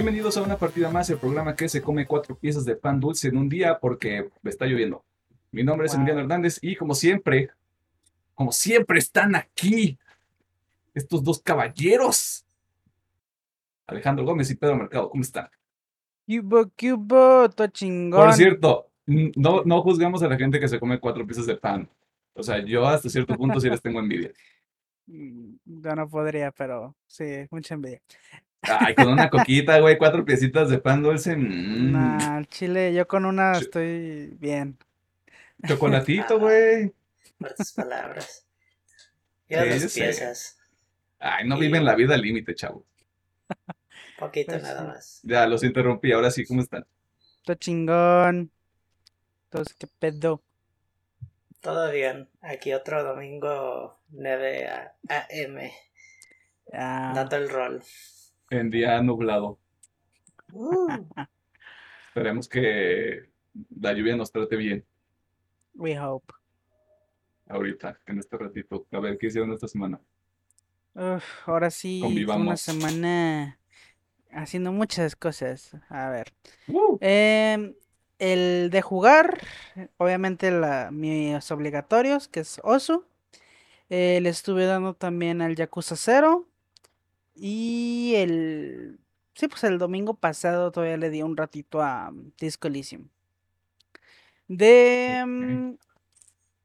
Bienvenidos a una partida más, el programa que se come cuatro piezas de pan dulce en un día porque está lloviendo. Mi nombre es Wow. Emiliano Hernández y como siempre, como siempre están aquí estos dos caballeros. Alejandro Gómez y Pedro Mercado, ¿cómo están? Cubo, cubo, todo chingón. Por cierto, no, no juzgamos a la gente que se come cuatro piezas de pan. O sea, yo hasta cierto punto sí les tengo envidia. Yo no podría, pero sí, mucha envidia. Ay, con una coquita, güey, cuatro piecitas de pan dulce. mm, Nah, al chile, yo con una Ch- estoy bien. Chocolatito, güey. Fuertes palabras. Y Sí, yo dos sé. piezas. Ay, no viven la vida al límite, chavo. Poquito Pues nada más. Ya, los interrumpí. Ahora sí, ¿cómo están? Todo chingón. Entonces, ¿qué pedo? Todo bien. Aquí otro domingo 9 a- AM. Ah, Dando el rol. En día nublado. Uh, Esperemos que la lluvia nos trate bien we hope. ahorita, en este ratito. A ver, ¿qué hicieron esta semana? Uf, ahora sí, una semana haciendo muchas cosas. A ver. Uh, Em, el de jugar, obviamente la, mis obligatorios, que es Osu. Eh, le estuve dando también al Yakuza 0. Y el... Sí, pues el domingo pasado todavía le di un ratito a mm, Disco Elysium. De mm,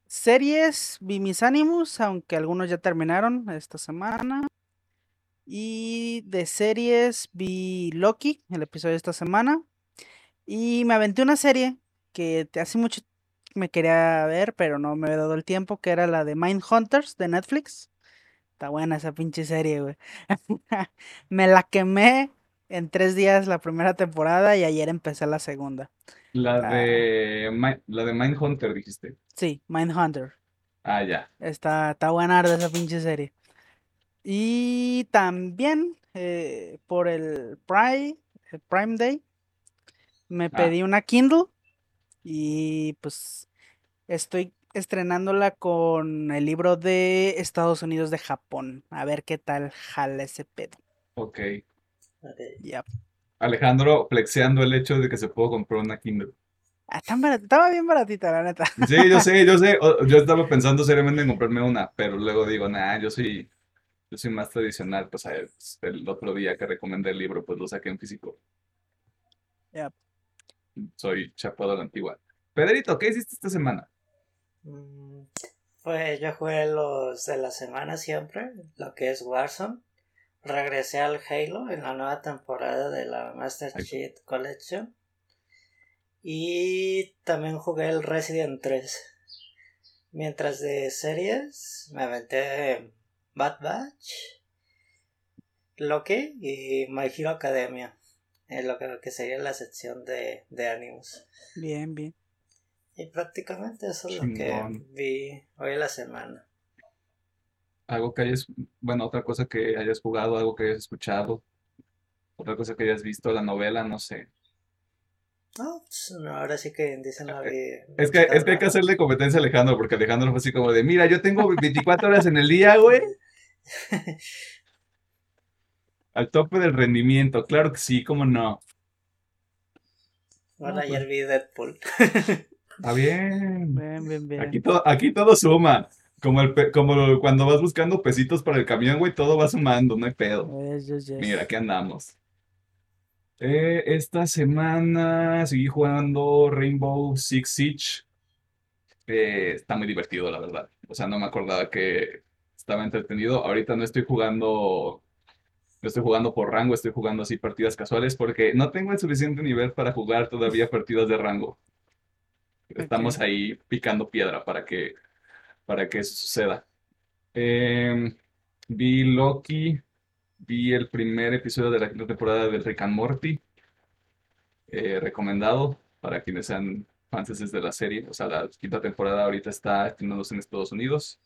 series, vi mis Animus, aunque algunos ya terminaron esta semana. Y de series vi Loki, el episodio de esta semana. Y me aventé una serie que hace mucho me quería ver, pero no me había dado el tiempo, que era la de Mindhunters de Netflix. Está buena esa pinche serie, güey. Me la quemé en tres días la primera temporada y ayer empecé la segunda. la Ah. de, la de Mindhunter, dijiste. Sí, Mindhunter. Ah, ya. Está, está buena de esa pinche serie. Y también eh, por el Prime, el Prime Day me Ah. pedí una Kindle y pues estoy estrenándola con el libro de Estados Unidos de Japón. A ver qué tal jala ese pedo. Ok. Ya. Alejandro flexeando el hecho de que se pudo comprar una Kindle. Ah, tan estaba bien baratita, la neta. Sí, yo sé, yo sé. Yo estaba pensando seriamente en comprarme una, pero luego digo, nah, yo soy, yo soy más tradicional. Pues, eh, pues, el otro día que recomendé el libro, pues lo saqué en físico. Ya. Soy chapado a la antigua. Pedrito, ¿qué hiciste esta semana? Mm, Pues yo jugué los de la semana siempre, lo que es Warzone. Regresé al Halo en la nueva temporada de la Master. Chief Collection. Y también jugué el Resident 3. Mientras de series, me aventé Bad Batch, Loki y My Hero Academia. En lo que, que sería la sección de, de Animus. Bien, bien. Y prácticamente eso es lo que vi hoy en la semana. Algo que hayas, bueno, otra cosa que hayas jugado, algo que hayas escuchado, otra cosa que hayas visto, la novela, no sé. No, pues, no, ahora sí que dicen no vi. Es que, es que hay que hacerle competencia a Alejandro, porque Alejandro fue así como de, mira, yo tengo 24 horas en el día, güey, al tope del rendimiento, claro que sí, cómo no. Bueno, No, ayer pues. vi Deadpool. Está bien. Bien, bien, bien. Aquí todo, aquí todo suma. Como, el, como cuando vas buscando pesitos para el camión, güey, todo va sumando, no hay pedo. Yes, yes, yes. Mira, aquí andamos. Eh, esta semana seguí jugando Rainbow Six Siege. Eh, está muy divertido, la verdad. O sea, no me acordaba que estaba entretenido. Ahorita no estoy jugando, no estoy jugando por rango, estoy jugando así partidas casuales porque no tengo el suficiente nivel para jugar todavía partidas de rango. Estamos ahí picando piedra para que, para que eso suceda. Em, vi Loki, vi el primer episodio de la quinta temporada de Rick and Morty. Eh, recomendado para quienes sean fans de la serie. O sea, la quinta temporada ahorita está estrenándose en Estados Unidos.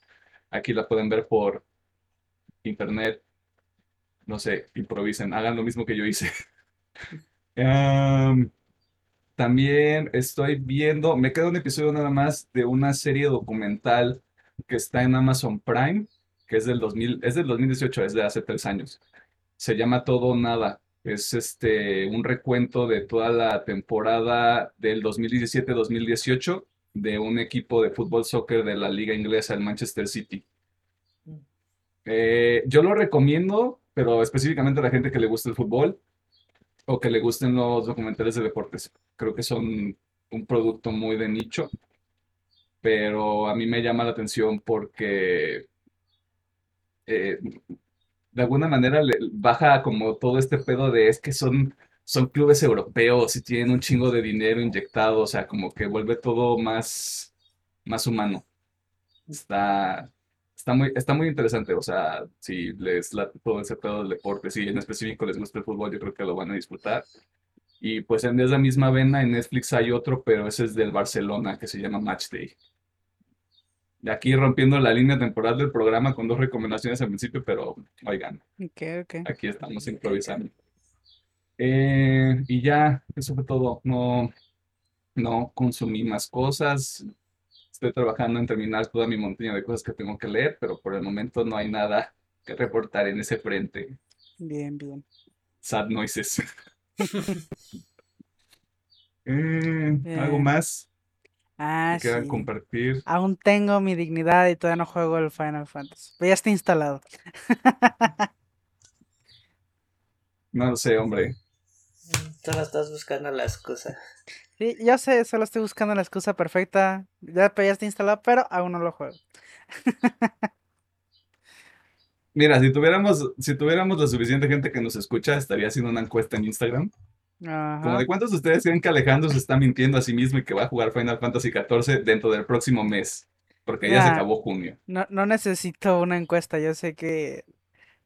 Aquí la pueden ver por internet. No sé, improvisen, hagan lo mismo que yo hice. Em, también estoy viendo, me queda un episodio nada más de una serie documental que está en Amazon Prime, que es del 2000, es del 2018, es de hace tres años. Se llama Todo Nada. Es este un recuento de toda la temporada del 2017-2018 de un equipo de fútbol soccer de la liga inglesa, el Manchester City. Eh, yo lo recomiendo, pero específicamente a la gente que le gusta el fútbol o que le gusten los documentales de deportes. Creo que son un producto muy de nicho, pero a mí me llama la atención porque eh, de alguna manera le baja como todo este pedo de es que son, son clubes europeos y tienen un chingo de dinero inyectado, o sea, como que vuelve todo más, más humano. Está, está muy, está muy interesante, o sea, si les late todo ese pedo del deporte, si en específico les gusta el fútbol, yo creo que lo van a disfrutar. Y pues en esa misma vena en Netflix hay otro, pero ese es del Barcelona, que se llama Match Day. De aquí rompiendo la línea temporal del programa con dos recomendaciones al principio, pero oigan, Ok, ok. aquí estamos improvisando. Eh, y ya, eso fue todo. No, no consumí más cosas. Estoy trabajando en terminar toda mi montaña de cosas que tengo que leer, pero por el momento no hay nada que reportar en ese frente. Bien, bien. Sad noises. Eh, ¿algo Eh, más Ah, que quieran sí. compartir? Aún tengo mi dignidad y todavía no juego el Final Fantasy. Pero ya está instalado. No lo sé, hombre. Solo estás buscando la excusa. Sí, yo sé, solo estoy buscando la excusa perfecta. Ya, ya está instalado, pero aún no lo juego. Mira, si tuviéramos, si tuviéramos la suficiente gente que nos escucha, estaría haciendo una encuesta en Instagram. Como Ajá. de cuántos de ustedes creen que Alejandro se está mintiendo a sí mismo y que va a jugar Final Fantasy XIV dentro del próximo mes. Porque ya se Ya. acabó junio. No, no necesito una encuesta, yo sé que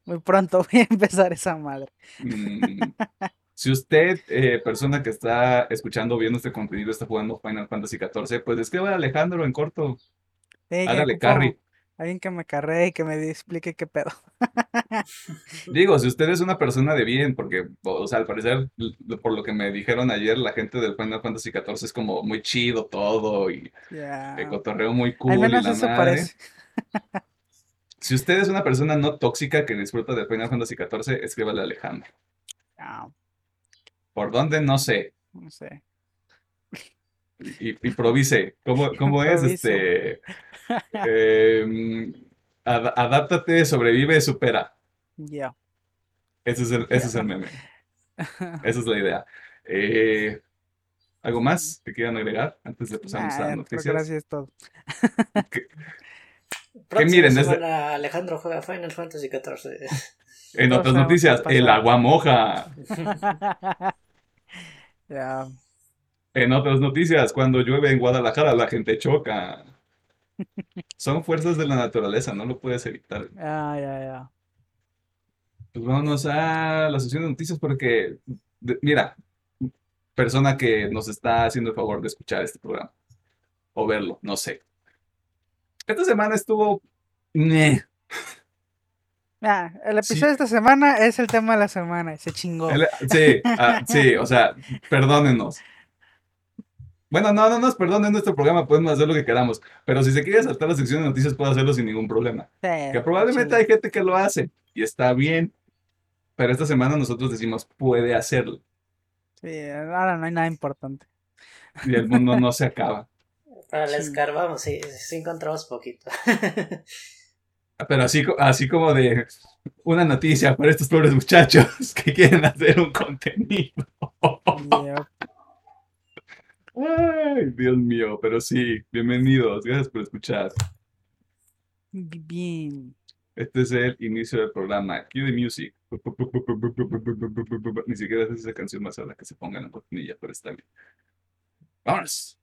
muy pronto voy a empezar esa madre. Mm, Si usted, eh, persona que está escuchando o viendo este contenido, está jugando Final Fantasy XIV, pues escriba a Alejandro en corto. Sí, Hágale carry. Alguien que me carree y que me explique qué pedo. Digo, si usted es una persona de bien, porque, o sea, al parecer, por lo que me dijeron ayer, la gente del Final Fantasy XIV es como muy chido todo y el Ya. cotorreo muy Al cool y menos la eso madre. parece. Si usted es una persona no tóxica que disfruta de Final Fantasy XIV, escríbale a Alejandro. Ah, ¿Por dónde? No sé. no sé. Y, improvise. ¿Cómo, cómo es? Este, ad- adáptate, sobrevive, supera. Ya. Ese es el, ese es el meme. Esa es la idea. Eh, ¿algo más que quieran agregar antes de pasar a Nah, creo que noticias? es todo. Que- Próxima miren, desde- Alejandro juega Final Fantasy XIV. En otras a noticias, el agua moja. Ya. En otras noticias, cuando llueve en Guadalajara, la gente choca. Son fuerzas de la naturaleza, no lo puedes evitar. Ya, ya, ya. Pues vámonos a la sesión de noticias porque, de- mira, persona que nos está haciendo el favor de escuchar este programa o verlo, no sé. Esta semana estuvo... Ah, el Sí. episodio de esta semana es el tema de la semana. Se chingó. El- sí, ah, sí, o sea, perdónenos. Bueno, no, no nos perdonen nuestro programa, podemos hacer lo que queramos, pero si se quiere saltar la sección de noticias puede hacerlo sin ningún problema. Sí, Que probablemente hay gente que lo hace y está bien, pero esta semana nosotros decimos puede hacerlo Sí, ahora no hay nada importante. y el mundo no se acaba. Para el Sí. escarbamos, sí, sí encontramos poquito. Pero así, así como de una noticia para estos pobres muchachos que quieren hacer un contenido. Yep. Ay, Dios mío, pero sí, bienvenidos, gracias por escuchar. Bien. Este es el inicio del programa. Cue the music. Ni siquiera es esa canción más a la que se ponga en la cortinilla, pero está bien. ¡Vámonos!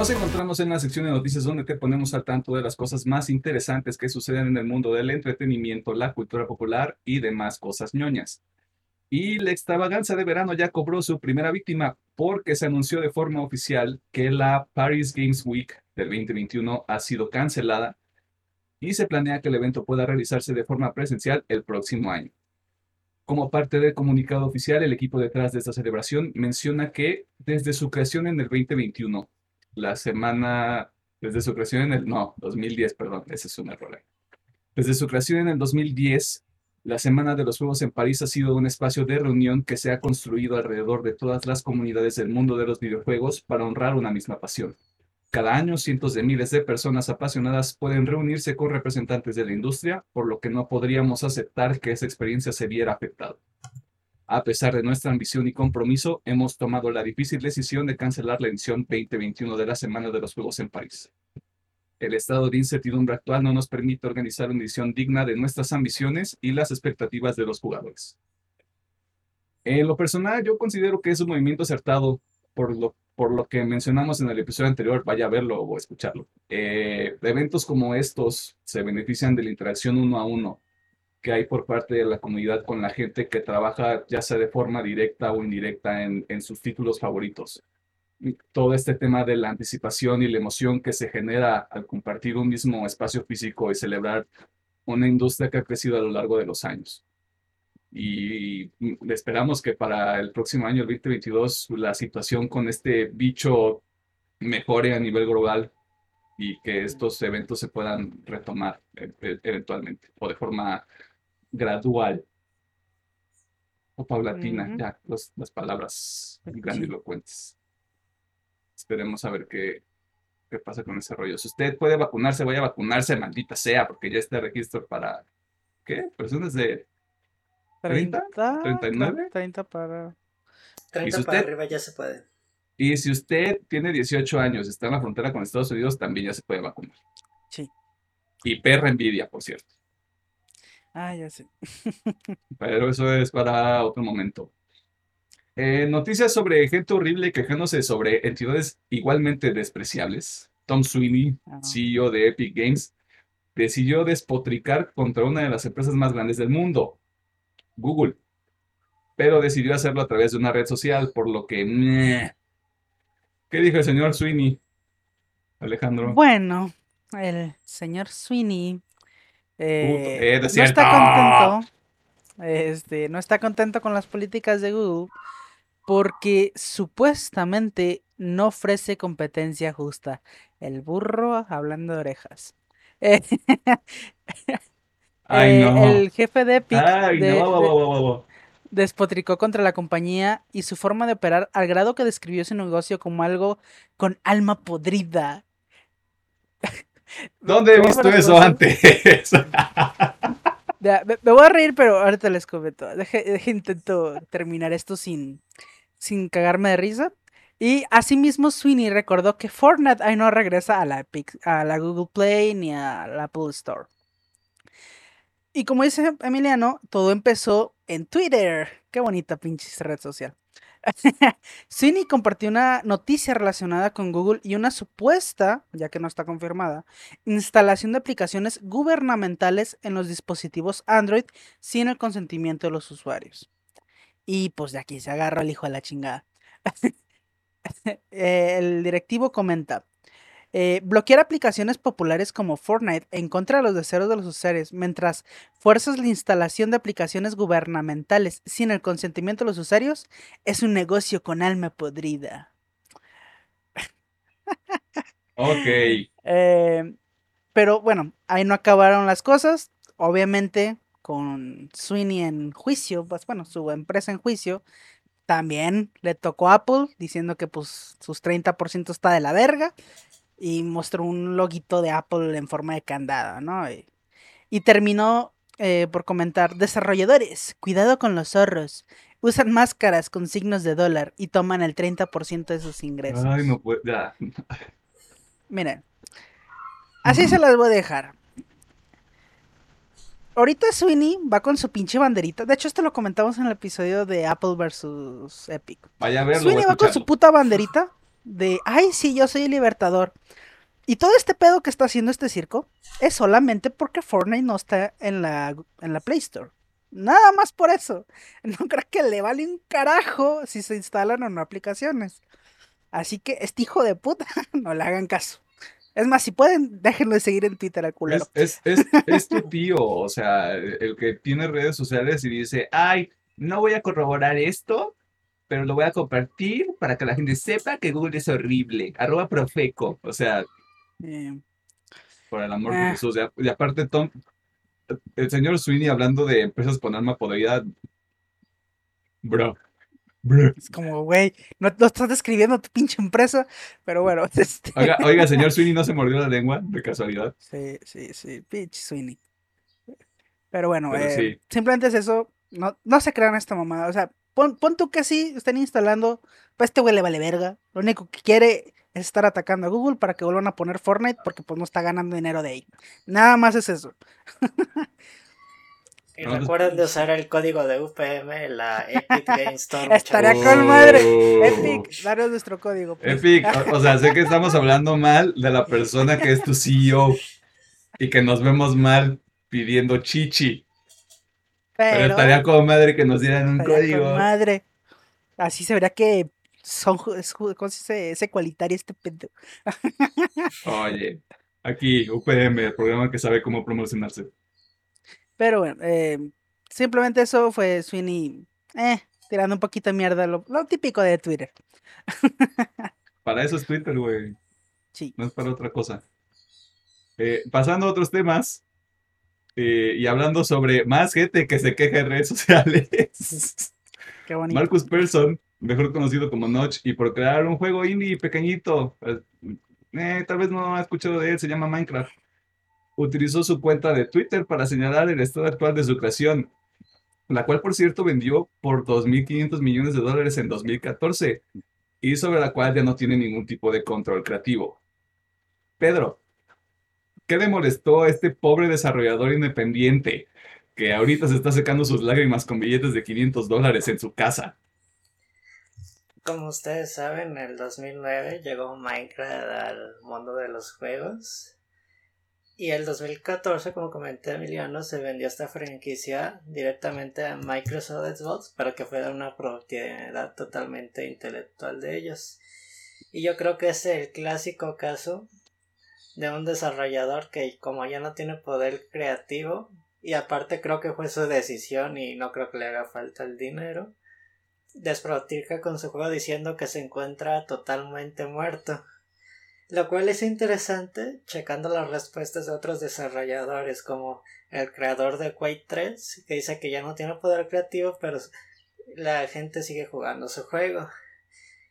Nos encontramos en la sección de noticias donde te ponemos al tanto de las cosas más interesantes que suceden en el mundo del entretenimiento, la cultura popular y demás cosas ñoñas. Y la extravaganza de verano ya cobró su primera víctima porque se anunció de forma oficial que la Paris Games Week del 2021 ha sido cancelada y se planea que el evento pueda realizarse de forma presencial el próximo año. Como parte del comunicado oficial, el equipo detrás de esta celebración menciona que desde su creación en el 2021, la semana, desde su creación en el, no, 2010, perdón, ese es un error. Desde su creación en el 2010, la Semana de los Juegos en París ha sido un espacio de reunión que se ha construido alrededor de todas las comunidades del mundo de los videojuegos para honrar una misma pasión. Cada año, cientos de miles de personas apasionadas pueden reunirse con representantes de la industria, por lo que no podríamos aceptar que esa experiencia se viera afectada. A pesar de nuestra ambición y compromiso, hemos tomado la difícil decisión de cancelar la edición 2021 de la Semana de los Juegos en París. El estado de incertidumbre actual no nos permite organizar una edición digna de nuestras ambiciones y las expectativas de los jugadores. En lo personal, yo considero que es un movimiento acertado por lo, por lo que mencionamos en el episodio anterior, vaya a verlo o escucharlo. Eh, eventos como estos se benefician de la interacción uno a uno que hay por parte de la comunidad con la gente que trabaja ya sea de forma directa o indirecta en, en sus títulos favoritos todo este tema de la anticipación y la emoción que se genera al compartir un mismo espacio físico y celebrar una industria que ha crecido a lo largo de los años. Y esperamos que para el próximo año, el 2022, la situación con este bicho mejore a nivel global y que estos eventos se puedan retomar e-, e-, eventualmente o de forma gradual o paulatina, ya las palabras grandilocuentes esperemos a ver qué, qué pasa con ese rollo. Si usted puede vacunarse, vaya a vacunarse, maldita sea, porque ya está registro para, ¿qué? Personas de 30, 39. 30 para... 30 para arriba ya se puede. Y si usted tiene 18 años, está en la frontera con Estados Unidos, también ya se puede vacunar. Sí. Y perra envidia, por cierto. Ah, ya sé. Pero eso es para otro momento. Eh, noticias sobre gente horrible quejándose sobre entidades igualmente despreciables. Tom Sweeney, CEO de Epic Games, decidió despotricar contra una de las empresas más grandes del mundo, Google. Pero decidió hacerlo a través de una red social, por lo que... ¿Qué dijo el señor Sweeney? Alejandro. Bueno, el señor Sweeney eh, eh, no está contento. Este, no está contento con las políticas de Google porque supuestamente no ofrece competencia justa. El burro hablando de orejas. Ay, no. El jefe de Epic despotricó contra la compañía y su forma de operar al grado que describió su negocio como algo con alma podrida. ¿Dónde he visto eso antes? me, voy a reír, pero ahorita les comento. Deje, intento terminar esto sin, sin cagarme de risa. Y asimismo Sweeney recordó que Fortnite ahí no regresa a la, a la Google Play ni a la Apple Store. Y como dice Emiliano, todo empezó en Twitter. Qué bonita pinche red social. Sweeney compartió una noticia relacionada con Google y una supuesta, ya que no está confirmada, instalación de aplicaciones gubernamentales en los dispositivos Android sin el consentimiento de los usuarios. Y pues de aquí se agarró el hijo de la chingada. el directivo comenta. Eh, bloquear aplicaciones populares como Fortnite en contra de los deseos de los usuarios, mientras fuerzas la instalación de aplicaciones gubernamentales sin el consentimiento de los usuarios, es un negocio con alma podrida. ok. Eh, pero bueno, ahí no acabaron las cosas. Obviamente, con Sweeney en juicio, pues bueno, su empresa en juicio, también le tocó a Apple diciendo que pues sus 30% está de la verga y mostró un loguito de Apple en forma de candado, ¿no? Y, terminó eh, por comentar, desarrolladores, cuidado con los zorros, usan máscaras con signos de dólar y toman el 30% de sus ingresos. Ay, no puede, ya. Miren, así se las voy a dejar ahorita Sweeney va con su pinche banderita. De hecho, esto lo comentamos en el episodio de Apple versus Epic. Vaya a verlo. Sweeney va con su puta banderita de, ay, sí, yo soy el libertador. Y todo este pedo que está haciendo este circo es solamente porque Fortnite no está en la, en la Play Store. Nada más por eso. No creo que le vale un carajo si se instalan o no aplicaciones. Así que este hijo de puta, no le hagan caso. Es más, si pueden, déjenlo de seguir en Twitter al culero. Es, es, es, es tu tío, o sea, el que tiene redes sociales y dice, ay, no voy a corroborar esto, pero lo voy a compartir para que la gente sepa que Google es horrible. Arroba profeco, o sea, Eh, por el amor de Ah. Jesús. Y aparte, Tom, el señor Sweeney hablando de empresas con alma podrida, bro, bro. es como, güey, no, no estás describiendo tu pinche empresa, pero bueno, este, Oiga, oiga, señor Sweeney, ¿no se mordió la lengua de casualidad? Sí, sí, sí, pinche Sweeney. Pero bueno, Pero eh, sí. simplemente es eso. No, no se crean esta mamada. O sea, pon, pon tú que sí estén instalando. Pues este güey le vale verga. Lo único que quiere es estar atacando a Google para que vuelvan a poner Fortnite porque pues no está ganando dinero de ahí. Nada más es eso. Y recuerden de usar el código de UPM, la Epic Game Store. Estaría con madre. Oh. Epic, daros nuestro código. please. Epic, o, o sea, sé que estamos hablando mal de la persona que es tu CEO y que nos vemos mal pidiendo chichi, pero, Pero estaría como madre que nos dieran un estaría con código. madre. Así se verá que son ¿cómo se dice? es ecualitario este pendejo. Oye, aquí UPM, el programa que sabe cómo promocionarse. Pero bueno, eh, simplemente eso fue Sweeney eh, tirando un poquito de mierda, lo, lo típico de Twitter. Para eso es Twitter, güey, Sí. no es para otra cosa. Eh, pasando a otros temas eh, y hablando sobre más gente que se queja en redes sociales. Qué bonito. Marcus Persson, mejor conocido como Notch, y por crear un juego indie pequeñito, eh, eh, tal vez no ha escuchado de él, se llama Minecraft. Utilizó su cuenta de Twitter para señalar el estado actual de su creación, la cual por cierto vendió por 2.500 millones de dólares en 2014 y sobre la cual ya no tiene ningún tipo de control creativo. Pedro, ¿qué le molestó a este pobre desarrollador independiente que ahorita se está secando sus lágrimas con billetes de 500 dólares en su casa? Como ustedes saben, en el 2009 llegó Minecraft al mundo de los juegos. Y el 2014, como comenté Emiliano, se vendió esta franquicia directamente a Microsoft Xbox para que fuera una propiedad totalmente intelectual de ellos. Y yo creo que es el clásico caso de un desarrollador que como ya no tiene poder creativo, y aparte creo que fue su decisión y no creo que le haga falta el dinero, desprotirca con su juego diciendo que se encuentra totalmente muerto. Lo cual es interesante checando las respuestas de otros desarrolladores como el creador de Quake 3 que dice que ya no tiene poder creativo pero la gente sigue jugando su juego.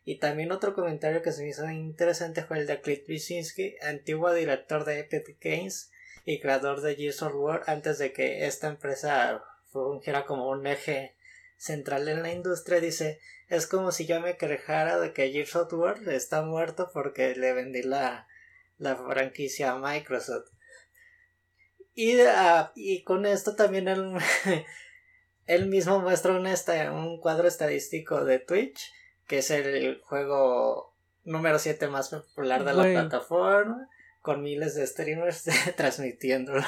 Y también otro comentario que se me hizo interesante fue el de Cliff Wisinski, antiguo director de Epic Games y creador de Gears of War antes de que esta empresa fungiera como un eje central en la industria dice es como si yo me quejara de que Gears of War está muerto porque le vendí la, la franquicia a Microsoft y, ah, y con esto también él, él mismo muestra un, un cuadro estadístico de Twitch que es el juego número 7 más popular de Güey. la plataforma con miles de streamers transmitiéndolo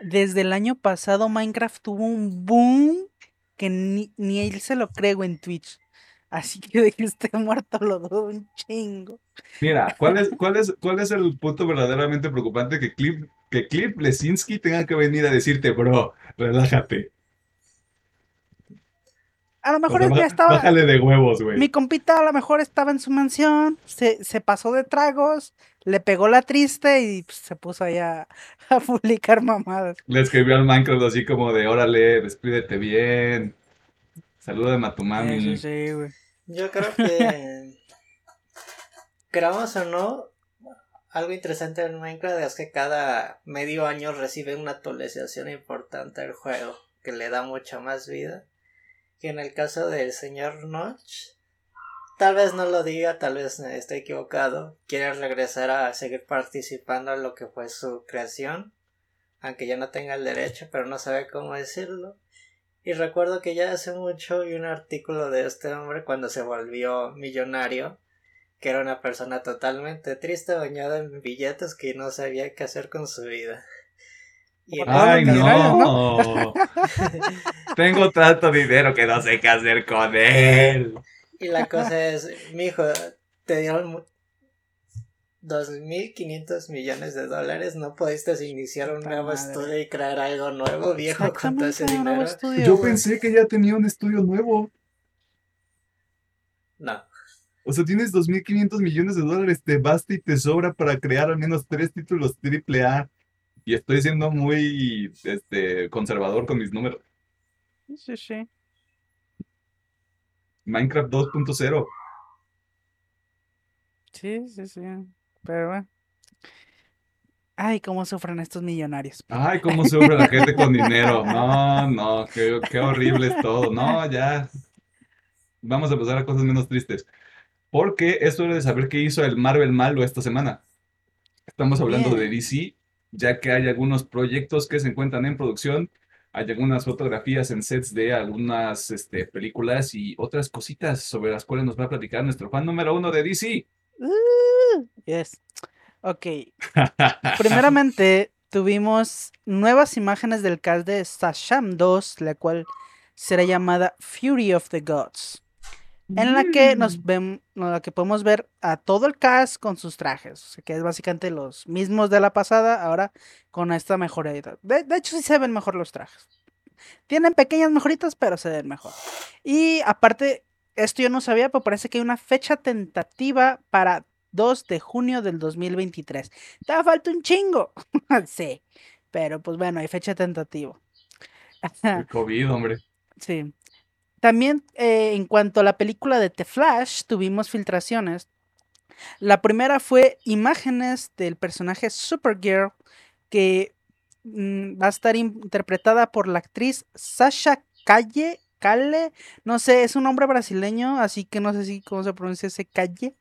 Desde el año pasado Minecraft tuvo un boom que ni, ni él se lo creo en Twitch. Así que de que esté muerto lo dudo un chingo. Mira, ¿cuál es, cuál es, cuál es el punto verdaderamente preocupante que Cliff, que Cliff Lesinski tenga que venir a decirte, bro, relájate. A lo mejor sea, es que ba- estaba... Bájale de huevos, güey. Mi compita a lo mejor estaba en su mansión, se, se pasó de tragos, le pegó la triste y pues, se puso ahí a, a publicar mamadas. Le escribió al Minecraft así como de, órale, despídete bien. Salúdame a tu mami. Sí, sí, sí, güey. Yo creo que. Creamos o no, algo interesante en Minecraft es que cada medio año recibe una actualización importante del juego que le da mucha más vida. Que en el caso del señor Notch, tal vez no lo diga, tal vez esté equivocado. Quiere regresar a seguir participando en lo que fue su creación, aunque ya no tenga el derecho, pero no sabe cómo decirlo. Y recuerdo que ya hace mucho vi un artículo de este hombre cuando se volvió millonario, que era una persona totalmente triste, bañada en billetes que no sabía qué hacer con su vida. Y Ay, millonario, no. Tengo tanto dinero que no sé qué hacer con él. Y la cosa es, mijo, te dieron mu- 2.500 millones de dólares, no pudiste iniciar un nuevo madre. estudio y crear algo nuevo, viejo, con todo ese Exactamente, un nuevo dinero. estudio, Yo güey. pensé que ya tenía un estudio nuevo. No, O sea, tienes 2.500 millones de dólares, te basta y te sobra para crear al menos tres títulos triple A. Y estoy siendo muy este, conservador con mis números. Sí, sí. Minecraft 2.0. Sí, sí, sí. Pero bueno. Ay, cómo sufren estos millonarios. Ay, cómo sufre la gente con dinero. No, no, qué, qué horrible es todo. No, ya. Vamos a pasar a cosas menos tristes. Porque es hora de saber qué hizo el Marvel malo esta semana. Estamos hablando de. DC, ya que hay algunos proyectos que se encuentran en producción. Hay algunas fotografías en sets de algunas este, películas y otras cositas sobre las cuales nos va a platicar nuestro fan número uno de DC. Uh, yes. Ok. Primeramente, tuvimos nuevas imágenes del cast de Shazam 2, la cual será llamada Fury of the Gods. En la que nos ven, en la que podemos ver a todo el cast con sus trajes, o sea, que es básicamente los mismos de la pasada, ahora con esta mejora. De, de hecho, sí se ven mejor los trajes. Tienen pequeñas mejoritas, pero se ven mejor. Y aparte, esto yo no sabía, pero parece que hay una fecha tentativa para 2 de junio del 2023. Te falta un chingo. sí, pero pues bueno, hay fecha tentativa. El COVID, hombre. Sí. También eh, en cuanto a la película de The Flash, tuvimos filtraciones. La primera fue imágenes del personaje Supergirl que mm, va a estar interpretada por la actriz Sasha Calle. Calle, no sé, es un nombre brasileño, así que no sé si cómo se pronuncia ese Calle.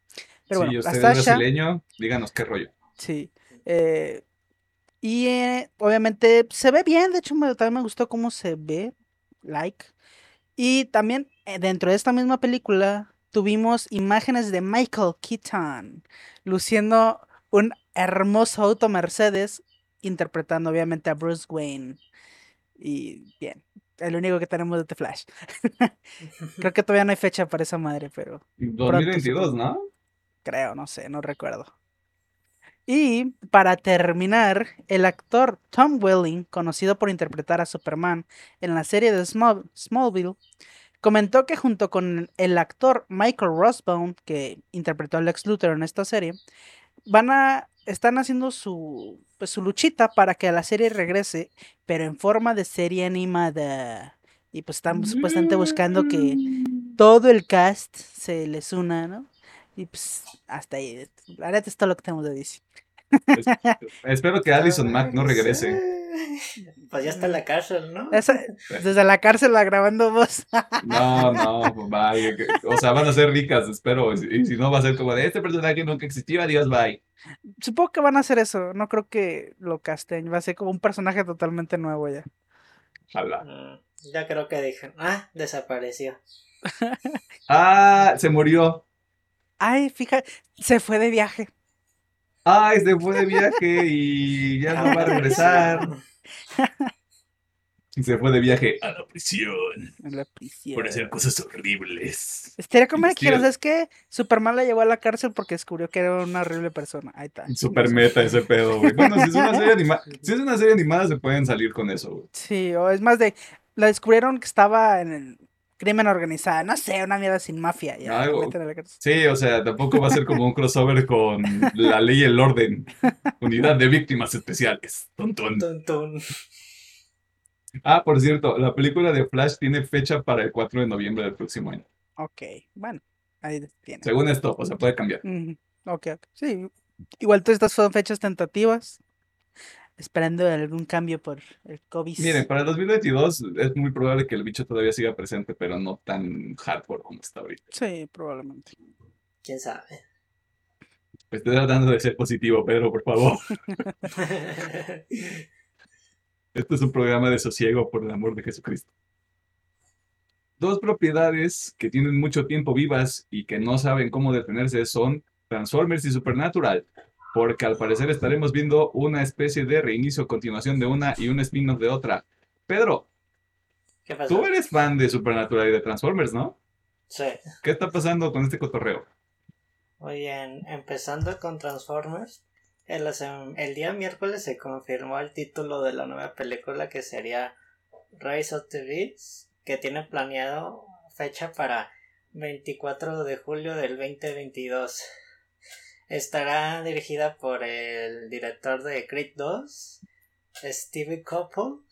Pero bueno, usted es Sasha, brasileño, díganos qué rollo. Sí. eh, y eh, obviamente se ve bien, de hecho me, también me gustó cómo se ve, like. Y también eh, dentro de esta misma película tuvimos imágenes de Michael Keaton luciendo un hermoso auto Mercedes, interpretando obviamente a Bruce Wayne. Y bien, el único que tenemos de The Flash. Creo que todavía no hay fecha para esa madre, pero 2022, supongo. ¿no? Creo, no sé, no recuerdo. Y para terminar, el actor Tom Welling, conocido por interpretar a Superman en la serie de Small- Smallville, comentó que junto con el actor Michael Rossbaum, que interpretó a Lex Luthor en esta serie, van a están haciendo su pues su luchita para que la serie regrese, pero en forma de serie animada. Y pues están supuestamente buscando que todo el cast se les una, ¿no? Y pues hasta ahí. La neta es todo lo que tenemos de DC. Espero que Alison Mack no regrese. Pues ya está en la cárcel, ¿no? Esa- desde la cárcel la grabando voz. No, no, que- o sea, van a ser ricas, espero. Y si- no, va a ser como de este personaje nunca existió, adiós, bye. Supongo que van a hacer eso. No creo que lo casten. Va a ser como un personaje totalmente nuevo ya. Ojalá. Mm, Ya creo que dije, ah, desapareció. Ah, se murió. Ay, fíjate, se fue de viaje. Ay, se fue de viaje y ya no va a regresar. Se fue de viaje a la prisión En la prisión. por hacer cosas horribles. Estaría como que Investiga. ¿sabes qué? Superman la llevó a la cárcel porque descubrió que era una horrible persona. Ahí está. Super meta ese pedo, güey. Bueno, si es una serie animada, si es una serie animada se pueden salir con eso, güey. Sí, o es más de. La descubrieron que estaba en el crimen organizado. No sé, una mierda sin mafia. Ya, la Algo. la. Sí, o sea, tampoco va a ser como un crossover con la ley y el orden. Unidad de víctimas especiales. Tun, tun. Ah, por cierto, la película de Flash tiene fecha para el 4 de noviembre del próximo año. Ok, bueno, ahí tiene. Según esto, o sea, puede cambiar. Ujú, Ok, ok. Sí, igual todas estas son fechas tentativas. Esperando algún cambio por el COVID. Miren, para el 2022 es muy probable que el bicho todavía siga presente, pero no tan hardcore como está ahorita. Sí, probablemente. ¿Quién sabe? Estoy tratando de ser positivo, Pedro, por favor. Este es un programa de sosiego por el amor de Jesucristo. Dos propiedades que tienen mucho tiempo vivas y que no saben cómo detenerse son Transformers y Supernatural. Porque al parecer estaremos viendo una especie de reinicio, continuación de una y un spin-off de otra. Pedro, ¿Qué pasó? tú eres fan de Supernatural y de Transformers, ¿no? Sí. ¿Qué está pasando con este cotorreo? Bien, empezando con Transformers. El, el día miércoles se confirmó el título de la nueva película que sería Rise of the Beasts, que tiene planeado fecha para 24 de julio del 2022. Estará dirigida por el director de Creed 2, Stevie Couple.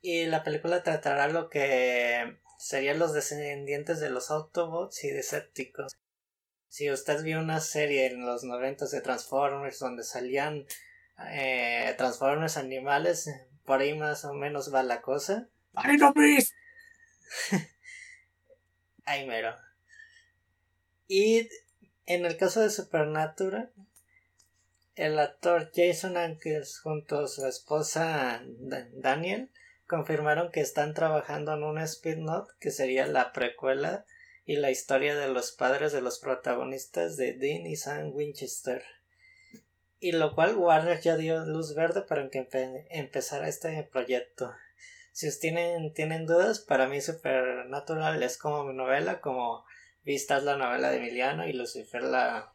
Y la película tratará lo que serían los descendientes de los Autobots y Decepticons. Si usted vio una serie en los 90 de Transformers donde salían eh, Transformers animales, por ahí más o menos va la cosa. ¡Ay, no, please! Ay, mero. Y en el caso de Supernatural, el actor Jason Ankers junto a su esposa Daniel confirmaron que están trabajando en un spin-off que sería la precuela y la historia de los padres de los protagonistas de Dean y Sam Winchester. Y lo cual Warner ya dio luz verde para que empe empezara este proyecto. Si ustedes tienen, tienen dudas, para mí Supernatural es como mi novela, como Vistas la novela de Emiliano y Lucifer la,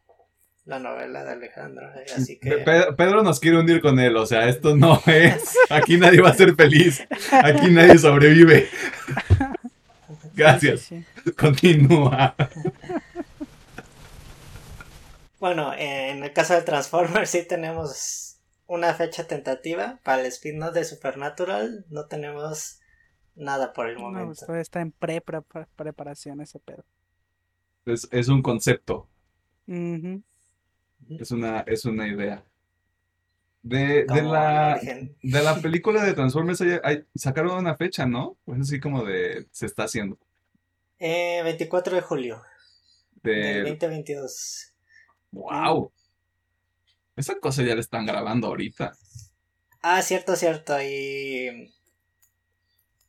la novela de Alejandro. eh, Así que... Pedro, Pedro nos quiere hundir con él, o sea, esto no es. Aquí nadie va a ser feliz. Aquí nadie sobrevive. Gracias. Sí, sí. Continúa. Bueno, en el caso de Transformers sí tenemos una fecha tentativa. Para el spin-off de Supernatural no tenemos nada por el No, momento. pues, todavía está en pre, pre- pre- preparación ese pedo. Es, es un concepto, es una, es una idea. De, de la, de la película de Transformers hay- hay- sacaron una fecha, ¿no? Pues así como de se está haciendo. Eh, 24 de julio del De, 2022. wow. Esa cosa ya la están grabando ahorita. Ah, cierto, cierto. Y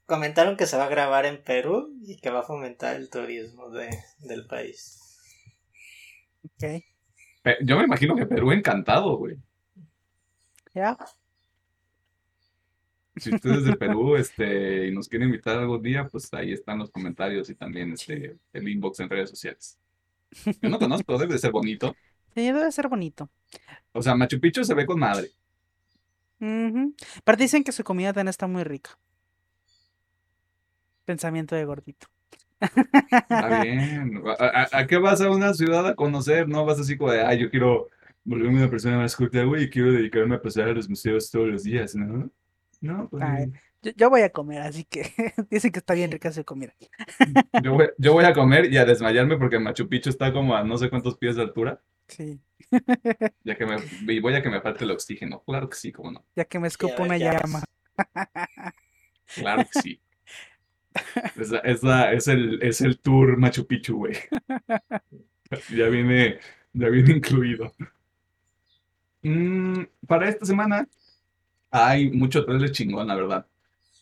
comentaron que se va a grabar en Perú y que va a fomentar el turismo de, del país. Ok. Pe- Yo me imagino que Perú encantado, güey. Ya. Si ustedes de Perú, este, y nos quieren invitar algún día, pues ahí están los comentarios y también este, el inbox en redes sociales. Yo no conozco, pero debe de ser bonito. Sí, debe ser bonito. O sea, Machu Picchu se ve con madre. Ujú. Pero dicen que su comida también está muy rica. Pensamiento de gordito. Está bien. ¿A, a- a qué vas a una ciudad a conocer? No vas así como de, ay, yo quiero volverme una persona más culta, güey, y quiero dedicarme a pasar a los museos todos los días, ¿no? No, pues Ay. Yo, yo voy a comer, así que dicen que está bien rica su comida. yo voy, yo voy a comer y a desmayarme porque Machu Picchu está como a no sé cuántos pies de altura, Sí. ya que me, y voy a que me falte el oxígeno. Claro que sí, cómo no. Ya que me escupo una llama. Claro que sí. Es, la- es, la- es el, es el tour Machu Picchu, güey. Ya viene, ya viene incluido. Mm, para esta semana hay mucho trailer chingón, la verdad.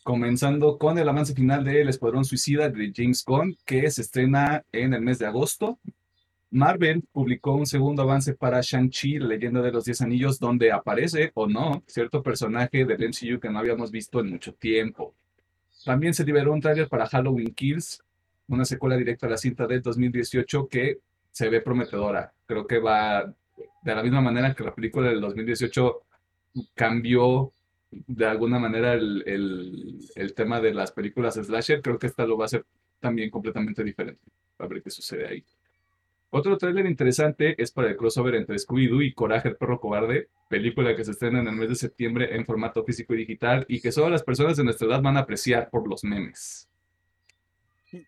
Comenzando con el avance final de El Escuadrón Suicida de James Gunn, que se estrena en el mes de agosto. Marvel publicó un segundo avance para Shang-Chi, la leyenda de los Diez Anillos, donde aparece o no cierto personaje del MCU que no habíamos visto en mucho tiempo. También se liberó un tráiler para Halloween Kills, una secuela directa a la cinta del 2018 que se ve prometedora. Creo que va de la misma manera que la película del 2018 cambió de alguna manera el, el- el tema de las películas slasher, creo que esta lo va a hacer también completamente diferente. A ver qué sucede ahí. Otro tráiler interesante es para el crossover entre Scooby-Doo y Coraje el perro cobarde, película que se estrena en el mes de septiembre en formato físico y digital y que solo las personas de nuestra edad van a apreciar por los memes. Sí.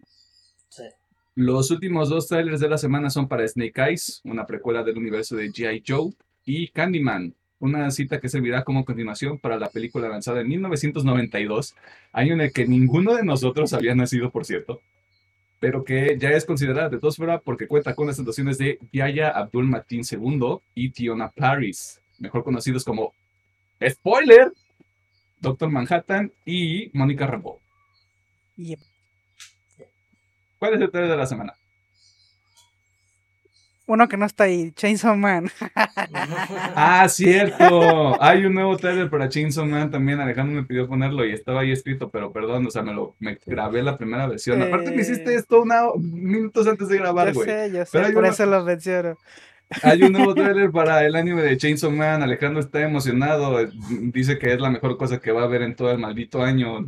Los últimos dos trailers de la semana son para Snake Eyes, una precuela del universo de G.I. Joe, y Candyman, una cita que servirá como continuación para la película lanzada en 1992, año en el que ninguno de nosotros había nacido, por cierto, pero que ya es considerada de tosfera porque cuenta con las actuaciones de Yaya Abdul Mateen II y Tiona Paris, mejor conocidos como Spoiler, Doctor Manhattan y Mónica Rambeau. Yep. ¿Cuál es el trailer de la semana? Uno que no está ahí, Chainsaw Man. Ah, cierto. Hay un nuevo trailer para Chainsaw Man también. Alejandro me pidió ponerlo y estaba ahí escrito, pero perdón, o sea, me lo me grabé la primera versión. Aparte me hiciste esto una, minutos antes de grabar, Yo güey. sé, yo sé, hay por uno- eso lo menciono. Hay un nuevo trailer para el anime de Chainsaw Man. Alejandro está emocionado. Dice que es la mejor cosa que va a ver en todo el maldito año.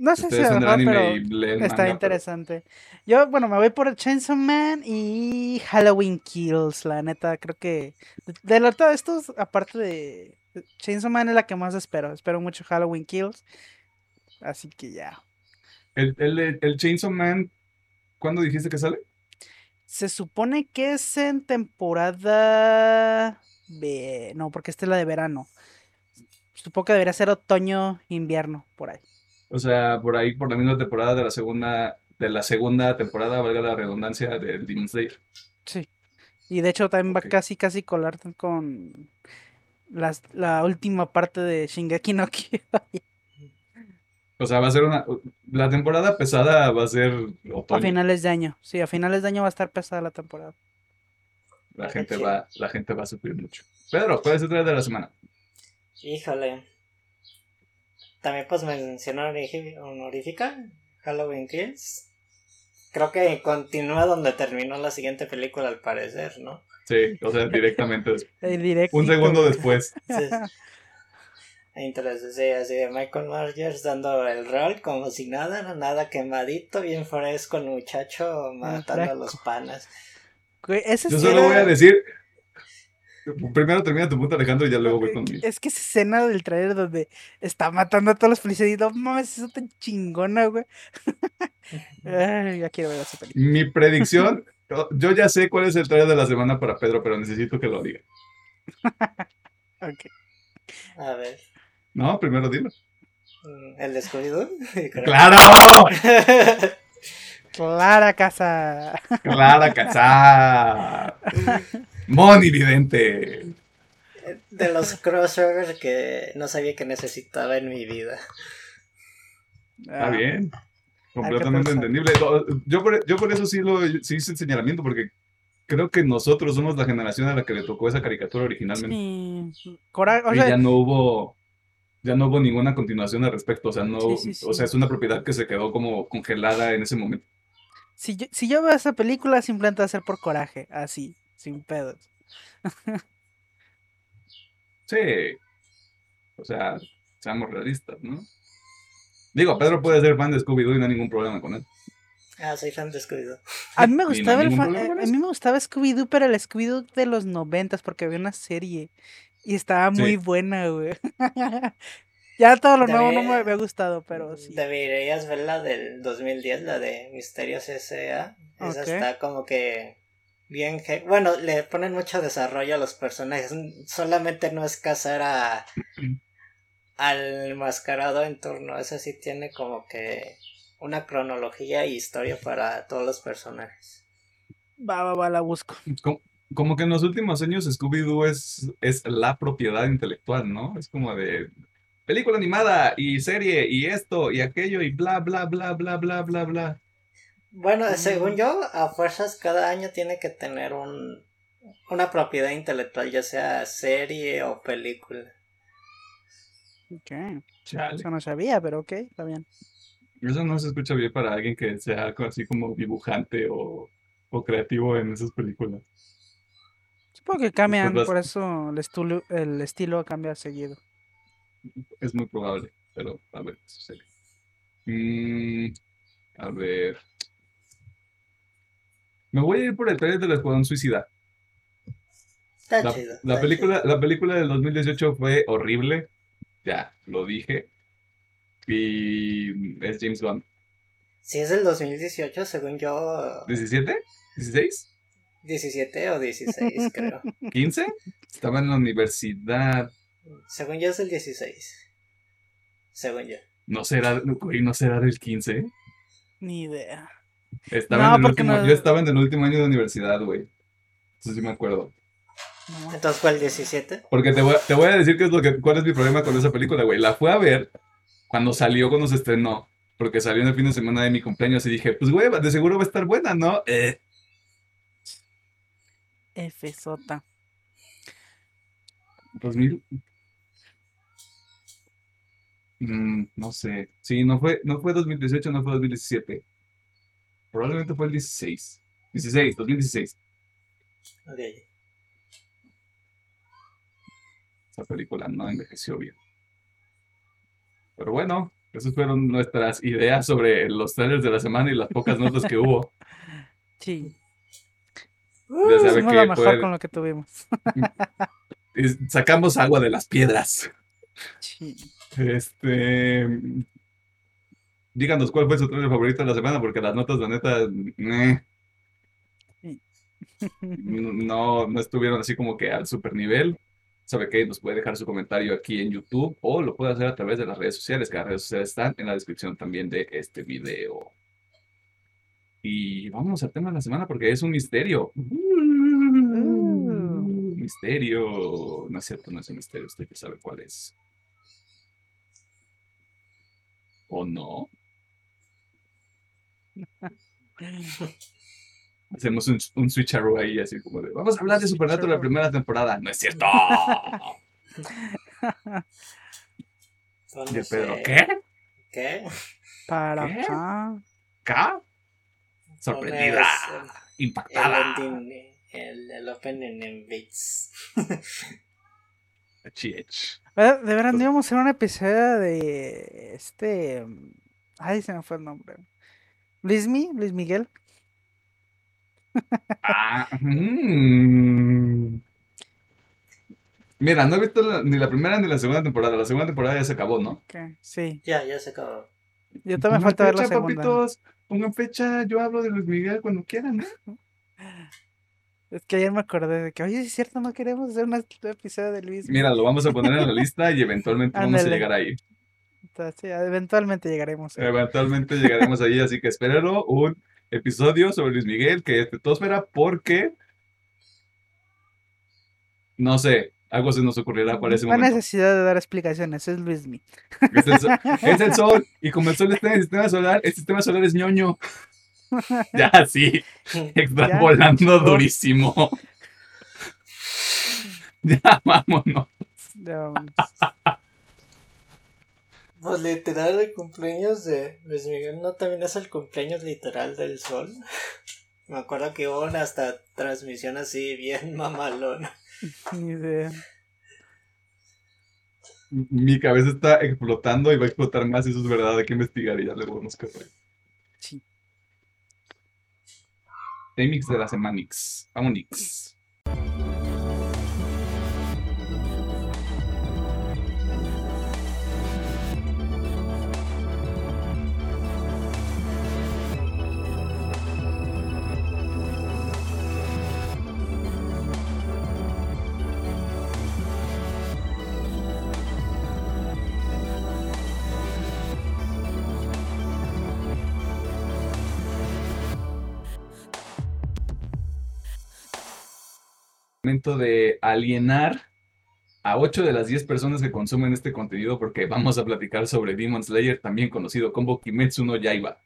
No sé si Ustedes mejor, anime pero está manga, pero- interesante. Yo, bueno, me voy por Chainsaw Man y Halloween Kills, la neta, creo que de- de lo- todo esto, aparte de de Chainsaw Man es la que más espero. Espero mucho Halloween Kills. Así que ya. El, el, el Chainsaw Man, ¿cuándo dijiste que sale? Se supone que es en temporada de... No, porque esta es la de verano. Supongo que debería ser otoño, invierno, por ahí. O sea, por ahí, por la misma temporada de la segunda, de la segunda temporada, valga la redundancia, de Demon Slayer. Sí. Y de hecho también Ok. va casi casi colar con las, la última parte de Shingeki no Kyojin. O sea, va a ser una. La temporada pesada va a ser A otoño. finales de año. Sí, a finales de año va a estar pesada la temporada. La gente va, la gente va a sufrir mucho. Pedro, ¿cuál es el trailer de la semana? Híjole. También pues mención honorífica, Halloween Kills. Creo que continúa donde terminó la siguiente película al parecer, ¿no? Sí, o sea, directamente. Un segundo después. Sí. Entonces, sí, así de Michael Myers dando el rol como si nada, nada quemadito, bien fresco el muchacho matando a los panas. Yo solo voy a decir. Primero termina tu punto, Alejandro, y ya luego voy conmigo. Es que esa escena del trailer donde está matando a todos los policías y no mames, eso tan chingona, güey. Ay, ya quiero ver esa película. Mi predicción. yo- ya sé cuál es el trailer de la semana para Pedro, pero necesito que lo diga. Ok. A ver, No, primero dilo. mm, el descubrido. ¡Claro! Clara casa. ¡Clara Cazá! ¡Moni Vidente! De los crossovers que no sabía que necesitaba en mi vida. Está Ah, bien. Completamente entendible. Yo por, yo por eso sí, lo, sí hice el señalamiento, porque creo que nosotros somos la generación a la que le tocó esa caricatura originalmente. Sí. Cora- o y ya no hubo ya no hubo ninguna continuación al respecto. O sea, no, Sí, sí, o sea, es una propiedad que se quedó como congelada en ese momento. Si yo, si yo veo esa película, simplemente va a ser por coraje, así, sin pedos. Sí. O sea, seamos realistas, ¿no? Digo, Pedro puede ser fan de Scooby-Doo y no hay ningún problema con él. Ah, soy fan de Scooby-Doo. A mí me no gustaba el ningún fa- problema con eh, a mí me gustaba Scooby-Doo, pero el Scooby-Doo de los noventas, porque había una serie y estaba Sí. muy buena, güey. ya todo lo nuevo no me había gustado, pero sí. Deberías ver la del 2010, la de Misterios S.A. Esa está como que bien... Bueno, le ponen mucho desarrollo a los personajes. Solamente no es cazar a... al mascarado en turno. Esa sí tiene como que una cronología y historia para todos los personajes. Va, va, va, la busco. Como, como que en los últimos años Scooby-Doo es, es la propiedad intelectual, ¿no? Es como de película animada y serie y esto y aquello y bla, bla, bla, bla, bla, bla, bla. Bueno, Mm. según yo, a fuerzas cada año tiene que tener un... una propiedad intelectual, ya sea serie o película. Ok. Chale. Eso no sabía, pero ok, está bien. Eso no se escucha bien para alguien que sea así como dibujante o, o creativo en esas películas. Supongo que cambian, las- por eso el estilo, el estilo cambia seguido. Es muy probable, pero a ver qué sucede. Mm, a ver. Me voy a ir por el trailer del Escuadrón Suicida. Está La, chido. la está película, la película del 2018 fue horrible. Ya, lo dije. Y es James Gunn. Si es del 2018, según yo, ¿17? ¿16? 17 o 16, creo. ¿15? Estaba en la universidad. Según yo es el 16. Según yo. No será, no será del 15. Ni idea. Estaba No, en el porque último, no- Yo estaba en el último año de universidad, güey. Eso sí me acuerdo. Entonces, ¿cuál 17? Porque te voy, a- te voy a decir qué es lo que, cuál es mi problema con esa película, güey. La fui a ver cuando salió, cuando se estrenó. Porque salió en el fin de semana de mi cumpleaños y dije, pues, güey, de seguro va a estar buena, ¿no? Eh. Fsota. 2000. Mm, no sé. Sí, no fue, no fue 2018, no fue 2017. Probablemente fue el 16. 16, 2016. Ok. Esa película no envejeció bien. Pero bueno, esas fueron nuestras ideas sobre los trailers de la semana y las pocas notas que hubo. Sí. Ya sabe Hicimos que lo mejor con lo que tuvimos. y sacamos agua de las piedras. Sí. Este. Díganos cuál fue su trailer favorito de la semana, porque las notas, la neta, meh, no, no estuvieron así como que al super nivel. Sabe que nos puede dejar su comentario aquí en YouTube o lo puede hacer a través de las redes sociales, que las redes sociales están en la descripción también de este video. Y vamos al tema de la semana porque es un misterio. Misterio. No es cierto, no es un misterio, usted ya sabe cuál es. ¿O no? Hacemos un, un switcheroo ahí, así como de, vamos a hablar de Supernatural la primera temporada. No es cierto. El Pedro. ¿qué? ¿Qué? Para ¿Qué? acá. ¿Ca? Sorprendida, Pones impactada. El, ending, el, el opening en bits. Chiech. Eh, De verdad, no íbamos a hacer un episodio de este. mm, Ay, se me fue el nombre. Luismi, Luis Miguel. Ah, mm. Mira, no he visto la- ni la primera ni la segunda temporada. La segunda temporada ya se acabó, ¿no? que Sí. Ya, ya se acabó. Yo también falta ver la fecha, segunda. papitos. Pongan fecha. Yo hablo de Luis Miguel cuando quieran, ¿no? Es que ayer me acordé de que, oye, es cierto, no queremos hacer un episodio de Luis. Mira, lo vamos a poner en la lista y eventualmente vamos a llegar ahí. Sí, eventualmente llegaremos. Eventualmente llegaremos ahí, así que espérenlo. Un episodio sobre Luis Miguel que es de Tosfera porque. No sé, algo se nos ocurrirá para ese No hay momento. necesidad de dar explicaciones, es Luismi. Es el, sol, es el sol, y como el sol está en el sistema solar, el sistema solar es ñoño. Ya, sí, está Ya. volando durísimo. Ya, vámonos. Ya vámonos. Pues literal el cumpleaños de Luis Miguel no también es el cumpleaños literal del sol. Me acuerdo que hubo una hasta transmisión así bien mamalona. Ni idea. Mi cabeza está explotando y va a explotar más, eso es verdad, hay que investigar y ya luego vamos a ver. Sí. Temix de la Semanix. Vámonos. Momento de alienar a 8 de las 10 personas que consumen este contenido porque vamos a platicar sobre Demon Slayer, también conocido como Kimetsu no Yaiba,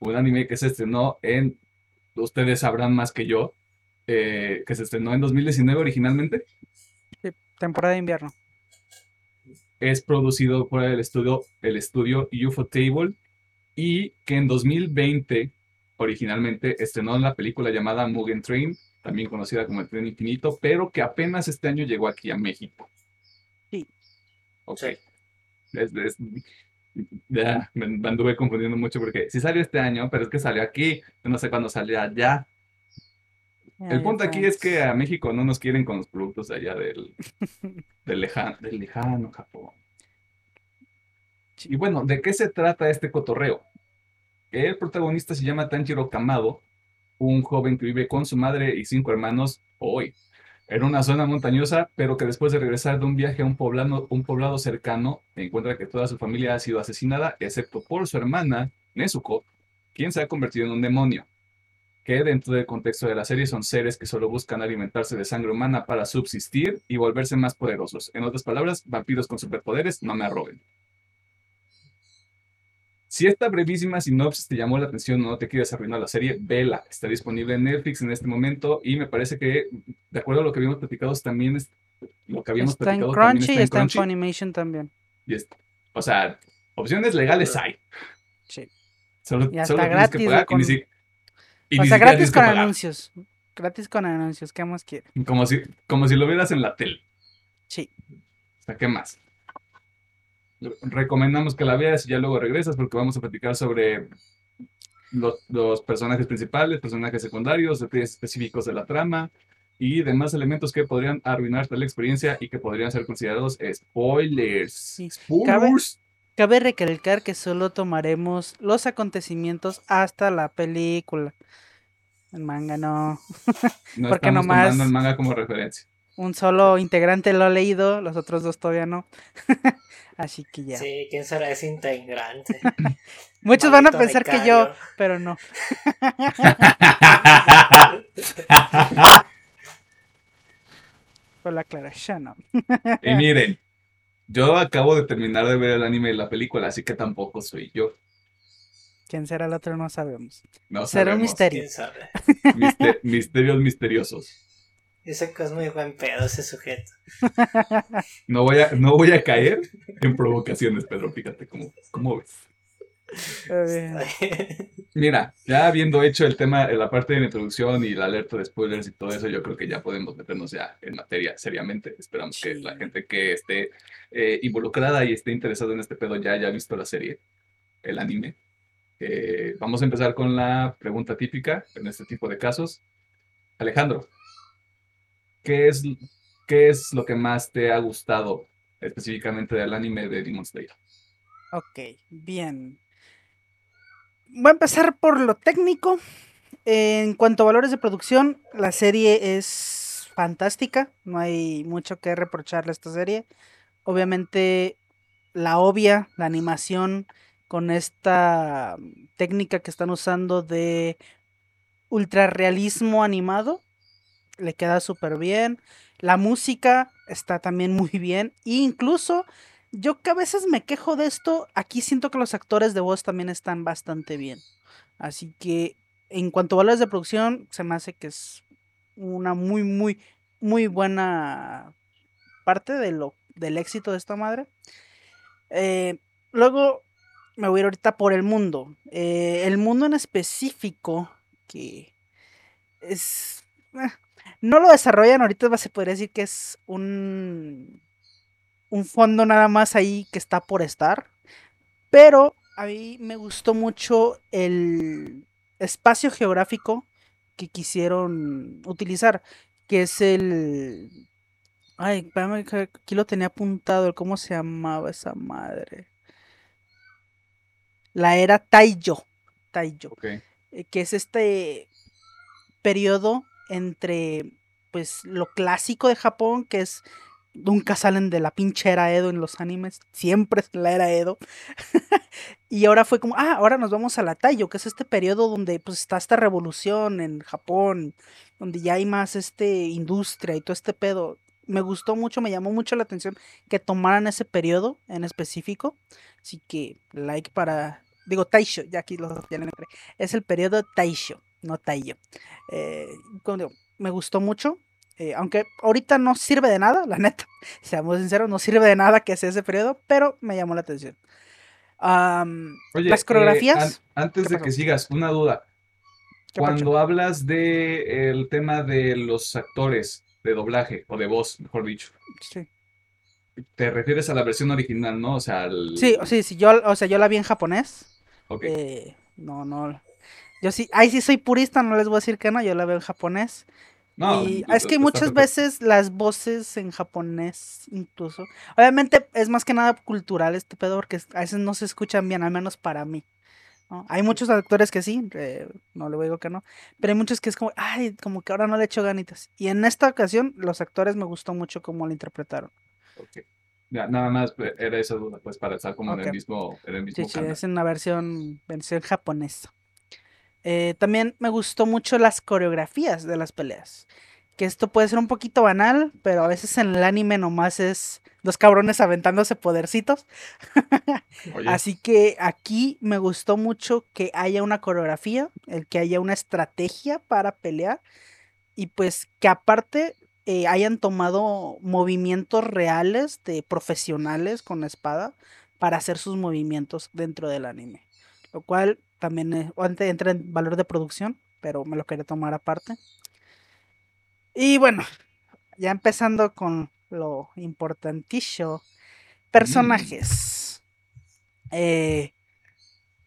un anime que se estrenó en, ustedes sabrán más que yo, eh, que se estrenó en 2019 originalmente. Temporada de invierno. es producido por el estudio, el estudio UFO Table y que en 2020 originalmente estrenó la película llamada Mugen Train, también conocida como El Tren Infinito, pero que apenas este año llegó aquí a México. Sí. Ok. Sí. Es- es- ya, me, me anduve confundiendo mucho porque sí salió este año, pero es que salió aquí, yo no sé cuándo salió allá. El punto aquí es que a México no nos quieren con los productos de allá del, del, lejano, del lejano Japón. Y bueno, ¿de qué se trata este cotorreo? El protagonista se llama Tanjiro Kamado, un joven que vive con su madre y cinco hermanos hoy en una zona montañosa, pero que después de regresar de un viaje a un poblado, un poblado cercano, encuentra que toda su familia ha sido asesinada, excepto por su hermana, Nezuko, quien se ha convertido en un demonio que dentro del contexto de la serie son seres que solo buscan alimentarse de sangre humana para subsistir y volverse más poderosos. En otras palabras, vampiros con superpoderes, no me arroben. Si esta brevísima sinopsis te llamó la atención o no te quieres arruinar la serie, vela. Está disponible en Netflix en este momento y me parece que, de acuerdo a lo que habíamos platicado, también es lo que habíamos Está en platicado. también Crunchy y está en Crunchy. Funimation también. Y es- o sea, opciones legales hay. Sí. Solo, Y hasta solo gratis, que pagar y con- ni si- y O ni sea, siquiera gratis con pagar. anuncios. Gratis con anuncios, ¿qué más quiere? Como si, como si lo vieras en la tele. Sí. O sea, ¿qué más? Recomendamos que la veas y ya luego regresas porque vamos a platicar sobre los, los personajes principales, personajes secundarios, detalles específicos de la trama y demás elementos que podrían arruinarte la experiencia y que podrían ser considerados spoilers. Sí. Spoilers. Cabe recalcar que solo tomaremos los acontecimientos hasta la película. El manga no. No porque estamos nomás- tomando el manga como referencia. Un solo integrante lo ha leído, los otros dos todavía no. Así que ya. Sí, ¿quién será ese integrante? Muchos van a pensar que yo, pero no. Por la aclaración, no. Y miren, yo acabo de terminar de ver el anime de la película, así que tampoco soy yo. ¿Quién será el otro? No sabemos. No Será un sabemos. misterio. ¿Quién sabe? Mister- misterios misteriosos. Que es muy buen pedo ese sujeto. No voy a, no voy a caer en provocaciones, Pedro. Fíjate cómo, cómo ves. Eh, Mira, ya habiendo hecho el tema, la parte de la introducción y la alerta de spoilers y todo eso, yo creo que ya podemos meternos ya en materia seriamente. Esperamos que la gente que esté eh, involucrada y esté interesada en este pedo ya haya visto la serie, el anime. Eh, vamos a empezar con la pregunta típica en este tipo de casos. Alejandro, ¿qué es, qué es lo que más te ha gustado específicamente del anime de Demon Slayer? ok, bien. Voy a empezar por lo técnico. En cuanto a valores de producción, la serie es fantástica. No hay mucho que reprocharle a esta serie. Obviamente, la obvia, la animación con esta técnica que están usando de ultrarrealismo animado, le queda súper bien. La música está también muy bien. E incluso yo que a veces me quejo de esto, aquí siento que los actores de voz también están bastante bien. Así que en cuanto a valores de producción, se me hace que es una muy, muy, muy buena parte de lo, del éxito de esta madre. Eh, luego me voy a ir ahorita por el mundo. Eh, el mundo en específico, que es... eh, no lo desarrollan, ahorita se podría decir que es un un fondo nada más ahí que está por estar. Pero a mí me gustó mucho el espacio geográfico que quisieron utilizar, que es el... Ay, espérame, aquí lo tenía apuntado, cómo se llamaba esa madre. La era Taiyo. Taiyo eh, que es este periodo entre pues lo clásico de Japón, que es nunca salen de la pinche era Edo en los animes, siempre es la era Edo. y ahora fue como, ah, ahora nos vamos a la Taiyo, que es este periodo donde pues está esta revolución en Japón, donde ya hay más este industria y todo este pedo. Me gustó mucho, me llamó mucho la atención que tomaran ese periodo en específico. Así que like para digo Taisho, ya aquí lo ya le encontré. Es el periodo Taisho, no Taiyo. Eh, como digo, me gustó mucho. eh, aunque ahorita no sirve de nada, la neta. Seamos sinceros, no sirve de nada que sea ese periodo, pero me llamó la atención. Oye, Las eh, coreografías. an- antes ¿Qué de pasó? que sigas, una duda. ¿Qué Cuando hablas de el tema de los actores de doblaje o de voz, mejor dicho, sí. te refieres a la versión original, ¿no? O sea, al... Sí, sí, sí, yo, o sea, yo la vi en japonés. Ok. eh, no, no. Yo sí, ahí sí soy purista, no les voy a decir que no, yo la veo en japonés. No, y es que muchas veces las voces en japonés, incluso. Obviamente es más que nada cultural este pedo, porque a veces no se escuchan bien, al menos para mí. ¿no? Hay muchos actores que sí, eh, no le digo que no, pero hay muchos que es como, ay, como que ahora no le echo ganitas. Y en esta ocasión, los actores me gustó mucho cómo lo interpretaron. Ok. Ya, nada más eh, era esa duda, pues para estar como en el mismo, en el Sí, mismo sí, canal. es en una versión, versión japonesa. Eh, también me gustó mucho las coreografías de las peleas. que esto puede ser un poquito banal, pero a veces en el anime nomás es dos cabrones aventándose podercitos. Así que aquí me gustó mucho que haya una coreografía, el que haya una estrategia para pelear y pues que aparte eh, hayan tomado movimientos reales de profesionales con la espada para hacer sus movimientos dentro del anime. Lo cual también eh, entra en valor de producción, pero me lo quería tomar aparte. Y bueno, ya empezando con lo importantísimo, personajes. Eh,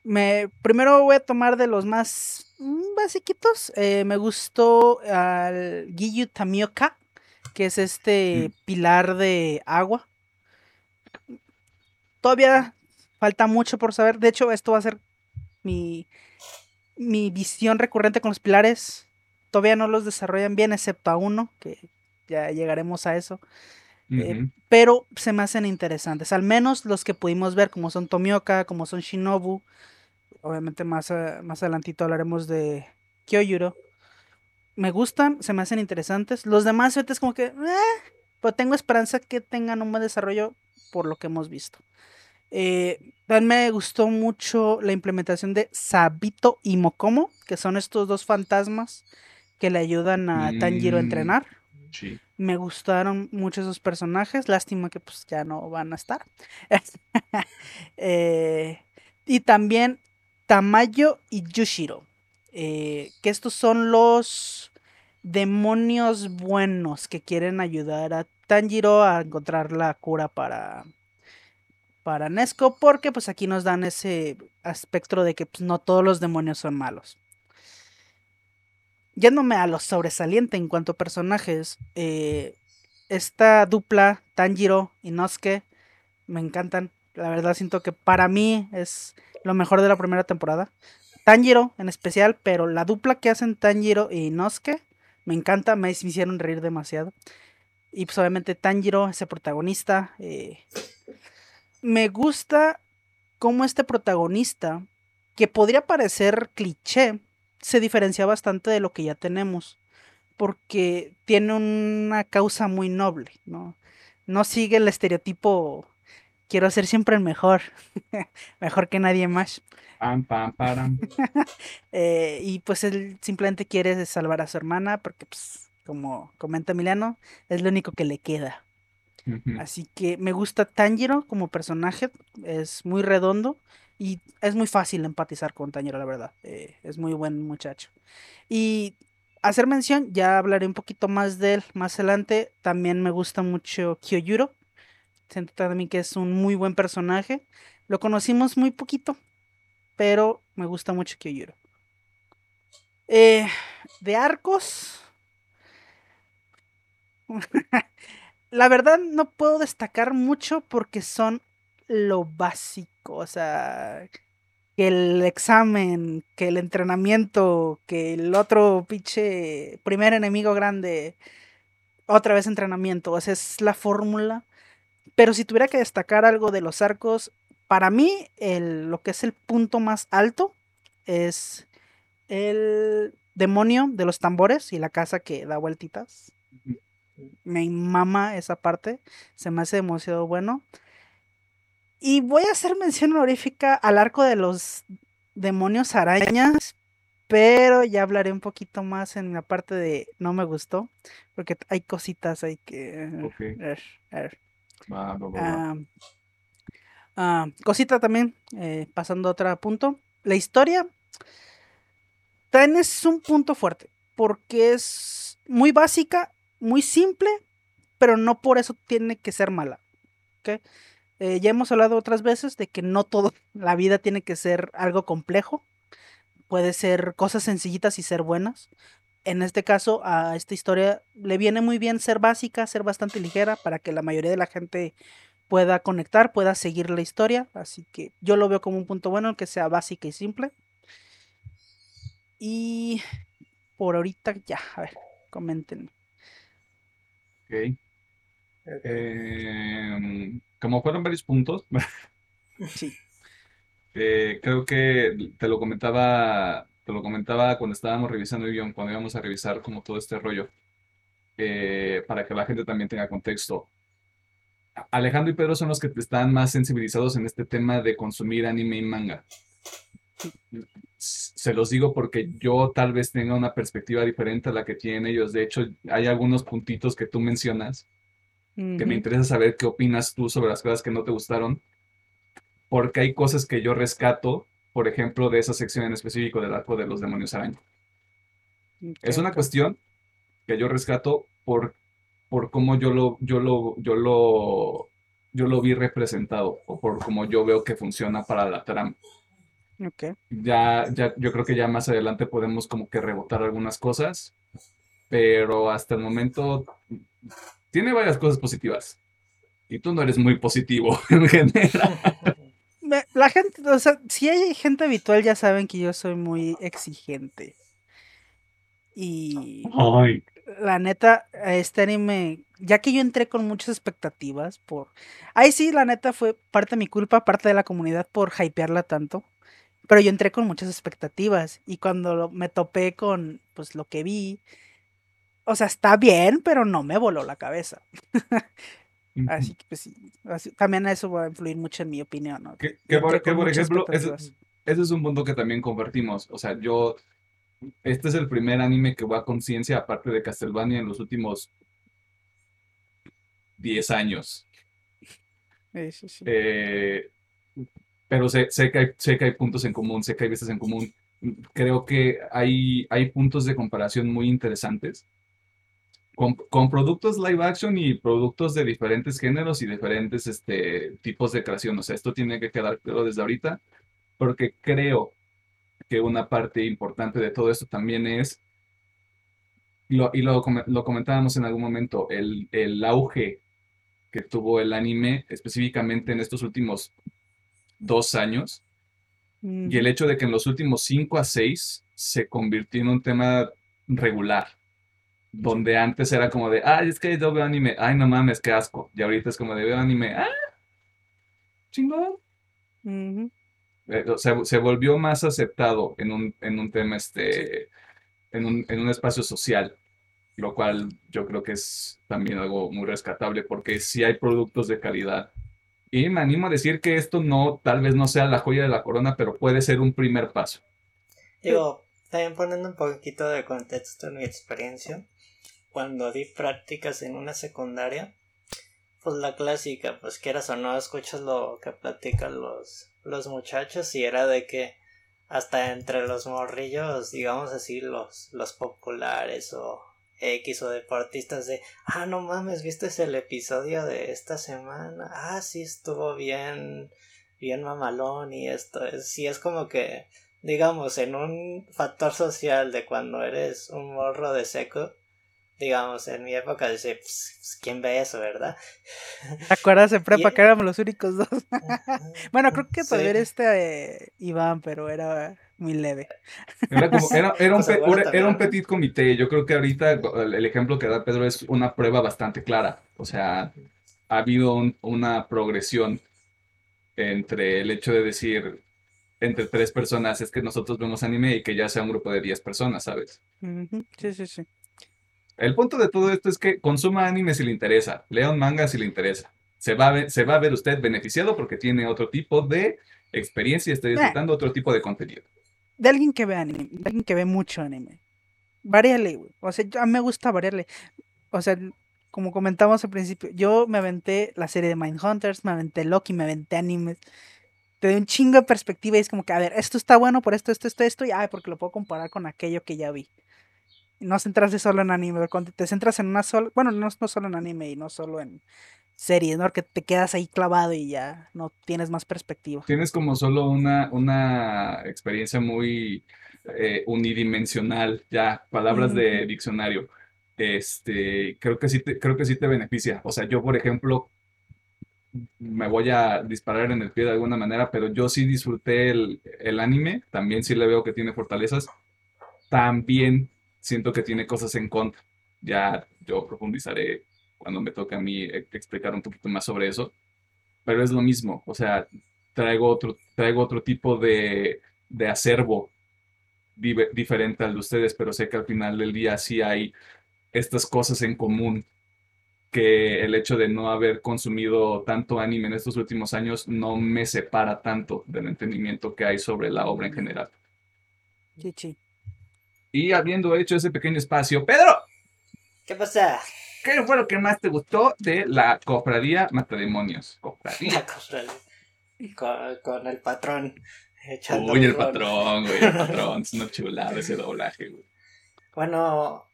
me, primero voy a tomar de los más mm, basiquitos. Eh, me gustó al Giyu Tamioka, que es este pilar de agua. Todavía falta mucho por saber. De hecho, esto va a ser mi, mi visión recurrente con los pilares. Todavía no los desarrollan bien, excepto a uno, que ya llegaremos a eso. eh, Pero se me hacen interesantes. Al menos los que pudimos ver, como son Tomioka, como son Shinobu. Obviamente más, a- más adelantito hablaremos de Kyoyuro. Me gustan, se me hacen interesantes. Los demás es como que... "Eh", pero tengo esperanza que tengan un buen desarrollo por lo que hemos visto. Eh, también me gustó mucho la implementación de Sabito y Mokomo, que son estos dos fantasmas que le ayudan a Tanjiro a Mm. entrenar. sí. Me gustaron mucho esos personajes. Lástima que pues ya no van a estar. Eh, y también Tamayo y Yushiro. eh, que estos son los demonios buenos que quieren ayudar a Tanjiro a encontrar la cura para, para Nesco. Porque pues aquí nos dan ese aspecto de que pues, no todos los demonios son malos. Yéndome a lo sobresaliente en cuanto a personajes, eh, esta dupla, Tanjiro y Nosuke, me encantan. La verdad siento que para mí es lo mejor de la primera temporada. Tanjiro en especial, pero la dupla que hacen Tanjiro y Nosuke me encanta, me, hicieron reír demasiado. Y pues obviamente Tanjiro, ese protagonista, eh, me gusta cómo este protagonista, que podría parecer cliché, se diferencia bastante de lo que ya tenemos porque tiene una causa muy noble, ¿no? No sigue el estereotipo quiero ser siempre el mejor, mejor que nadie más. Pam, pam, param. Eh, y pues él simplemente quiere salvar a su hermana porque, pues, como comenta Emiliano, es lo único que le queda. Así que me gusta Tanjiro como personaje, es muy redondo y es muy fácil empatizar con Tanjiro, la verdad. eh, es muy buen muchacho. Y hacer mención, ya hablaré un poquito más de él más adelante. También me gusta mucho Kyoyuro. Siento también que es un muy buen personaje. Lo conocimos muy poquito, pero me gusta mucho Kyoyuro. Eh, de arcos. La verdad no puedo destacar mucho porque son lo básico, o sea, que el examen, que el entrenamiento, que el otro pinche primer enemigo grande, otra vez entrenamiento, o sea, es la fórmula. Pero si tuviera que destacar algo de los arcos, para mí el, lo que es el punto más alto es el demonio de los tambores y la casa que da vueltitas. Me mama esa parte, se me hace demasiado bueno. Y voy a hacer mención honorífica al arco de los demonios arañas, pero ya hablaré un poquito más en la parte de no me gustó, porque hay cositas ahí que... Ok. er, er. Va, va, va, va. Cosita también, eh, pasando a otro punto. La historia también es un punto fuerte, porque es muy básica, muy simple, pero no por eso tiene que ser mala. ¿ok? Eh, ya hemos hablado otras veces de que no todo la vida tiene que ser algo complejo. Puede ser cosas sencillitas y ser buenas. En este caso, a esta historia le viene muy bien ser básica, ser bastante ligera para que la mayoría de la gente pueda conectar, pueda seguir la historia. Así que yo lo veo como un punto bueno, que sea básica y simple. Y por ahorita ya, a ver, comenten. Ok. Em, como fueron varios puntos, Sí, eh, creo que te lo comentaba, te lo comentaba cuando estábamos revisando el guion, cuando íbamos a revisar como todo este rollo. eh, para que la gente también tenga contexto. Alejandro y Pedro son los que están más sensibilizados en este tema de consumir anime y manga. Se los digo porque yo tal vez tenga una perspectiva diferente a la que tienen ellos. De hecho, hay algunos puntitos que tú mencionas que me interesa saber qué opinas tú sobre las cosas que no te gustaron, porque hay cosas que yo rescato, por ejemplo, de esa sección en específico del arco de los demonios araña. Es una cuestión que yo rescato por, por cómo yo lo, yo lo, yo lo, yo lo vi representado o por cómo yo veo que funciona para la trama. Ya, ya, yo creo que ya más adelante podemos como que rebotar algunas cosas, pero hasta el momento tiene varias cosas positivas. Y tú no eres muy positivo en general. La gente, o sea, si hay gente habitual ya saben que yo soy muy exigente. Y la neta, este anime, ya que yo entré con muchas expectativas por... Ahí sí, la neta fue parte de mi culpa, parte de la comunidad por hypearla tanto. Pero yo entré con muchas expectativas y cuando me topé con pues lo que vi, o sea, está bien, pero no me voló la cabeza. así que pues sí, también eso va a influir mucho en mi opinión, ¿no? Que, por, ejemplo, ese, es un punto que también compartimos. O sea, yo, este es el primer anime que va a conciencia, aparte de Castlevania, en los últimos 10 años. Sí, sí, sí. Eh, pero sé, sé, que hay, sé que hay puntos en común, sé que hay veces en común. Creo que hay, hay puntos de comparación muy interesantes con, productos live action y productos de diferentes géneros y diferentes este, tipos de creación. O sea, esto tiene que quedar claro desde ahorita, porque creo que una parte importante de todo esto también es, y lo, lo, comentábamos en algún momento, el, el auge que tuvo el anime, específicamente en estos últimos dos años, y el hecho de que en los últimos cinco a seis se convirtió en un tema regular donde antes era como de, ay, es que yo veo anime, ay, no mames, qué asco. Y ahorita es como de, veo anime, ah, chingón. Eh, se, volvió más aceptado en un, en un tema, este, en un, en un espacio social, lo cual yo creo que es también algo muy rescatable porque sí hay productos de calidad. Y me animo a decir que esto no, tal vez no sea la joya de la corona, pero puede ser un primer paso. Digo, también poniendo un poquito de contexto en mi experiencia, cuando di prácticas en una secundaria, pues la clásica, pues quieras o no, escuchas lo que platican los, los muchachos y era de que hasta entre los morrillos, digamos así, los, los populares o X o deportistas de, ah, no mames, ¿viste el episodio de esta semana? Ah, sí, estuvo bien, bien mamalón y esto, es, sí es como que, digamos, en un factor social de cuando eres un morro de seco, digamos, en mi época, dice, pues, ¿quién ve eso, verdad? ¿Te acuerdas en prepa que éramos los únicos dos? bueno, creo que todavía era este Iván, pero era muy leve. Era, como, era, un, petit comité. Yo creo que ahorita el ejemplo que da Pedro es una prueba bastante clara. O sea, ha habido una progresión entre el hecho de decir entre tres personas es que nosotros vemos anime y que ya sea un grupo de diez personas, ¿sabes? Sí, sí, sí. El punto de todo esto es que consuma anime si le interesa, lea un manga si le interesa. Se va, a ver, se va a ver usted beneficiado porque tiene otro tipo de experiencia y está disfrutando otro tipo de contenido. De alguien que ve anime, de alguien que ve mucho anime. Variale, güey. O sea, a mí me gusta variarle. O sea, como comentamos al principio, yo me aventé la serie de Mindhunters, me aventé Loki, me aventé animes. Te doy un chingo de perspectiva y es como que, a ver, esto está bueno por esto, esto, esto, esto, y ay, porque lo puedo comparar con aquello que ya vi no centrarse solo en anime, cuando te centras en una sola, bueno, no, no solo en anime y no solo en series, ¿no? Que te quedas ahí clavado y ya no tienes más perspectiva. Tienes como solo una, una experiencia muy eh, unidimensional, ya, palabras de diccionario. Este, creo que sí te, creo que sí te beneficia. O sea, yo, por ejemplo, me voy a disparar en el pie de alguna manera, pero yo sí disfruté el, el anime, también sí le veo que tiene fortalezas. También siento que tiene cosas en contra. Ya yo profundizaré cuando me toque a mí e, explicar un poquito más sobre eso. Pero es lo mismo, o sea, traigo otro, traigo otro tipo de, acervo diferente al de ustedes, pero sé que al final del día sí hay estas cosas en común que el hecho de no haber consumido tanto anime en estos últimos años no me separa tanto del entendimiento que hay sobre la obra en general. Chichi. Y habiendo hecho ese pequeño espacio, Pedro, ¿Qué pasa? ¿Qué fue lo que más te gustó de la cofradía Matademonios? Cofradía. La cofradía. Con, con el patrón. echando Uy, el patrón, güey, el patrón. Es una chulada ese doblaje, güey. Bueno,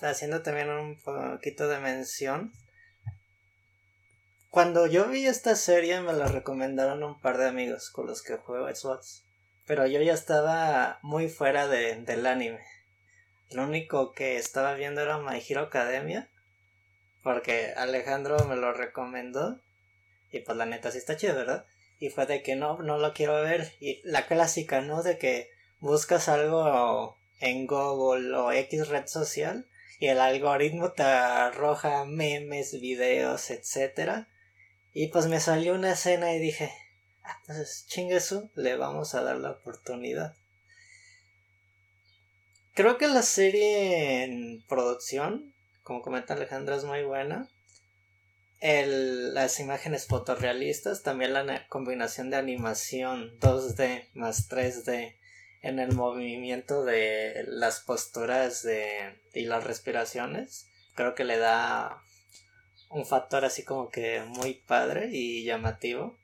haciendo también un poquito de mención. Cuando yo vi esta serie me la recomendaron un par de amigos con los que juego Xbox. Pero yo ya estaba muy fuera de, del anime. Lo único que estaba viendo era My Hero Academia. Porque Alejandro me lo recomendó. Y pues la neta sí está chido, ¿verdad? Y fue de que no, no lo quiero ver. Y la clásica, ¿no? De que buscas algo en Google o X red social y el algoritmo te arroja memes, videos, etcétera. Y pues me salió una escena y dije, ah, su, le vamos a dar la oportunidad. Creo que la serie en producción, como comenta Alejandra, es muy buena. Las imágenes fotorrealistas, también la na- combinación de animación 2D más 3D en el movimiento de las posturas de, y las respiraciones, creo que le da un factor así como que muy padre y llamativo.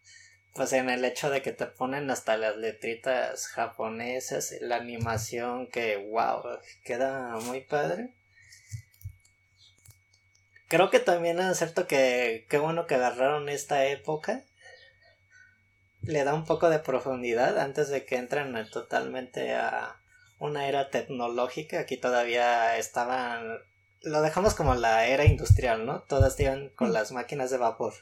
Pues en el hecho de que te ponen hasta las letritas japonesas, la animación que wow, queda muy padre. Creo que también es cierto que qué bueno que agarraron esta época. Le da un poco de profundidad antes de que entren totalmente a una era tecnológica. Aquí todavía estaban. Lo dejamos como la era industrial, ¿no? Todas iban con Mm. las máquinas de vapor.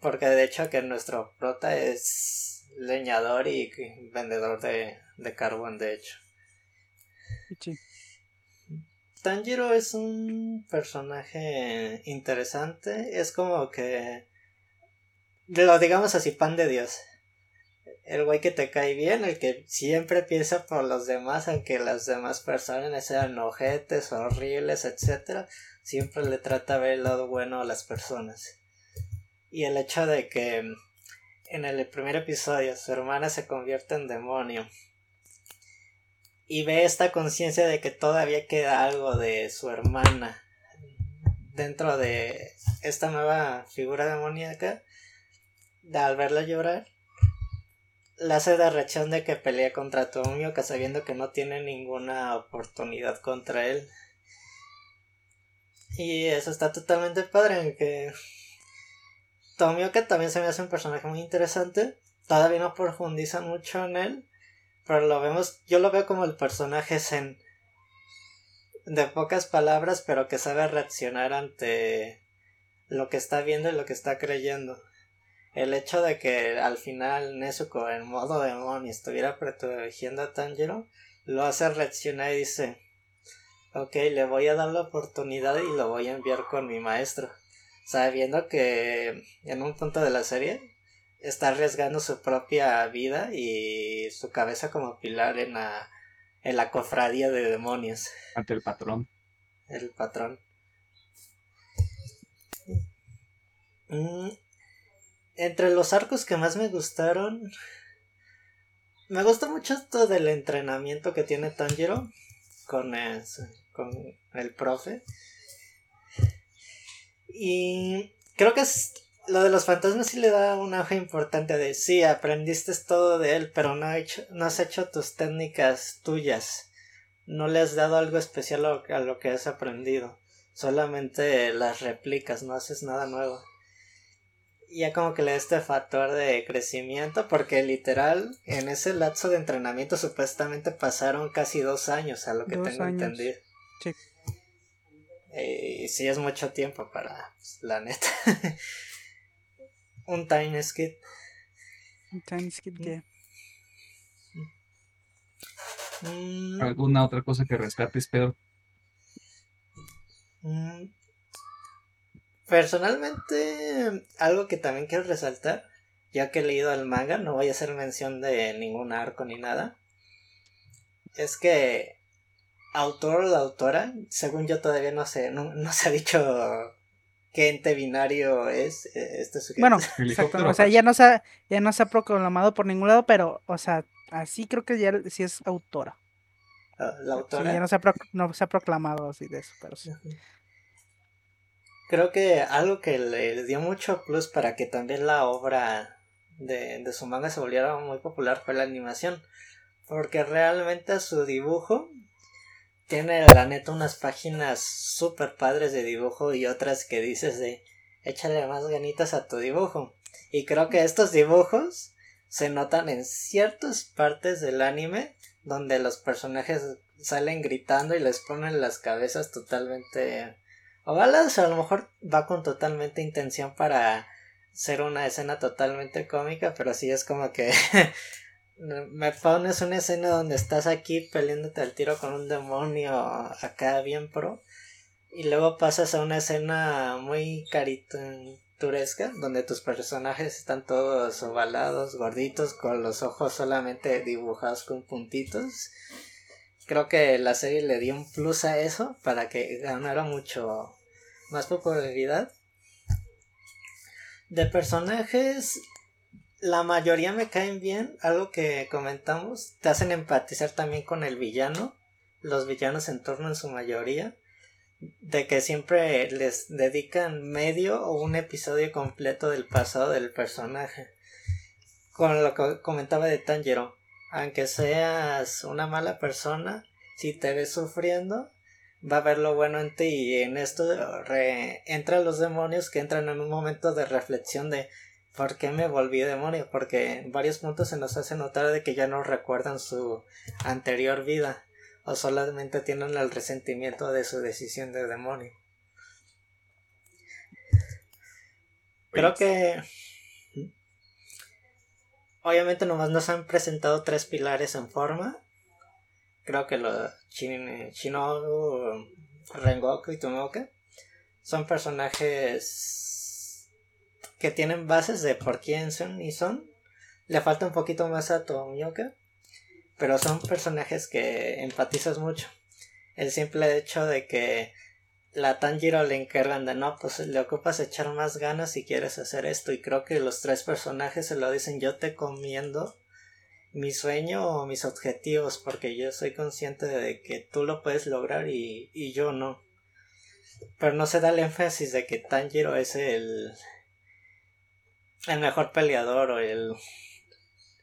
Porque de hecho que nuestro prota es leñador y vendedor de, de carbón, de hecho. Chichi. Tanjiro es un personaje interesante. Es como que. Lo digamos así, pan de Dios. El güey que te cae bien, el que siempre piensa por los demás, aunque las demás personas sean ojetes, horribles, etc. Siempre le trata de ver el lado bueno a las personas. Y el hecho de que en el primer episodio su hermana se convierte en demonio y ve esta conciencia de que todavía queda algo de su hermana dentro de esta nueva figura demoníaca, de al verla llorar, le hace la reacción de que pelea contra Tomioka sabiendo que no tiene ninguna oportunidad contra él. Y eso está totalmente padre, que Tomioka también se me hace un personaje muy interesante. Todavía no profundiza mucho en él, pero lo vemos, yo lo veo como el personaje zen. De pocas palabras, pero que sabe reaccionar ante lo que está viendo y lo que está creyendo. El hecho de que al final Nezuko en modo demonio estuviera protegiendo a Tanjiro lo hace reaccionar y dice ok, le voy a dar la oportunidad y lo voy a enviar con mi maestro. Sabiendo que en un punto de la serie está arriesgando su propia vida y su cabeza como pilar en la, en la cofradía de demonios, Ante el patrón. el patrón. Mm, entre los arcos que más me gustaron, me gusta mucho esto del entrenamiento que tiene Tanjiro con el, con el profe. Y creo que es lo de los fantasmas sí le da un auge importante de sí, aprendiste todo de él, pero no, ha hecho, no has hecho tus técnicas tuyas. No le has dado algo especial a lo, que has aprendido. Solamente las replicas, no haces nada nuevo. Y ya como que le da este factor de crecimiento, porque literal, en ese lapso de entrenamiento supuestamente pasaron casi dos años, a lo que Dos tengo años. entendido. Sí. Eh, y sí es mucho tiempo para, pues, la neta. Un time skip. Tiny Skip que- Mm, ¿Alguna otra cosa que rescates, Pedro? mm. Personalmente, algo que también quiero resaltar, ya que he leído el manga, no voy a hacer mención de ningún arco ni nada, es que autor o la autora, según yo todavía no sé, no, no se ha dicho qué ente binario es eh, este sujeto. Bueno, exacto. O sea, ya no se ha, ya no se ha proclamado por ningún lado, pero, o sea, así creo que ya sí es autora. Ah, la Sí, autora. ya no se ha, proc- no se ha proclamado así de eso, pero sí. Creo que algo que le dio mucho plus para que también la obra de, de su manga se volviera muy popular fue la animación. Porque realmente su dibujo tiene la neta unas páginas súper padres de dibujo y otras que dices de échale más ganitas a tu dibujo. Y creo que estos dibujos se notan en ciertas partes del anime donde los personajes salen gritando y les ponen las cabezas totalmente ovaladas. A lo mejor va con totalmente intención para ser una escena totalmente cómica, pero sí es como que me pones una escena donde estás aquí peleándote al tiro con un demonio acá bien pro y luego pasas a una escena muy caricaturesca donde tus personajes están todos ovalados, gorditos, con los ojos solamente dibujados con puntitos. Creo que la serie le dio un plus a eso para que ganara mucho más popularidad. De personajes, la mayoría me caen bien, algo que comentamos, te hacen empatizar también con el villano, los villanos en turno en su mayoría, de que siempre les dedican medio o un episodio completo del pasado del personaje. Con lo que comentaba de Tanjiro, aunque seas una mala persona, si te ves sufriendo, va a ver lo bueno en ti y en esto entran los demonios que entran en un momento de reflexión de ¿por qué me volví demonio? Porque en varios puntos se nos hace notar de que ya no recuerdan su anterior vida o solamente tienen el resentimiento de su decisión de demonio. Creo que obviamente nomás nos han presentado tres pilares en forma. Creo que los Shin- Shinobu, Rengoku y Tomoka son personajes que tienen bases de por quién son y son. Le falta un poquito más a Tomioka, pero son personajes que empatizas mucho. El simple hecho de que la Tanjiro le encargan de no, pues le ocupas echar más ganas si quieres hacer esto. Y creo que los tres personajes se lo dicen: Yo te comiendo mi sueño o mis objetivos, porque yo soy consciente de que tú lo puedes lograr y, y yo no. Pero no se da el énfasis de que Tanjiro es el, el mejor peleador o el,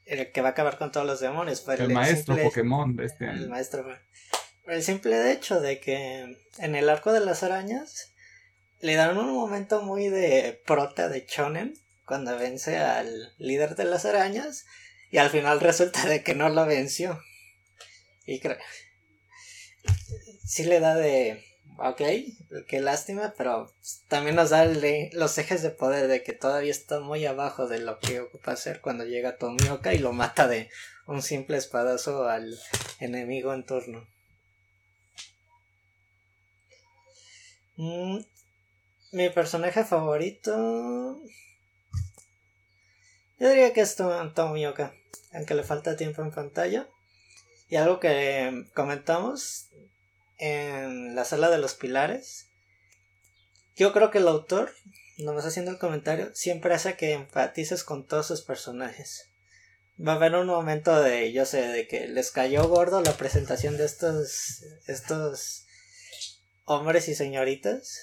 el que va a acabar con todos los demonios. Pero El maestro simple- Pokémon de este el año. maestro fue- El simple hecho de que en el arco de las arañas le dan un momento muy de prota de Chonen cuando vence al líder de las arañas y al final resulta de que no lo venció. Y creo. Sí le da de. Ok, qué lástima, pero también nos da los ejes de poder de que todavía está muy abajo de lo que ocupa hacer cuando llega Tomioka y lo mata de un simple espadazo al enemigo en turno. Mm, mi personaje favorito. Yo diría que es To- Tomioka, aunque le falta tiempo en pantalla. Y algo que comentamos en la sala de los pilares. Yo creo que el autor, nomás haciendo el comentario, siempre hace que empatices con todos sus personajes. Va a haber un momento de, yo sé, de que les cayó gordo la presentación de estos, estos hombres y señoritas.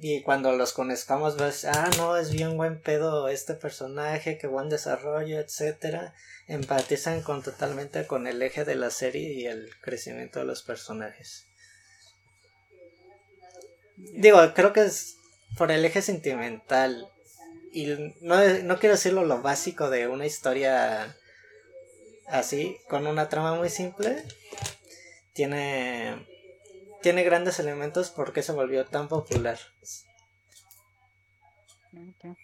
Y cuando los conozcamos ves, ah, no, es bien buen pedo este personaje, qué buen desarrollo, etcétera. Empatizan con totalmente con el eje de la serie y el crecimiento de los personajes. Digo, creo que es por el eje sentimental. Y no, no quiero decirlo lo básico de una historia así, con una trama muy simple. Tiene tiene grandes elementos porque se volvió tan popular. Ok.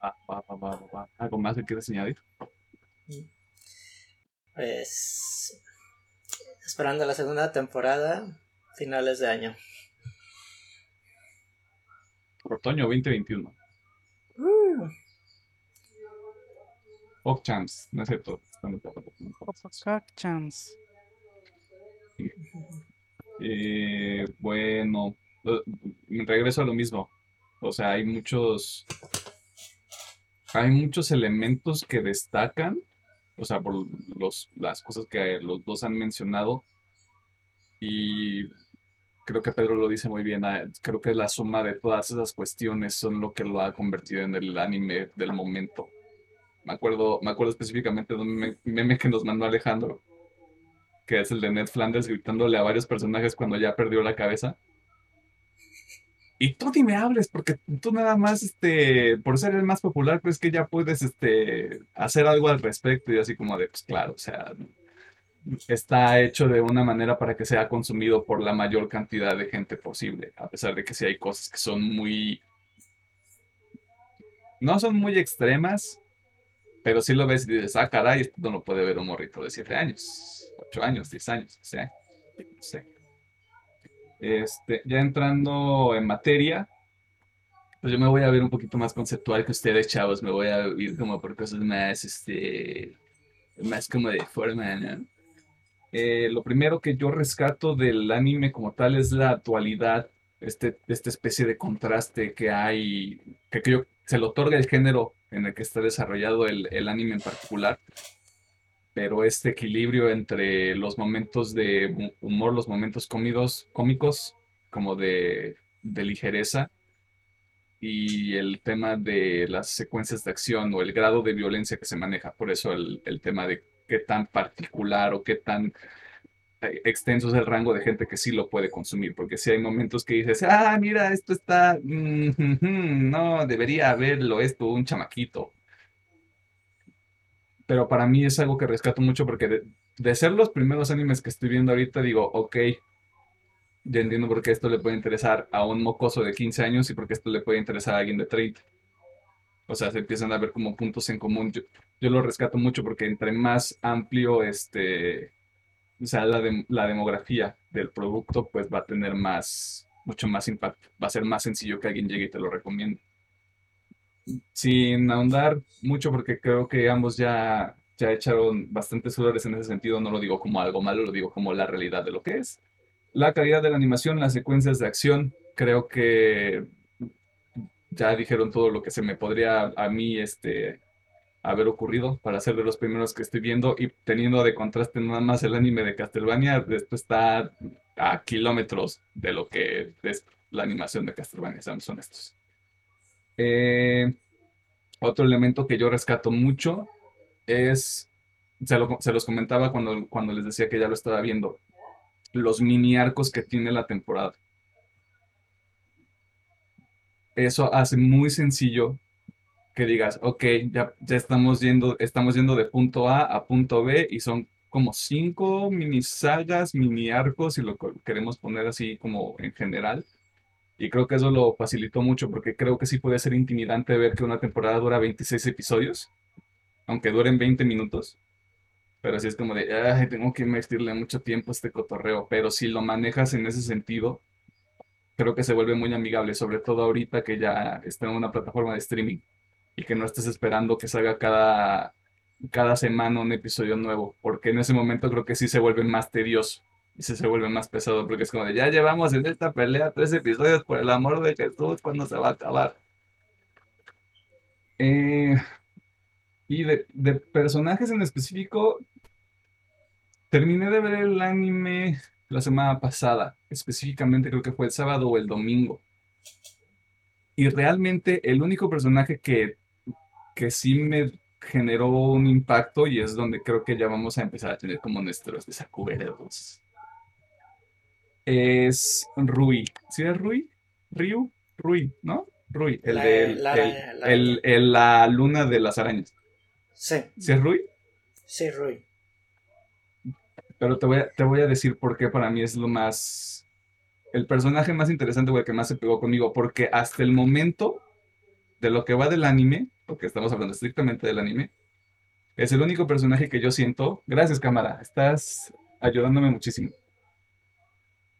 Ah, va, va, va, va, va. ¿Algo más que quieres añadir? Pues esperando la segunda temporada, finales de año. Por otoño 2021. Uh, Champs, no es cierto. Chance. Eh, bueno, lo- regreso a lo mismo. O sea, hay muchos, hay muchos elementos que destacan, o sea, por los, las cosas que los dos han mencionado, y creo que Pedro lo dice muy bien. ah, Creo que la suma de todas esas cuestiones son lo que lo ha convertido en el anime del momento. Me acuerdo, me acuerdo específicamente de un meme que nos mandó Alejandro, que es el de Ned Flanders gritándole a varios personajes cuando ya perdió la cabeza. Y tú ni me hables, porque tú nada más, este, por ser el más popular, crees que ya puedes, este, hacer algo al respecto. Y así como de, pues claro, o sea, está hecho de una manera para que sea consumido por la mayor cantidad de gente posible, a pesar de que sí hay cosas que son muy, no son muy extremas, pero sí lo ves y dices, ah, caray, esto no lo puede ver un morrito de 7 años, 8 años, 10 años, o sea, no sé. Este, ya entrando en materia, pues yo me voy a ver un poquito más conceptual que ustedes, chavos, me voy a ir como por cosas más, este, más como de forma, ¿no? Eh, lo primero que yo rescato del anime como tal es la actualidad, este, esta especie de contraste que hay, que creo se le otorga el género en el que está desarrollado el, el anime en particular, pero este equilibrio entre los momentos de hu- humor, los momentos cómicos, como de, de ligereza, y el tema de las secuencias de acción o el grado de violencia que se maneja. Por eso el, tema de qué tan particular o qué tan eh, extenso es el rango de gente que sí lo puede consumir, porque si hay momentos que dices, ah, mira, esto está, mm, no, debería haberlo esto un chamaquito. Pero para mí es algo que rescato mucho porque de, de ser los primeros animes que estoy viendo ahorita, digo, ok, ya entiendo por qué esto le puede interesar a un mocoso de 15 años y por qué esto le puede interesar a alguien de 30. O sea, se empiezan a ver como puntos en común. Yo, yo lo rescato mucho porque entre más amplio este, o sea, la, dem- la demografía del producto, pues va a tener más, mucho más impacto. Va a ser más sencillo que alguien llegue y te lo recomiende. Sin ahondar mucho, porque creo que ambos ya, ya echaron bastantes sudores en ese sentido, no lo digo como algo malo, lo digo como la realidad de lo que es. La calidad de la animación, las secuencias de acción, creo que ya dijeron todo lo que se me podría a mí este, haber ocurrido para ser de los primeros que estoy viendo y teniendo de contraste nada más el anime de Castlevania, esto está a kilómetros de lo que es la animación de Castlevania, seamos honestos. Eh, otro elemento que yo rescato mucho es, se, lo- se los comentaba cuando, cuando les decía que ya lo estaba viendo, los mini arcos que tiene la temporada. Eso hace muy sencillo que digas, ok, ya, ya estamos yendo, estamos yendo de punto A a punto B y son como cinco mini sagas, mini arcos, si lo queremos poner así como en general. Y creo que eso lo facilitó mucho porque creo que sí puede ser intimidante ver que una temporada dura 26 episodios, aunque duren 20 minutos. Pero sí es como de, ay, tengo que invertirle mucho tiempo a este cotorreo. Pero si lo manejas en ese sentido, creo que se vuelve muy amigable, sobre todo ahorita que ya está en una plataforma de streaming y que no estés esperando que salga cada, cada semana un episodio nuevo, porque en ese momento creo que sí se vuelve más tedioso y sí se vuelve más pesado, porque es como de, ya llevamos en esta pelea tres episodios, por el amor de Jesús, ¿cuándo se va a acabar? Eh, y de, de personajes en específico, terminé de ver el anime la semana pasada, específicamente creo que fue el sábado o el domingo. Y realmente el único personaje que, que sí me generó un impacto y es donde creo que ya vamos a empezar a tener como nuestros desacuerdos. Es Rui. ¿Sí es Rui? Ryu? Rui, ¿no? Rui, el La- de la el- la el- la luna de las arañas. Sí, ¿Sí es Rui? sí, Rui. Pero te voy a, te voy a decir por qué para mí es lo más, el personaje más interesante o el que más se pegó conmigo, porque hasta el momento de lo que va del anime, porque estamos hablando estrictamente del anime, es el único personaje que yo siento, gracias cámara, estás ayudándome muchísimo.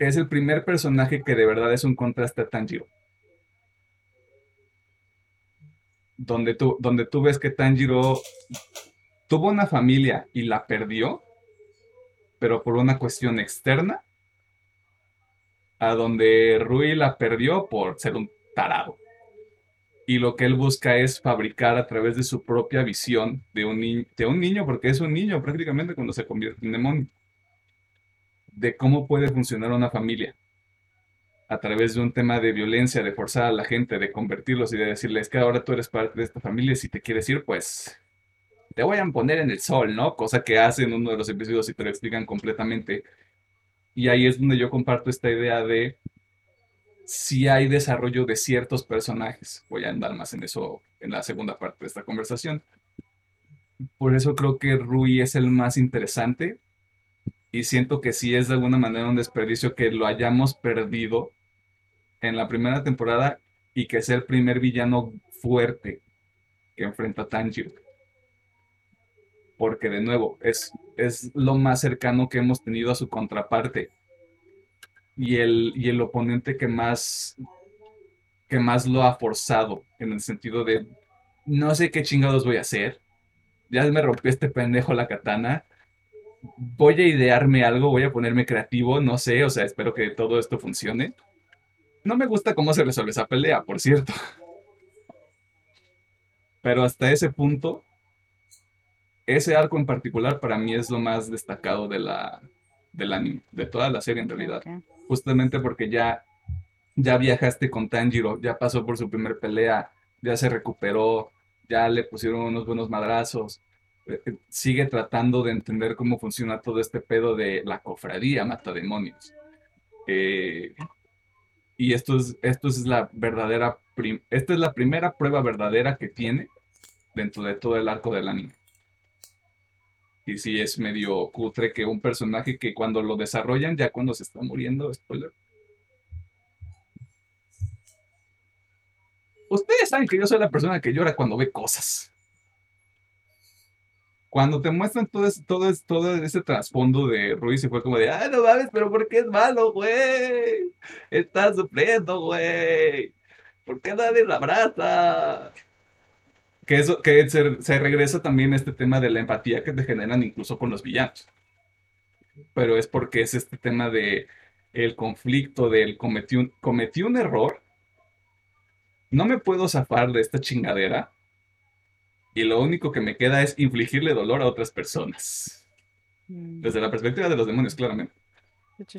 Es el primer personaje que de verdad es un contraste a Tanjiro. Donde tú, donde tú ves que Tanjiro tuvo una familia y la perdió, pero por una cuestión externa a donde Rui la perdió por ser un tarado. Y lo que él busca es fabricar a través de su propia visión de un, de un niño, porque es un niño prácticamente cuando se convierte en demonio, de cómo puede funcionar una familia a través de un tema de violencia, de forzar a la gente, de convertirlos y de decirles que ahora tú eres parte de esta familia y si te quieres ir, pues te voy a poner en el sol, ¿no? Cosa que hace en uno de los episodios y te lo explican completamente. Y ahí es donde yo comparto esta idea de si hay desarrollo de ciertos personajes. Voy a andar más en eso en la segunda parte de esta conversación. Por eso creo que Rui es el más interesante y siento que sí es de alguna manera un desperdicio que lo hayamos perdido en la primera temporada y que sea el primer villano fuerte que enfrenta a Tanjiro. Porque de nuevo, es, es lo más cercano que hemos tenido a su contraparte. Y el, y el oponente que más, que más lo ha forzado, en el sentido de, no sé qué chingados voy a hacer. Ya me rompió este pendejo la katana. Voy a idearme algo, voy a ponerme creativo, no sé, o sea, espero que todo esto funcione. No me gusta cómo se resuelve esa pelea, por cierto. Pero hasta ese punto, ese arco en particular para mí es lo más destacado de la, del anime, de toda la serie en realidad. Justamente porque ya, ya viajaste con Tanjiro, ya pasó por su primer pelea, ya se recuperó, ya le pusieron unos buenos madrazos. Eh, eh, Sigue tratando de entender cómo funciona todo este pedo de la cofradía mata demonios. Eh, y esto es, esto es la verdadera, esta es la primera prueba verdadera que tiene dentro de todo el arco del anime. Y sí es medio cutre que un personaje que cuando lo desarrollan, ya cuando se está muriendo, spoiler. Ustedes saben que yo soy la persona que llora cuando ve cosas. Cuando te muestran todo ese, todo ese, todo ese trasfondo de Ruiz y fue como de, ah, no mames, pero ¿por qué es malo, güey? Está sufriendo, güey. ¿Por qué nadie la abraza? Que eso, que se, se regresa también este tema de la empatía que te generan incluso con los villanos. Pero es porque es este tema de el conflicto del cometí un, cometí un error, no me puedo zafar de esta chingadera y lo único que me queda es infligirle dolor a otras personas. Mm, Desde la perspectiva de los demonios, claramente.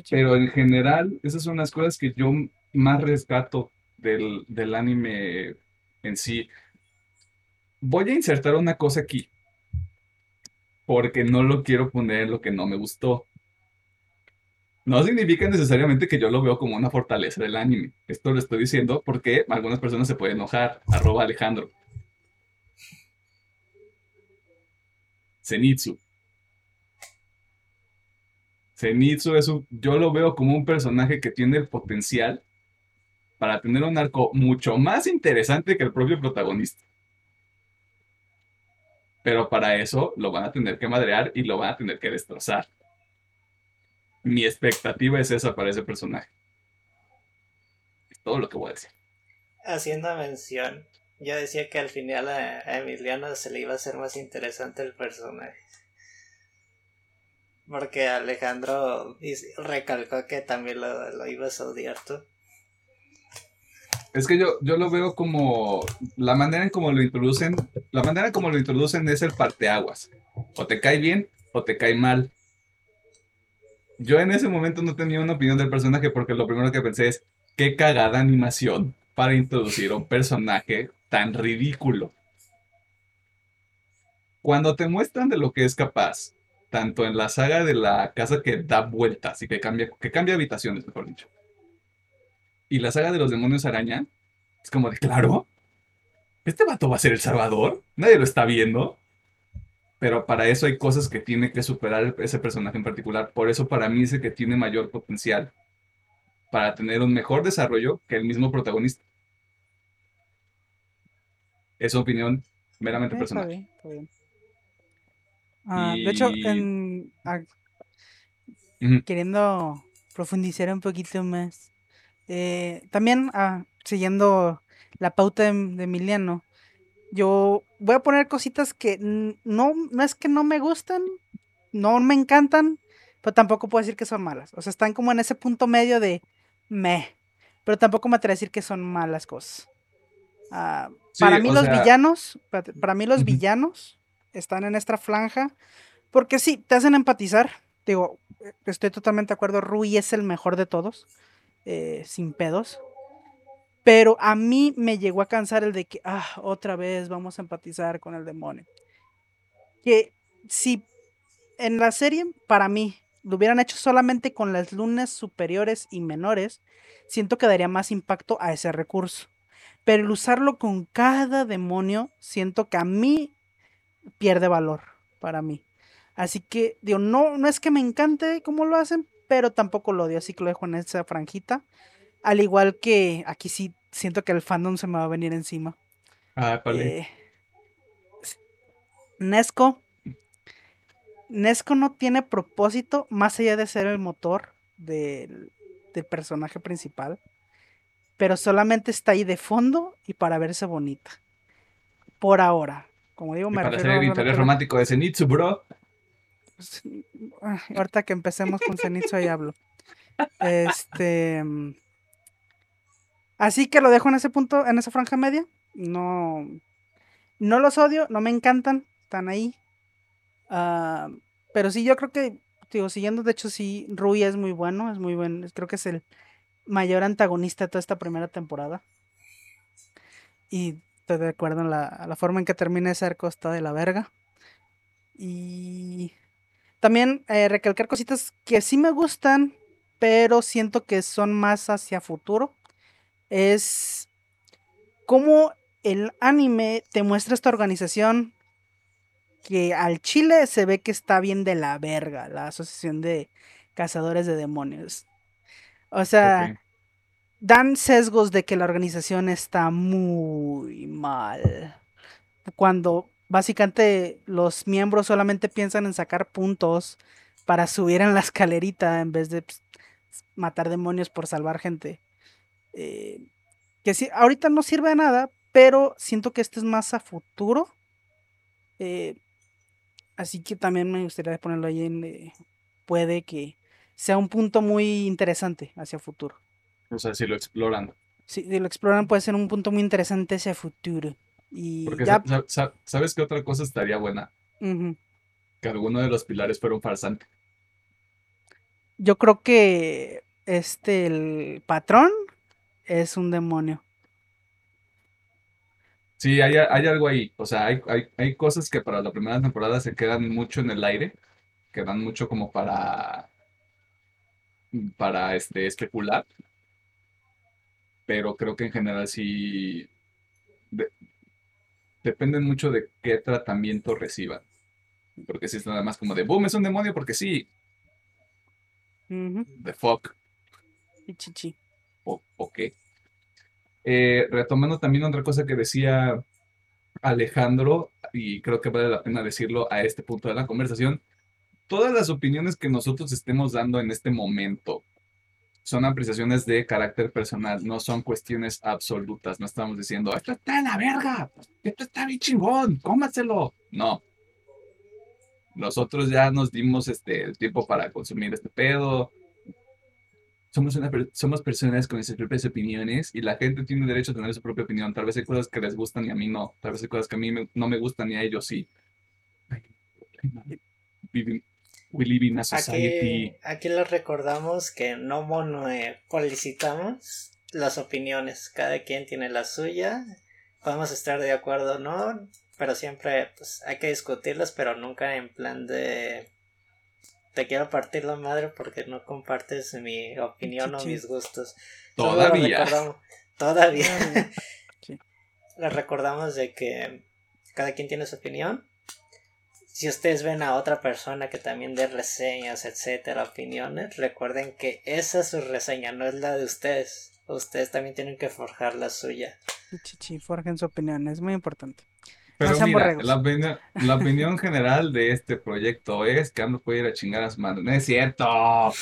Pero en general, esas son las cosas que yo más rescato del, del anime en sí. Voy a insertar una cosa aquí, porque no lo quiero poner en lo que no me gustó. No significa necesariamente que yo lo veo como una fortaleza del anime. Esto lo estoy diciendo porque algunas personas se pueden enojar. Arroba Alejandro. Zenitsu. Zenitsu es un, yo lo veo como un personaje que tiene el potencial para tener un arco mucho más interesante que el propio protagonista. Pero para eso lo van a tener que madrear y lo van a tener que destrozar. Mi expectativa es esa para ese personaje. Es todo lo que voy a decir. Haciendo mención, yo decía que al final a, Emiliano se le iba a hacer más interesante el personaje. Porque Alejandro recalcó que también lo, lo ibas a odiar tú. Es que yo, yo lo veo como la manera en cómo lo introducen, la manera en cómo lo introducen es el parteaguas. O te cae bien o te cae mal. Yo en ese momento no tenía una opinión del personaje porque lo primero que pensé es, qué cagada animación para introducir un personaje tan ridículo. Cuando te muestran de lo que es capaz, tanto en la saga de la casa que da vueltas y que cambia, que cambia habitaciones, mejor dicho, y la saga de los demonios araña, es como de, claro, este vato va a ser el salvador, nadie lo está viendo, pero para eso hay cosas que tiene que superar ese personaje en particular, por eso para mí es que tiene mayor potencial para tener un mejor desarrollo que el mismo protagonista. Es opinión meramente Eh, está personal. bien, está bien. Ah, De hecho, en, ah, queriendo profundizar un poquito más, eh, también ah, siguiendo la pauta de, de Emiliano, yo voy a poner cositas que no, no es que no me gustan, no me encantan, pero tampoco puedo decir que son malas. O sea, están como en ese punto medio de me. Pero tampoco me atrevo a decir que son malas cosas. Ah, Sí, para mí los sea, villanos, para mí los villanos están en esta franja. Porque sí, te hacen empatizar. Digo, eh, estoy totalmente de acuerdo. Rui es el mejor de todos. eh, sin pedos. Pero a mí me llegó a cansar el de que, ah, otra vez vamos a empatizar con el demonio. Que si en la serie, para mí, lo hubieran hecho solamente con las lunas superiores y menores, siento que daría más impacto a ese recurso. Pero el usarlo con cada demonio, siento que a mí pierde valor para mí. Así que, digo, no, no es que me encante cómo lo hacen, pero tampoco lo odio, así que lo dejo en esa franjita. Al igual que aquí sí siento que el fandom se me va a venir encima. Ah, vale. Eh, Nesco. Nesco no tiene propósito más allá de ser el motor del, del personaje principal. Pero solamente está ahí de fondo y para verse bonita. Por ahora. Como digo, Y me para a el interés romántico de Zenitsu, bro. pues, ah, ahorita que empecemos con Zenitsu ahí hablo. Este. Así que lo dejo en ese punto, en esa franja media. No. No los odio, no me encantan. Están ahí. Ah, pero sí, yo creo que. Digo, siguiendo, de hecho, sí, Rui es muy bueno. Es muy bueno. Creo que es el mayor antagonista de toda esta primera temporada. Y estoy de acuerdo en la, la forma en que termina ese arco está de la verga. Y también eh, recalcar cositas que sí me gustan, pero siento que son más hacia futuro. Es cómo el anime te muestra esta organización que al chile se ve que está bien de la verga, la Asociación de Cazadores de Demonios. O sea, dan sesgos de que la organización está muy mal. Cuando básicamente los miembros solamente piensan en sacar puntos para subir en la escalerita en vez de pues, matar demonios por salvar gente. Eh, que sí, ahorita no sirve de nada, pero siento que este es más a futuro. Eh, así que también me gustaría ponerlo ahí en... eh, puede que sea un punto muy interesante hacia futuro. O sea, si lo exploran. Si si lo exploran puede ser un punto muy interesante hacia futuro. Y Porque ya... ¿sabes qué otra cosa estaría buena? Que alguno de los pilares fuera un farsante. Yo creo que este, el patrón es un demonio. Sí, hay, hay algo ahí. O sea, hay, hay, hay cosas que para la primera temporada se quedan mucho en el aire. Quedan mucho como para, para este, especular. Pero creo que en general sí de- dependen mucho de qué tratamiento reciban. Porque si es nada más como de boom, es un demonio, porque sí, Ujú, the fuck. y chichi. o, o qué. Eh, retomando también otra cosa que decía Alejandro, y creo que vale la pena decirlo a este punto de la conversación, todas las opiniones que nosotros estemos dando en este momento son apreciaciones de carácter personal, no son cuestiones absolutas, no estamos diciendo, esto está en la verga, esto está bien chingón, cómaselo. No. Nosotros ya nos dimos este, el tiempo para consumir este pedo, somos, somos personas con nuestras propias opiniones y la gente tiene derecho a tener su propia opinión. Tal vez hay cosas que les gustan y a mí no. Tal vez hay cosas que a mí no me gustan y a ellos sí. We, we live in a society. Aquí, aquí les recordamos que no monopolizamos las opiniones. Cada quien tiene la suya. Podemos estar de acuerdo o no, pero siempre pues, hay que discutirlas, pero nunca en plan de te quiero partir la madre porque no compartes mi opinión o mis gustos. Recordamos- Todavía. Todavía. Sí. Les recordamos de que cada quien tiene su opinión. Si ustedes ven a otra persona que también dé reseñas, etcétera, opiniones, recuerden que esa es su reseña, no es la de ustedes. Ustedes también tienen que forjar la suya. chichi, forjen su opinión, es muy importante. Pero sean mira, la, opinión- la opinión general de este proyecto es que AMLO puede ir a chingar a su madre. No es cierto.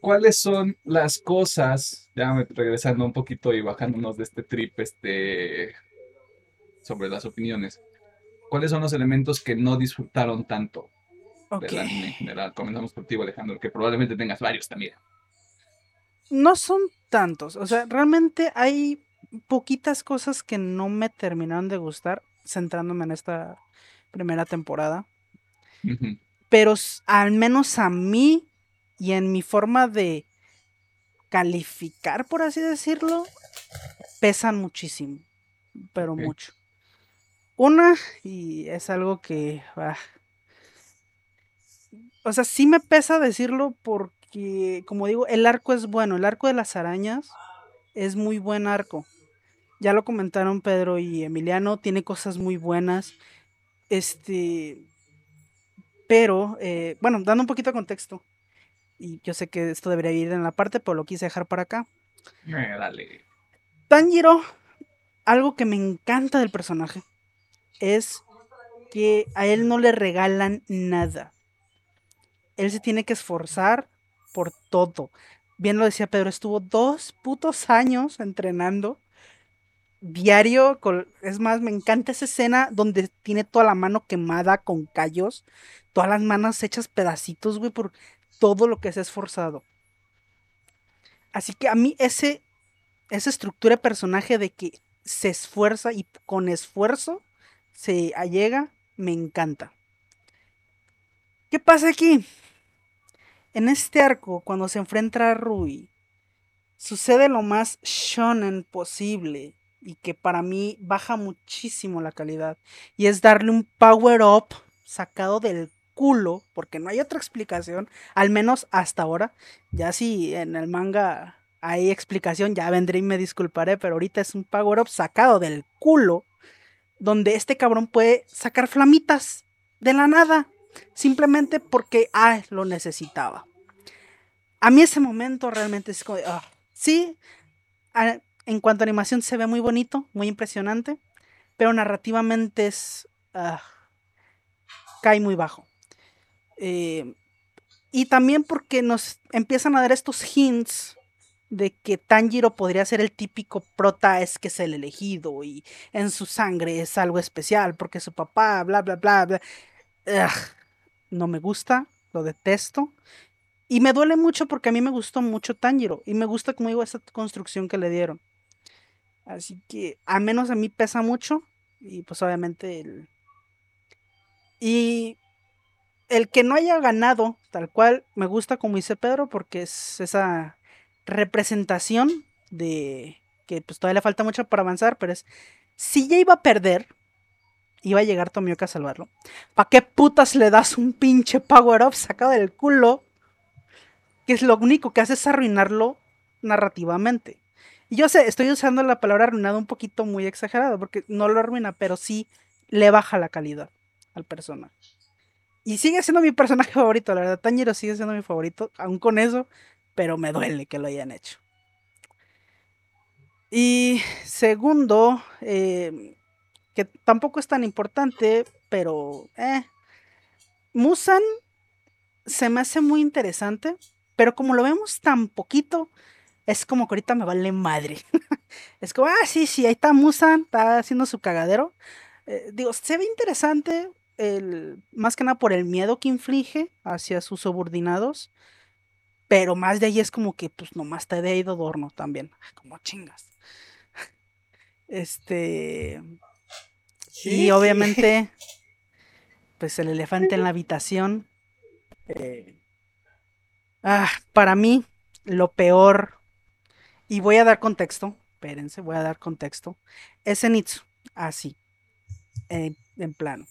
¿Cuáles son las cosas, ya me- regresando un poquito y bajándonos de este trip este, sobre las opiniones, cuáles son los elementos que no disfrutaron tanto del anime en general? Comenzamos contigo, Alejandro, que probablemente tengas varios también. no son tantos. O sea, realmente hay poquitas cosas que no me terminaron de gustar, centrándome en esta primera temporada. Pero al menos a mí y en mi forma de calificar, por así decirlo, pesan muchísimo. Pero mucho. Una, y es algo que... ah, o sea, sí me pesa decirlo porque, como digo, el arco es bueno. El arco de las arañas es muy buen arco. Ya lo comentaron Pedro y Emiliano, tiene cosas muy buenas. Este, pero, eh, bueno, dando un poquito de contexto, y yo sé que esto debería ir en la parte, pero lo quise dejar para acá. Eh, dale. Tanjiro, algo que me encanta del personaje es que a él no le regalan nada. Él se tiene que esforzar por todo. Bien lo decía Pedro, estuvo dos putos años entrenando diario. col- Es más, me encanta esa escena donde tiene toda la mano quemada con callos, todas las manos hechas pedacitos, güey, por todo lo que se ha esforzado. Así que a mí ese, esa estructura de personaje de que se esfuerza y con esfuerzo se allega, me encanta. ¿Qué pasa aquí? En este arco, cuando se enfrenta a Rui, sucede lo más shonen posible y que para mí baja muchísimo la calidad. Y es darle un power up sacado del culo, porque no hay otra explicación, al menos hasta ahora. Ya si en el manga hay explicación, ya vendré y me disculparé, pero ahorita es un power up sacado del culo, donde este cabrón puede sacar flamitas de la nada, simplemente porque, ah, lo necesitaba. A mí ese momento realmente es como, ah, sí, en cuanto a animación se ve muy bonito, muy impresionante, pero narrativamente es, ah, cae muy bajo. Eh, y también porque nos empiezan a dar estos hints de que Tanjiro podría ser el típico prota es que es el elegido y en su sangre es algo especial porque su papá, bla, bla, bla, bla. No me gusta, lo detesto. Y me duele mucho porque a mí me gustó mucho Tanjiro y me gusta, como digo, esa construcción que le dieron. Así que al menos a mí pesa mucho y pues obviamente el... Y el que no haya ganado, tal cual, me gusta como dice Pedro, porque es esa representación de que pues todavía le falta mucho para avanzar, pero es, si ya iba a perder, iba a llegar Tomioka a salvarlo, ¿para qué putas le das un pinche power up sacado del culo? Que es lo único que hace es arruinarlo narrativamente. Y yo sé, estoy usando la palabra arruinado un poquito muy exagerado, porque no lo arruina, pero sí le baja la calidad al personaje. Y sigue siendo mi personaje favorito, la verdad. Tanjiro sigue siendo mi favorito, aún con eso, pero me duele que lo hayan hecho. Y segundo, eh, que tampoco es tan importante, pero eh, Musan se me hace muy interesante, pero como lo vemos tan poquito, es como que ahorita me vale madre. es como, ah, sí, sí, ahí está Musan, está haciendo su cagadero. Eh, digo, se ve interesante, el, más que nada por el miedo que inflige hacia sus subordinados. Pero más de ahí es como que, pues nomás te he ido adorno también. Como chingas. Este. Y obviamente, pues el elefante en la habitación. eh, ah, para mí, lo peor. Y voy a dar contexto. Espérense, voy a dar contexto. Es Zenitsu. Así. en- en plano.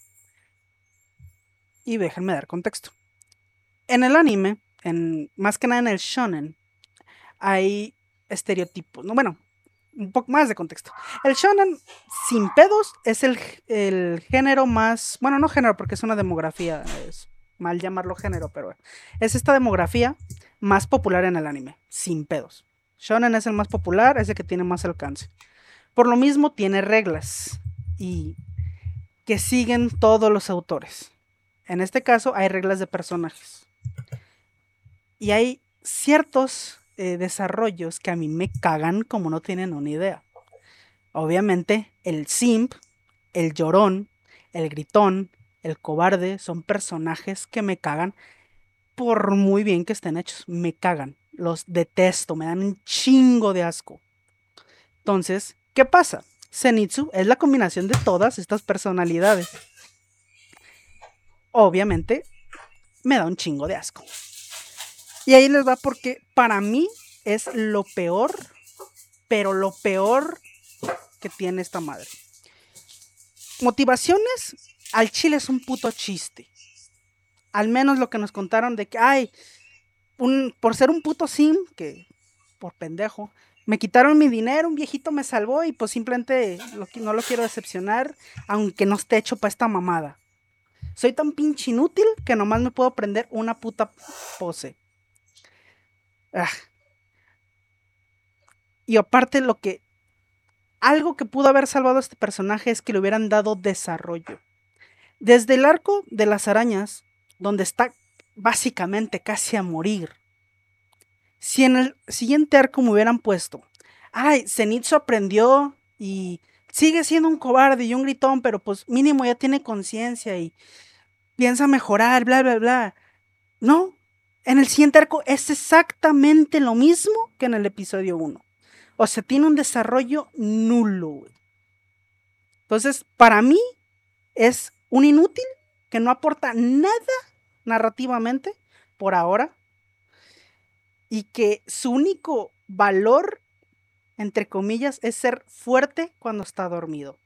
Y déjenme dar contexto. En el anime, en, más que nada en el shonen, hay estereotipos. No, bueno, un poco más de contexto. El shonen, sin pedos, es el, el género más. Bueno, no género, porque es una demografía. Es mal llamarlo género, pero es esta demografía más popular en el anime, sin pedos. Shonen es el más popular, es el que tiene más alcance. Por lo mismo, tiene reglas y que siguen todos los autores. En este caso, hay reglas de personajes. Y hay ciertos eh, desarrollos que a mí me cagan como no tienen una idea. Obviamente, el simp, el llorón, el gritón, el cobarde son personajes que me cagan por muy bien que estén hechos. Me cagan. Los detesto, me dan un chingo de asco. Entonces, ¿qué pasa? Zenitsu es la combinación de todas estas personalidades. Obviamente, me da un chingo de asco. Y ahí les va porque para mí es lo peor, pero lo peor que tiene esta madre. Motivaciones, al chile es un puto chiste. Al menos lo que nos contaron de que, ay, un, por ser un puto sim, que por pendejo, me quitaron mi dinero, un viejito me salvó y pues simplemente no lo quiero decepcionar, aunque no esté hecho para esta mamada. Soy tan pinche inútil que nomás me puedo prender una puta pose. Ah. Y aparte lo que... Algo que pudo haber salvado a este personaje es que le hubieran dado desarrollo. Desde el arco de las arañas, donde está básicamente casi a morir. Si en el siguiente arco me hubieran puesto, ay, Zenitsu aprendió y sigue siendo un cobarde y un gritón, pero pues mínimo ya tiene conciencia y piensa mejorar, bla, bla, bla. No, en el siguiente arco es exactamente lo mismo que en el episodio 1. O sea, tiene un desarrollo nulo. Entonces, para mí es un inútil que no aporta nada narrativamente por ahora y que su único valor, entre comillas, es ser fuerte cuando está dormido.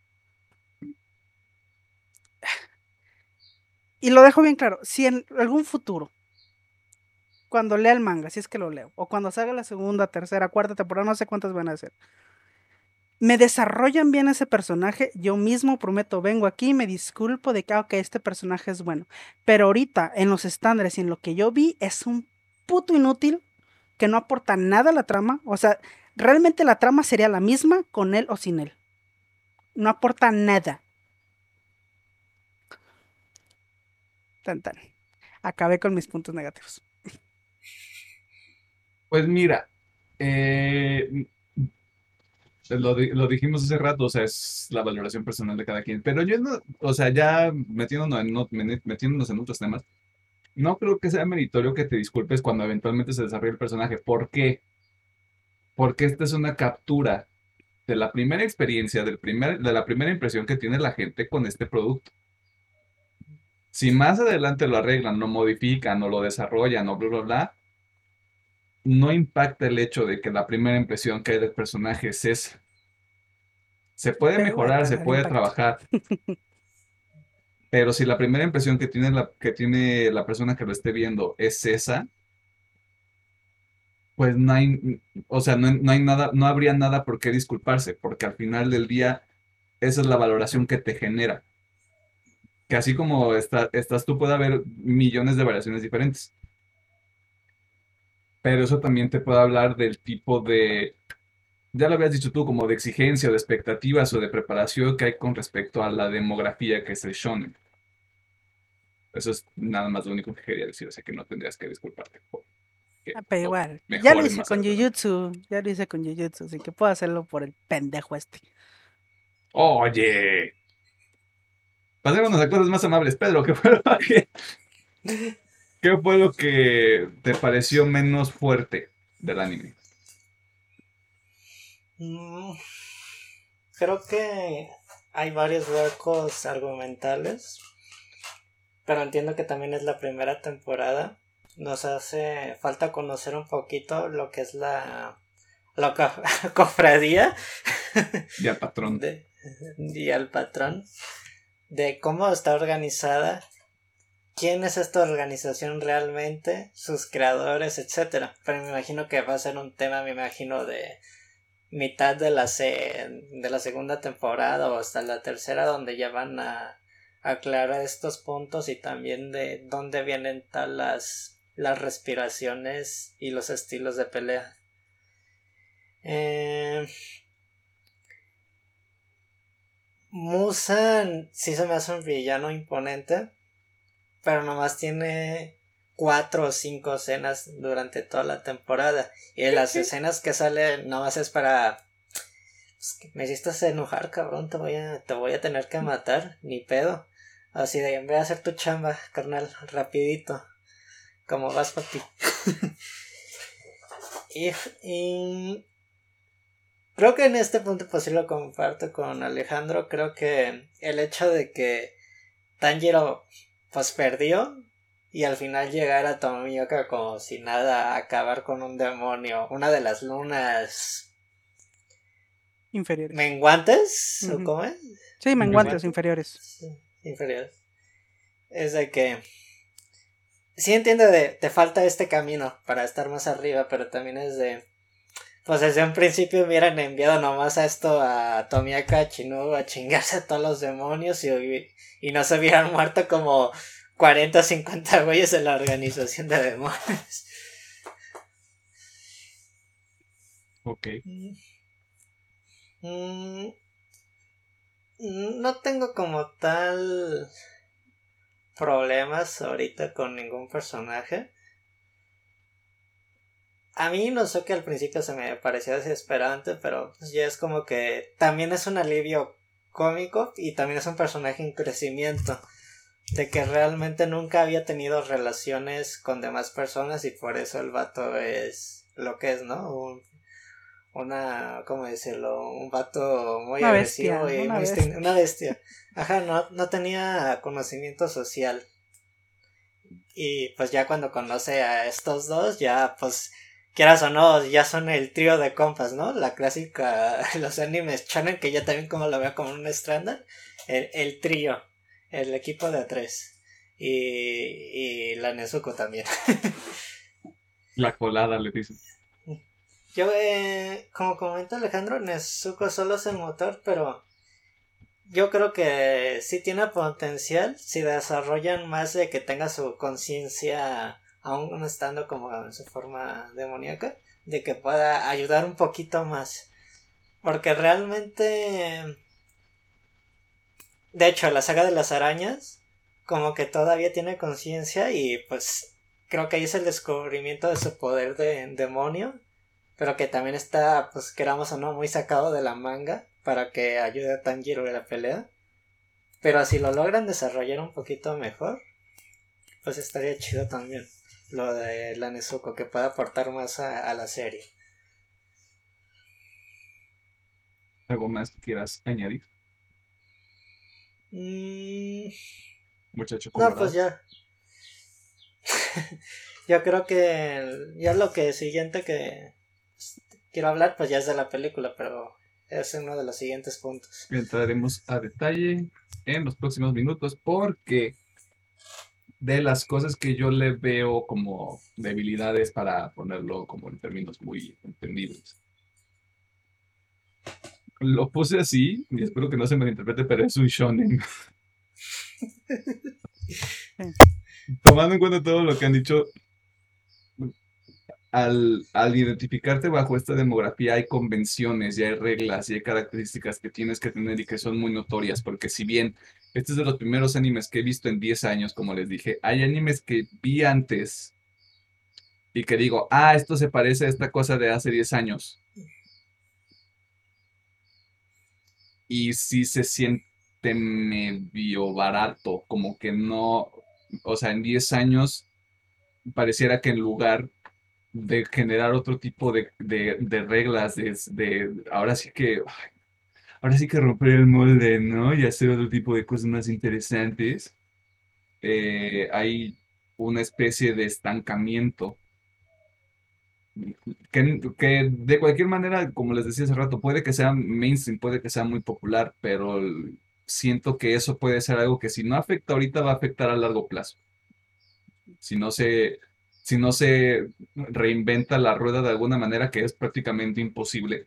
Y lo dejo bien claro, si en algún futuro, cuando lea el manga, si es que lo leo, o cuando salga la segunda, tercera, cuarta temporada, no sé cuántas van a ser, me desarrollan bien ese personaje, yo mismo prometo, vengo aquí y me disculpo de que, ah, este personaje es bueno. Pero ahorita, en los estándares y en lo que yo vi, es un puto inútil que no aporta nada a la trama. O sea, realmente la trama sería la misma con él o sin él. No aporta nada. Tan, tan. Acabé con mis puntos negativos. Pues mira, eh, lo, lo, dijimos hace rato, o sea, es la valoración personal de cada quien. Pero yo no, o sea, ya metiéndonos en, metiéndonos en otros temas, no creo que sea meritorio que te disculpes cuando eventualmente se desarrolle el personaje. ¿Por qué? Porque esta es una captura de la primera experiencia, del primer, de la primera impresión que tiene la gente con este producto. Si más adelante lo arreglan, lo modifican o lo desarrollan o bla, bla, bla, no impacta el hecho de que la primera impresión que hay del personaje es esa. Se puede mejorar, se puede trabajar. Pero si la primera impresión que tiene la, que tiene la persona que lo esté viendo es esa, pues no hay, o sea, no, hay nada, no habría nada por qué disculparse, porque al final del día esa es la valoración que te genera. Que así como estás tú, puede haber millones de variaciones diferentes pero eso también te puede hablar del tipo de, ya lo habías dicho tú, como de exigencia o de expectativas o de preparación que hay con respecto a la demografía que es el shonen. Eso es nada más lo único que quería decir, o sea que no tendrías que disculparte. ah, pero igual, ya lo hice con Jujutsu, ya lo hice con Jujutsu, así que puedo hacerlo por el pendejo este. Oye. Pasémonos a cosas más amables. Pedro, ¿qué fue que... ¿Qué fue lo que te pareció menos fuerte del anime? Mm, creo que hay varios huecos argumentales, pero entiendo que también es la primera temporada. Nos hace falta conocer un poquito lo que es la, la cofradía. Y al patrón. y al patrón. De cómo está organizada quién es esta organización realmente, sus creadores, etcétera. Pero me imagino que va a ser un tema, me imagino, de mitad de la, de la segunda temporada o hasta la tercera, donde ya van a aclarar estos puntos y también de dónde vienen tal las, las respiraciones y los estilos de pelea. Eh... Musan sí se me hace un villano imponente pero nomás tiene cuatro o cinco escenas durante toda la temporada. Y las escenas que salen nomás es para... Pues, me hiciste enojar, cabrón, te voy, a, te voy a tener que matar, ni pedo. Así de, voy a hacer tu chamba, carnal, rapidito. Como vas, papi. Y, y creo que en este punto pues sí lo comparto con Alejandro. Creo que el hecho de que Tanjiro pues perdió y al final llegar a Tomioka como si nada, acabar con un demonio, una de las lunas inferiores. ¿Menguantes? ¿O cómo es? Sí, menguantes inferiores. inferiores. Es de que sí entiendo de te falta este camino para estar más arriba, pero también es de pues desde un principio hubieran enviado nomás a esto a Tomiaka Chinobu a chingarse a todos los demonios y, y no se hubieran muerto como 40 o 50 güeyes en la organización de demonios. Ok. Mm, no tengo como tal problemas ahorita con ningún personaje. A mí no sé que al principio se me parecía desesperante, pero pues ya es como que también es un alivio cómico y también es un personaje en crecimiento de que realmente nunca había tenido relaciones con demás personas y por eso el vato es lo que es, ¿no? Un, una, ¿cómo decirlo? Un vato muy agresivo y una, muy bestia. una bestia. Ajá, no, no tenía conocimiento social. Y pues ya cuando conoce a estos dos, ya pues quieras o no, ya son el trío de compas, ¿no? La clásica, los animes shonen, que ya también como lo veo como un estándar, el, el trío el equipo de tres. Y, y la Nezuko también. la colada, le dicen. Yo, eh, como comenta Alejandro, Nezuko solo es el motor, pero yo creo que sí tiene potencial si desarrollan más de que tenga su conciencia, aún estando como en su forma demoníaca, de que pueda ayudar un poquito más. Porque realmente de hecho, la saga de las arañas, como que todavía tiene conciencia y pues creo que ahí es el descubrimiento de su poder de demonio, pero que también está, pues queramos o no, muy sacado de la manga para que ayude a Tanjiro en la pelea. Pero si lo logran desarrollar un poquito mejor, pues estaría chido también lo de la Nezuko, que pueda aportar más a, la serie. ¿Algo más que quieras añadir? Mm. Muchacho. No, pues ya. Yo creo que ya lo que siguiente que quiero hablar, pues ya es de la película, pero es uno de los siguientes puntos. Entraremos a detalle en los próximos minutos porque de las cosas que yo le veo como debilidades para ponerlo como en términos muy entendibles lo puse así, y espero que no se me interprete, pero es un shonen. Tomando en cuenta todo lo que han dicho, al, al, identificarte bajo esta demografía hay convenciones y hay reglas y hay características que tienes que tener y que son muy notorias, porque si bien este es de los primeros animes que he visto en 10 años, como les dije, hay animes que vi antes y que digo, ah, esto se parece a esta cosa de hace 10 años y sí se siente medio barato, como que no, o sea, en 10 años pareciera que en lugar de generar otro tipo de, reglas, de, ahora sí que, ahora sí que romper el molde, ¿no? Y hacer otro tipo de cosas más interesantes, eh, hay una especie de estancamiento que, de cualquier manera, como les decía hace rato, puede que sea mainstream, puede que sea muy popular, pero siento que eso puede ser algo que si no afecta ahorita va a afectar a largo plazo. Si no se, si no se reinventa la rueda de alguna manera, que es prácticamente imposible,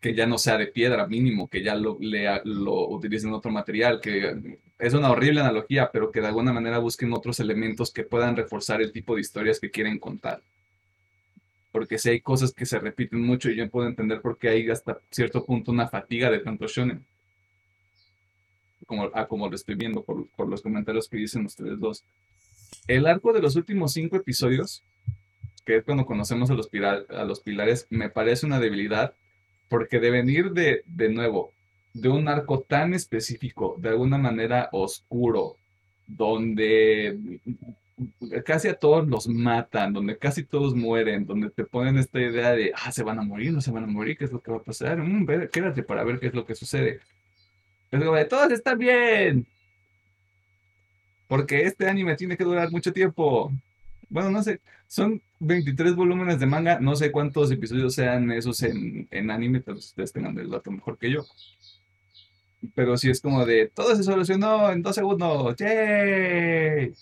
que ya no sea de piedra mínimo, que ya lo, lo utilicen otro material, que es una horrible analogía, pero que de alguna manera busquen otros elementos que puedan reforzar el tipo de historias que quieren contar porque si hay cosas que se repiten mucho yo puedo entender por qué hay hasta cierto punto una fatiga de tanto shonen. Como, ah, como lo estoy viendo por, por los comentarios que dicen ustedes dos. El arco de los últimos cinco episodios, que es cuando conocemos a los, pilares, me parece una debilidad porque de venir de, de nuevo de un arco tan específico, de alguna manera oscuro, donde casi a todos los matan, donde casi todos mueren, donde te ponen esta idea de, ah, se van a morir, no se van a morir, ¿qué es lo que va a pasar? Mm, quédate para ver qué es lo que sucede. Es como de, todos están bien, porque este anime tiene que durar mucho tiempo. Bueno, no sé, son 23 volúmenes de manga, no sé cuántos episodios sean esos en, en anime, pero ustedes tengan el dato mejor que yo. Pero sí es como de, todo se solucionó en dos segundos, ¡yay!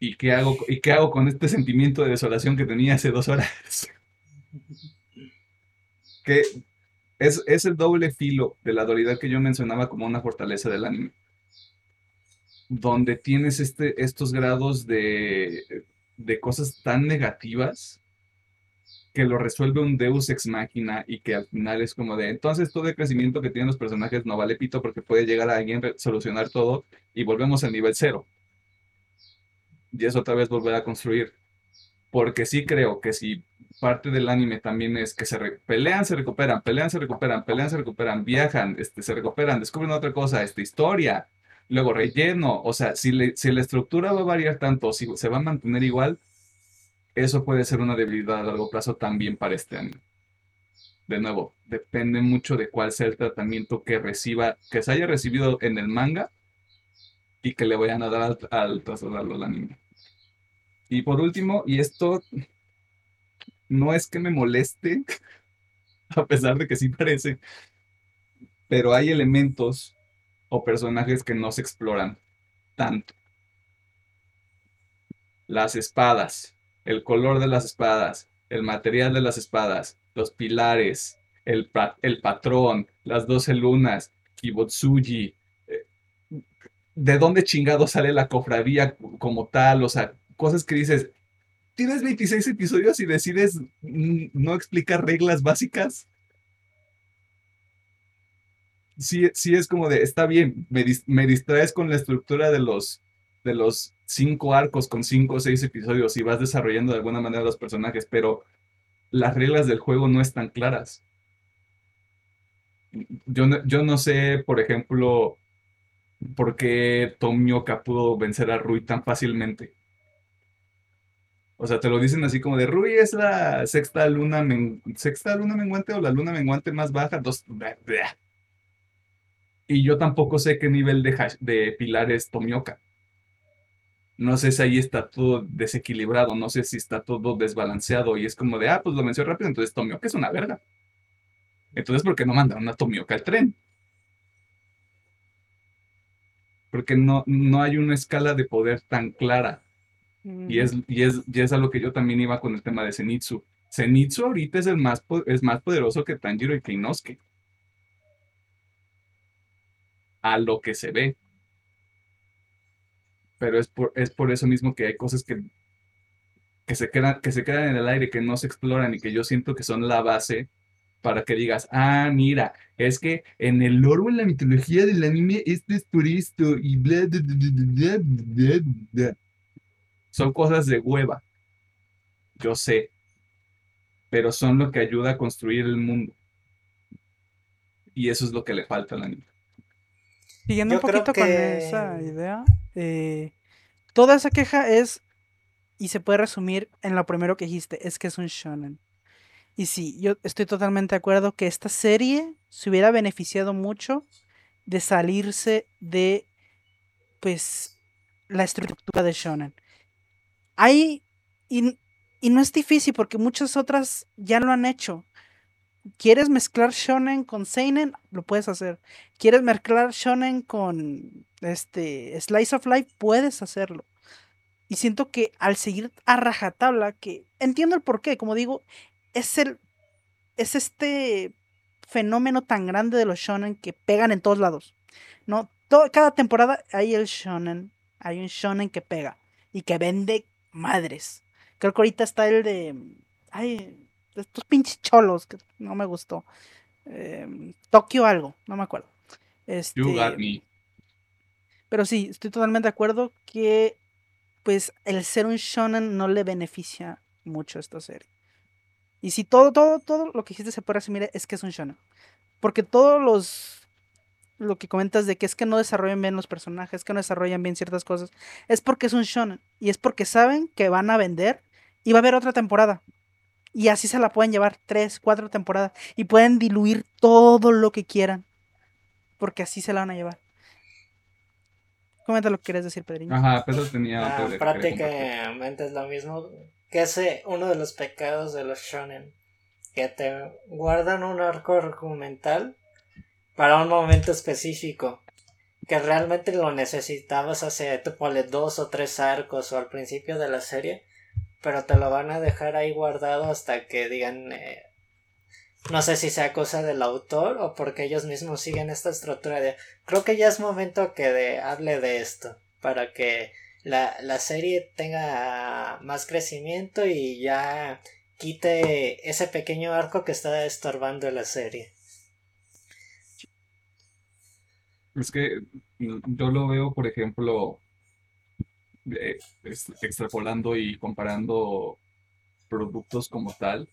¿Y qué hago, y qué hago con este sentimiento de desolación que tenía hace dos horas? Que es, es el doble filo de la dualidad que yo mencionaba como una fortaleza del anime. Donde tienes este, estos grados de, de cosas tan negativas que lo resuelve un Deus ex machina y que al final es como de, entonces todo el crecimiento que tienen los personajes no vale pito porque puede llegar a alguien solucionar todo y volvemos al nivel cero. Y es otra vez volver a construir. Porque sí creo que si parte del anime también es que se pelean, se recuperan, pelean, se recuperan, pelean, se recuperan, viajan, este, se recuperan, descubren otra cosa, esta historia, luego relleno, o sea, si, le- si la estructura va a variar tanto, si se va a mantener igual, eso puede ser una debilidad a largo plazo también para este anime. De nuevo, depende mucho de cuál sea el tratamiento que reciba, que se haya recibido en el manga y que le vayan a dar al, al trasladarlo al anime. Y por último, y esto no es que me moleste, a pesar de que sí parece, pero hay elementos o personajes que no se exploran tanto. Las espadas, el color de las espadas, el material de las espadas, los pilares, el, el patrón, las 12 lunas, Kibotsuji, eh, de dónde chingado sale la cofradía como tal, o sea, cosas que dices, tienes 26 episodios y decides no explicar reglas básicas. Sí, sí es como de, está bien, me, me distraes con la estructura de los, de los cinco arcos con cinco o seis episodios y vas desarrollando de alguna manera los personajes, pero las reglas del juego no están claras. Yo no, yo no sé, por ejemplo, por qué Tomioka pudo vencer a Rui tan fácilmente. O sea, te lo dicen así como de Rui es la sexta luna, men- sexta luna menguante o la luna menguante más baja. Dos, bleh. Y yo tampoco sé qué nivel de, de pilar es Tomioka. No sé si ahí está todo desequilibrado, no sé si está todo desbalanceado y es como de, ah, pues lo venció rápido, entonces Tomioka es una verga. Entonces, ¿por qué no mandaron a Tomioka al tren? Porque no, no hay una escala de poder tan clara. Y es, y, es, y es a lo que yo también iba con el tema de Zenitsu. Zenitsu ahorita es el más, es más poderoso que Tanjiro y que Inosuke. A lo que se ve. Pero es por, es por eso mismo que hay cosas que, que, se quedan, que se quedan en el aire, que no se exploran y que yo siento que son la base para que digas, ah, mira, es que en el lore en la mitología del anime esto es por esto y bla, bla, bla, bla, bla, bla, bla". Son cosas de hueva, yo sé, pero son lo que ayuda a construir el mundo. Y eso es lo que le falta al anime. Siguiendo Yo un poquito con esa idea, eh, toda esa queja es, y se puede resumir en lo primero que dijiste, es que es un shonen. Y sí, yo estoy totalmente de acuerdo que esta serie se hubiera beneficiado mucho de salirse de, pues, la estructura de shonen. Hay, y, y no es difícil porque muchas otras ya lo han hecho. ¿Quieres mezclar shonen con seinen? Lo puedes hacer. ¿Quieres mezclar shonen con este slice of life? Puedes hacerlo. Y siento que al seguir a rajatabla, que entiendo el porqué, como digo, es el es este fenómeno tan grande de los shonen que pegan en todos lados. No, cada temporada hay el shonen, hay un shonen que pega y que vende madres. Creo que ahorita está el de ay, estos pinches cholos que no me gustó. Em, Tokio algo, no me acuerdo. Este, You got me. pero sí, estoy totalmente de acuerdo que pues el ser un shonen no le beneficia mucho a esta serie. Y si todo, todo, todo lo que dijiste se puede resumir es que es un shonen. Porque todos los lo que comentas de que es que no desarrollan bien los personajes, que no desarrollan bien ciertas cosas, es porque es un shonen y es porque saben que van a vender y va a haber otra temporada. Y así se la pueden llevar tres, cuatro temporadas y pueden diluir todo lo que quieran. Porque así se la van a llevar. Comenta lo que quieres decir, Pedriño. Ajá, Pedro tenía Ah, prácticamente es lo mismo que ese uno de los pecados de los shonen que te guardan un arco argumental para un momento específico que realmente lo necesitabas hace te ponle dos o tres arcos o al principio de la serie pero te lo van a dejar ahí guardado hasta que digan eh, no sé si sea cosa del autor o porque ellos mismos siguen esta estructura de creo que ya es momento que de, hable de esto para que la, la serie tenga más crecimiento y ya quite ese pequeño arco que está estorbando la serie. Es que yo lo veo, por ejemplo, eh, extrapolando y comparando productos como tal.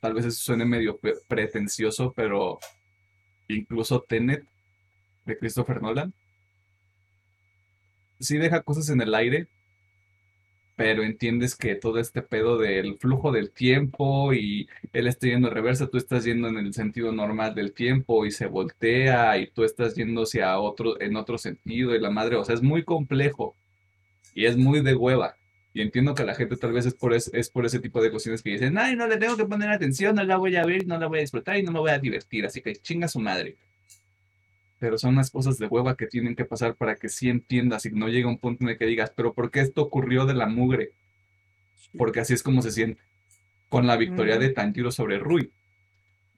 Tal vez eso suene medio pretencioso, pero incluso Tenet de Christopher Nolan sí deja cosas en el aire, pero entiendes que todo este pedo del flujo del tiempo y él está yendo en reversa, tú estás yendo en el sentido normal del tiempo y se voltea y tú estás yendo hacia otro, en otro sentido y la madre, o sea, es muy complejo y es muy de hueva. Y entiendo que la gente tal vez es por, es, es por ese tipo de cuestiones que dicen, ay, no le tengo que poner atención, no la voy a ver, no la voy a disfrutar y no me voy a divertir, así que chinga su madre. Pero son las cosas de hueva que tienen que pasar para que sí entiendas y no llegue un punto en el que digas, pero ¿por qué esto ocurrió de la mugre? Porque así es como se siente. Con la victoria Ujú. de Tanjiro sobre Rui.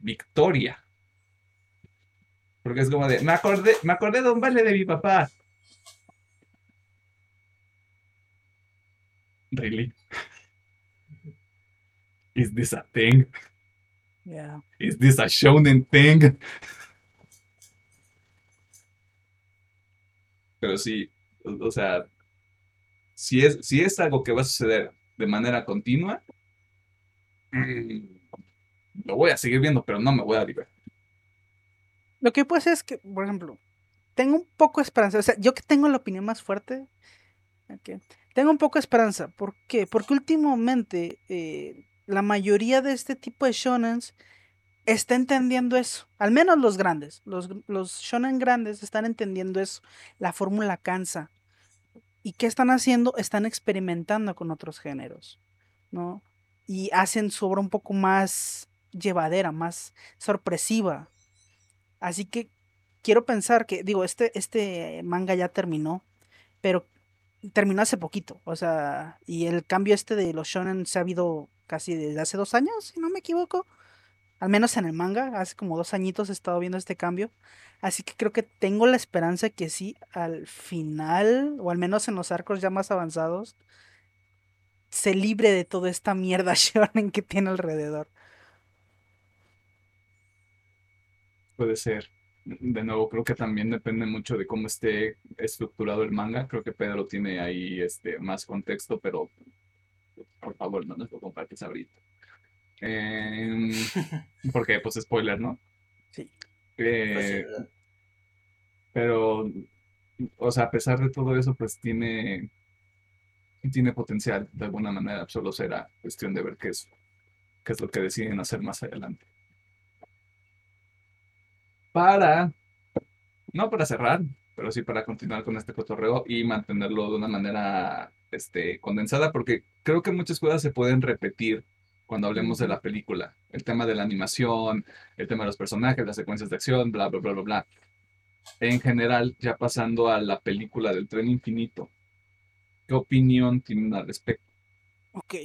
Victoria. Porque es como de, me acordé, me acordé de un baile de mi papá. Really? Is this a thing? Yeah. Is this a shonen thing? Pero sí, o, sea, si es, si es algo que va a suceder de manera continua, mm, lo voy a seguir viendo, pero no me voy a divertir. Lo que pasa es que, por ejemplo, tengo un poco de esperanza. O sea, yo que tengo la opinión más fuerte, tengo un poco de esperanza. ¿Por qué? Porque últimamente eh, la mayoría de este tipo de shonens está entendiendo eso. Al menos los grandes. Los, los shonen grandes están entendiendo eso. La fórmula cansa. ¿Y qué están haciendo? Están experimentando con otros géneros, ¿no? Y hacen su obra un poco más llevadera, más sorpresiva. Así que quiero pensar que, digo, este, este manga ya terminó, pero terminó hace poquito. O sea, y el cambio este de los shonen se ha habido casi desde hace dos años, si no me equivoco. Al menos en el manga, hace como dos añitos he estado viendo este cambio. Así que creo que tengo la esperanza que sí, al final, o al menos en los arcos ya más avanzados, se libre de toda esta mierda shonen que tiene alrededor. Puede ser. De nuevo, creo que también depende mucho de cómo esté estructurado el manga. Creo que Pedro tiene ahí este, más contexto, pero por favor, no nos lo compartes ahorita. Em, porque, pues, spoiler, ¿no? Sí. Eh, Pues, pero, o sea, a pesar de todo eso, pues tiene, tiene potencial de alguna manera. Solo será cuestión de ver qué es, qué es lo que deciden hacer más adelante. Para, no para cerrar, pero sí para continuar con este cotorreo y mantenerlo de una manera este, condensada, porque creo que muchas cosas se pueden repetir cuando hablemos de la película. El tema de la animación, el tema de los personajes, las secuencias de acción, bla, bla, bla, bla, bla. En general, ya pasando a la película del tren infinito, ¿qué opinión tienen al respecto? Ok.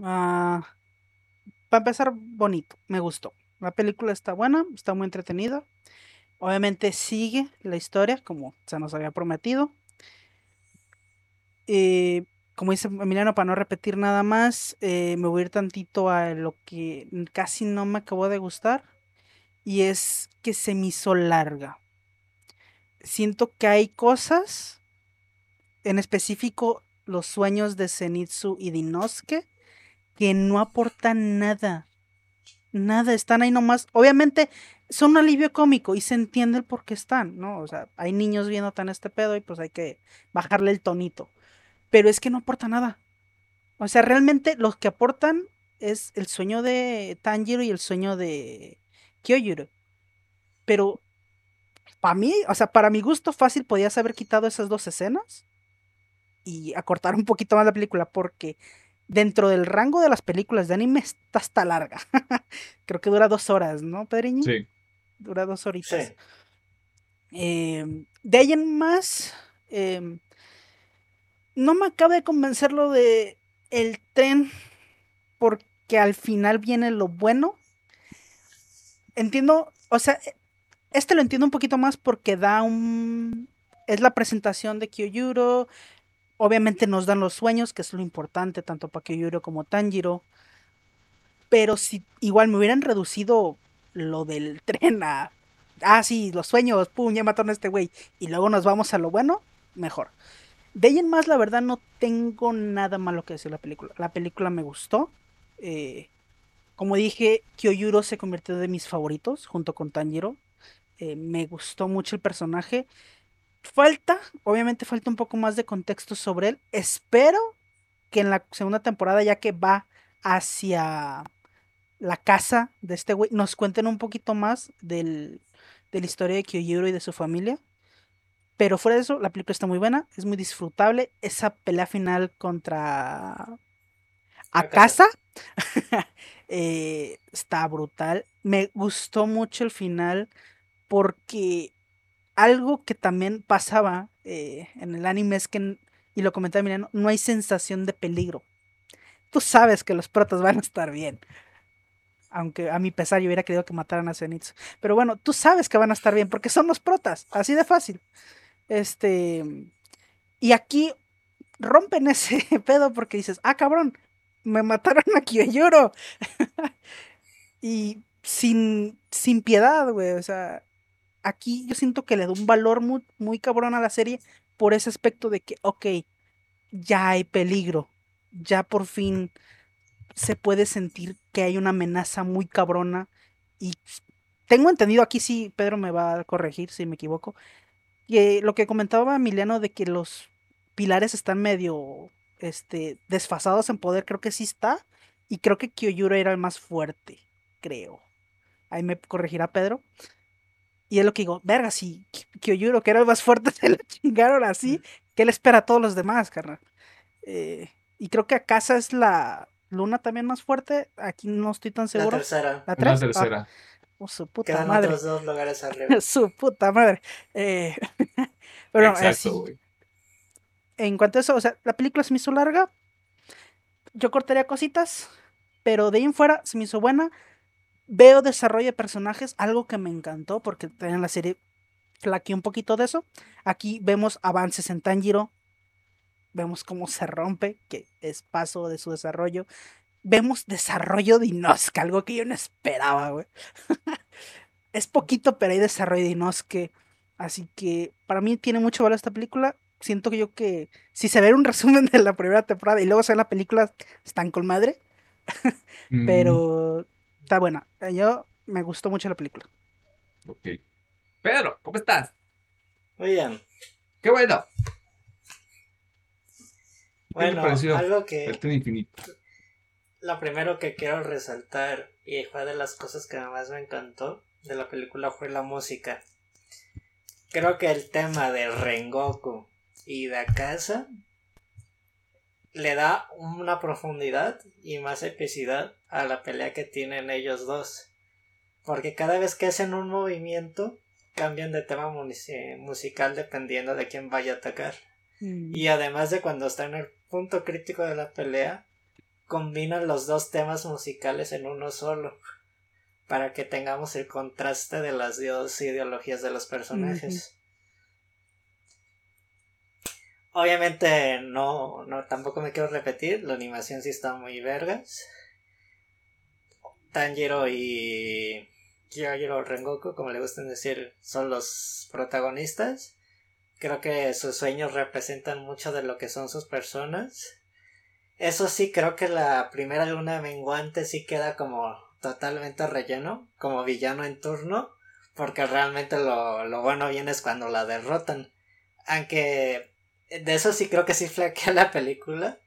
Ah, para empezar, bonito, me gustó. La película está buena, está muy entretenida. Obviamente sigue la historia como se nos había prometido. Eh, como dice Emiliano, para no repetir nada más, eh, me voy a ir tantito a lo que casi no me acabó de gustar. Y es que se me hizo larga. Siento que hay cosas, en específico los sueños de Zenitsu y de Inosuke, que no aportan nada. Nada, están ahí nomás. Obviamente son un alivio cómico y se entiende el por qué están, ¿no? O sea, hay niños viendo tan este pedo y pues hay que bajarle el tonito. Pero es que no aporta nada. O sea, realmente los que aportan es el sueño de Tanjiro y el sueño de Kyoyuro. Pero para mí, o sea, para mi gusto fácil podías haber quitado esas dos escenas y acortar un poquito más la película porque dentro del rango de las películas de anime está hasta larga. Creo que dura dos horas, ¿no, Pedriño? Sí. Dura dos horitas. Em, de ahí en más, em, no me acaba de convencerlo de el tren porque al final viene lo bueno. Entiendo, o sea, este lo entiendo un poquito más porque da un... Es la presentación de Kyoyuro, Obviamente nos dan los sueños, que es lo importante, tanto para Kyojuro como Tanjiro. Pero si igual me hubieran reducido lo del tren a. Ah, sí, los sueños, pum, ya mataron a este güey. Y luego nos vamos a lo bueno, mejor. De ahí en más, la verdad, no tengo nada malo que decir la película. La película me gustó. Eh, como dije, Kyoyuro se convirtió de mis favoritos junto con Tanjiro. Eh, me gustó mucho el personaje. Falta, obviamente falta un poco más de contexto sobre él. Espero que en la segunda temporada, ya que va hacia la casa de este güey, nos cuenten un poquito más del, de la historia de Kyojiro y de su familia. Pero fuera de eso, la película está muy buena, es muy disfrutable. Esa pelea final contra Akasa eh, está brutal. Me gustó mucho el final porque algo que también pasaba eh, en el anime es que, y lo comentaba Emiliano, no hay sensación de peligro. Tú sabes que los protas van a estar bien. Aunque a mi pesar yo hubiera querido que mataran a Zenitsu. Pero bueno, tú sabes que van a estar bien porque son los protas. Así de fácil. Este. Y aquí rompen ese pedo porque dices, ah, cabrón, me mataron a Kyojuro. y sin, sin piedad, güey. O sea, aquí yo siento que le da un valor muy, muy cabrón a la serie por ese aspecto de que, ok, ya hay peligro, ya por fin se puede sentir que hay una amenaza muy cabrona y tengo entendido, aquí sí, Pedro me va a corregir si me equivoco, que lo que comentaba Emiliano de que los pilares están medio este, desfasados en poder, creo que sí está, y creo que Kyojuro era el más fuerte, creo. Ahí me corregirá Pedro. Y es lo que digo, verga, si Kyojuro, que era el más fuerte, se lo chingaron así, ¿qué le espera a todos los demás, carnal? Eh, y creo que a casa es la luna también más fuerte. Aquí no estoy tan seguro. La tercera. La, tercera. Ah, oh, su puta madre. otros dos lugares arriba. su puta madre. Eh, pero Exacto, En cuanto a eso, o sea, la película se me hizo larga. Yo cortaría cositas, pero de ahí en fuera se me hizo buena. Veo desarrollo de personajes, algo que me encantó porque en la serie flaqueé un poquito de eso. Aquí vemos avances en Tanjiro, vemos cómo se rompe, que es paso de su desarrollo. Vemos desarrollo de Inosuke, algo que yo no esperaba, güey. es poquito, pero hay desarrollo de Inosuke. Así que para mí tiene mucho valor esta película. Siento que yo que si se ve un resumen de la primera temporada y luego se ve la película, están con madre. Mm. pero está buena. Yo me gustó mucho la película. Ok. Pedro, ¿cómo estás? Muy bien. Qué bueno. Bueno, algo que. El infinito. Lo primero que quiero resaltar, y fue de las cosas que más me encantó de la película, fue la música. Creo que el tema de Rengoku y de Akasa le da una profundidad y más epicidad a la pelea que tienen ellos dos. Porque cada vez que hacen un movimiento, cambian de tema musical dependiendo de quién vaya a atacar. Mm. Y además de cuando está en el punto crítico de la pelea, combinan los dos temas musicales en uno solo. Para que tengamos el contraste de las dos ideologías de los personajes. Obviamente no, no, tampoco me quiero repetir, la animación sí está muy vergas. Tanjiro y Kyojiro Rengoku, como le gustan decir, son los protagonistas. Creo que sus sueños representan mucho de lo que son sus personas. Eso sí, creo que la primera luna menguante sí queda como totalmente relleno, como villano en turno, porque realmente lo, lo bueno viene es cuando la derrotan. Aunque de eso sí creo que sí flaquea la película.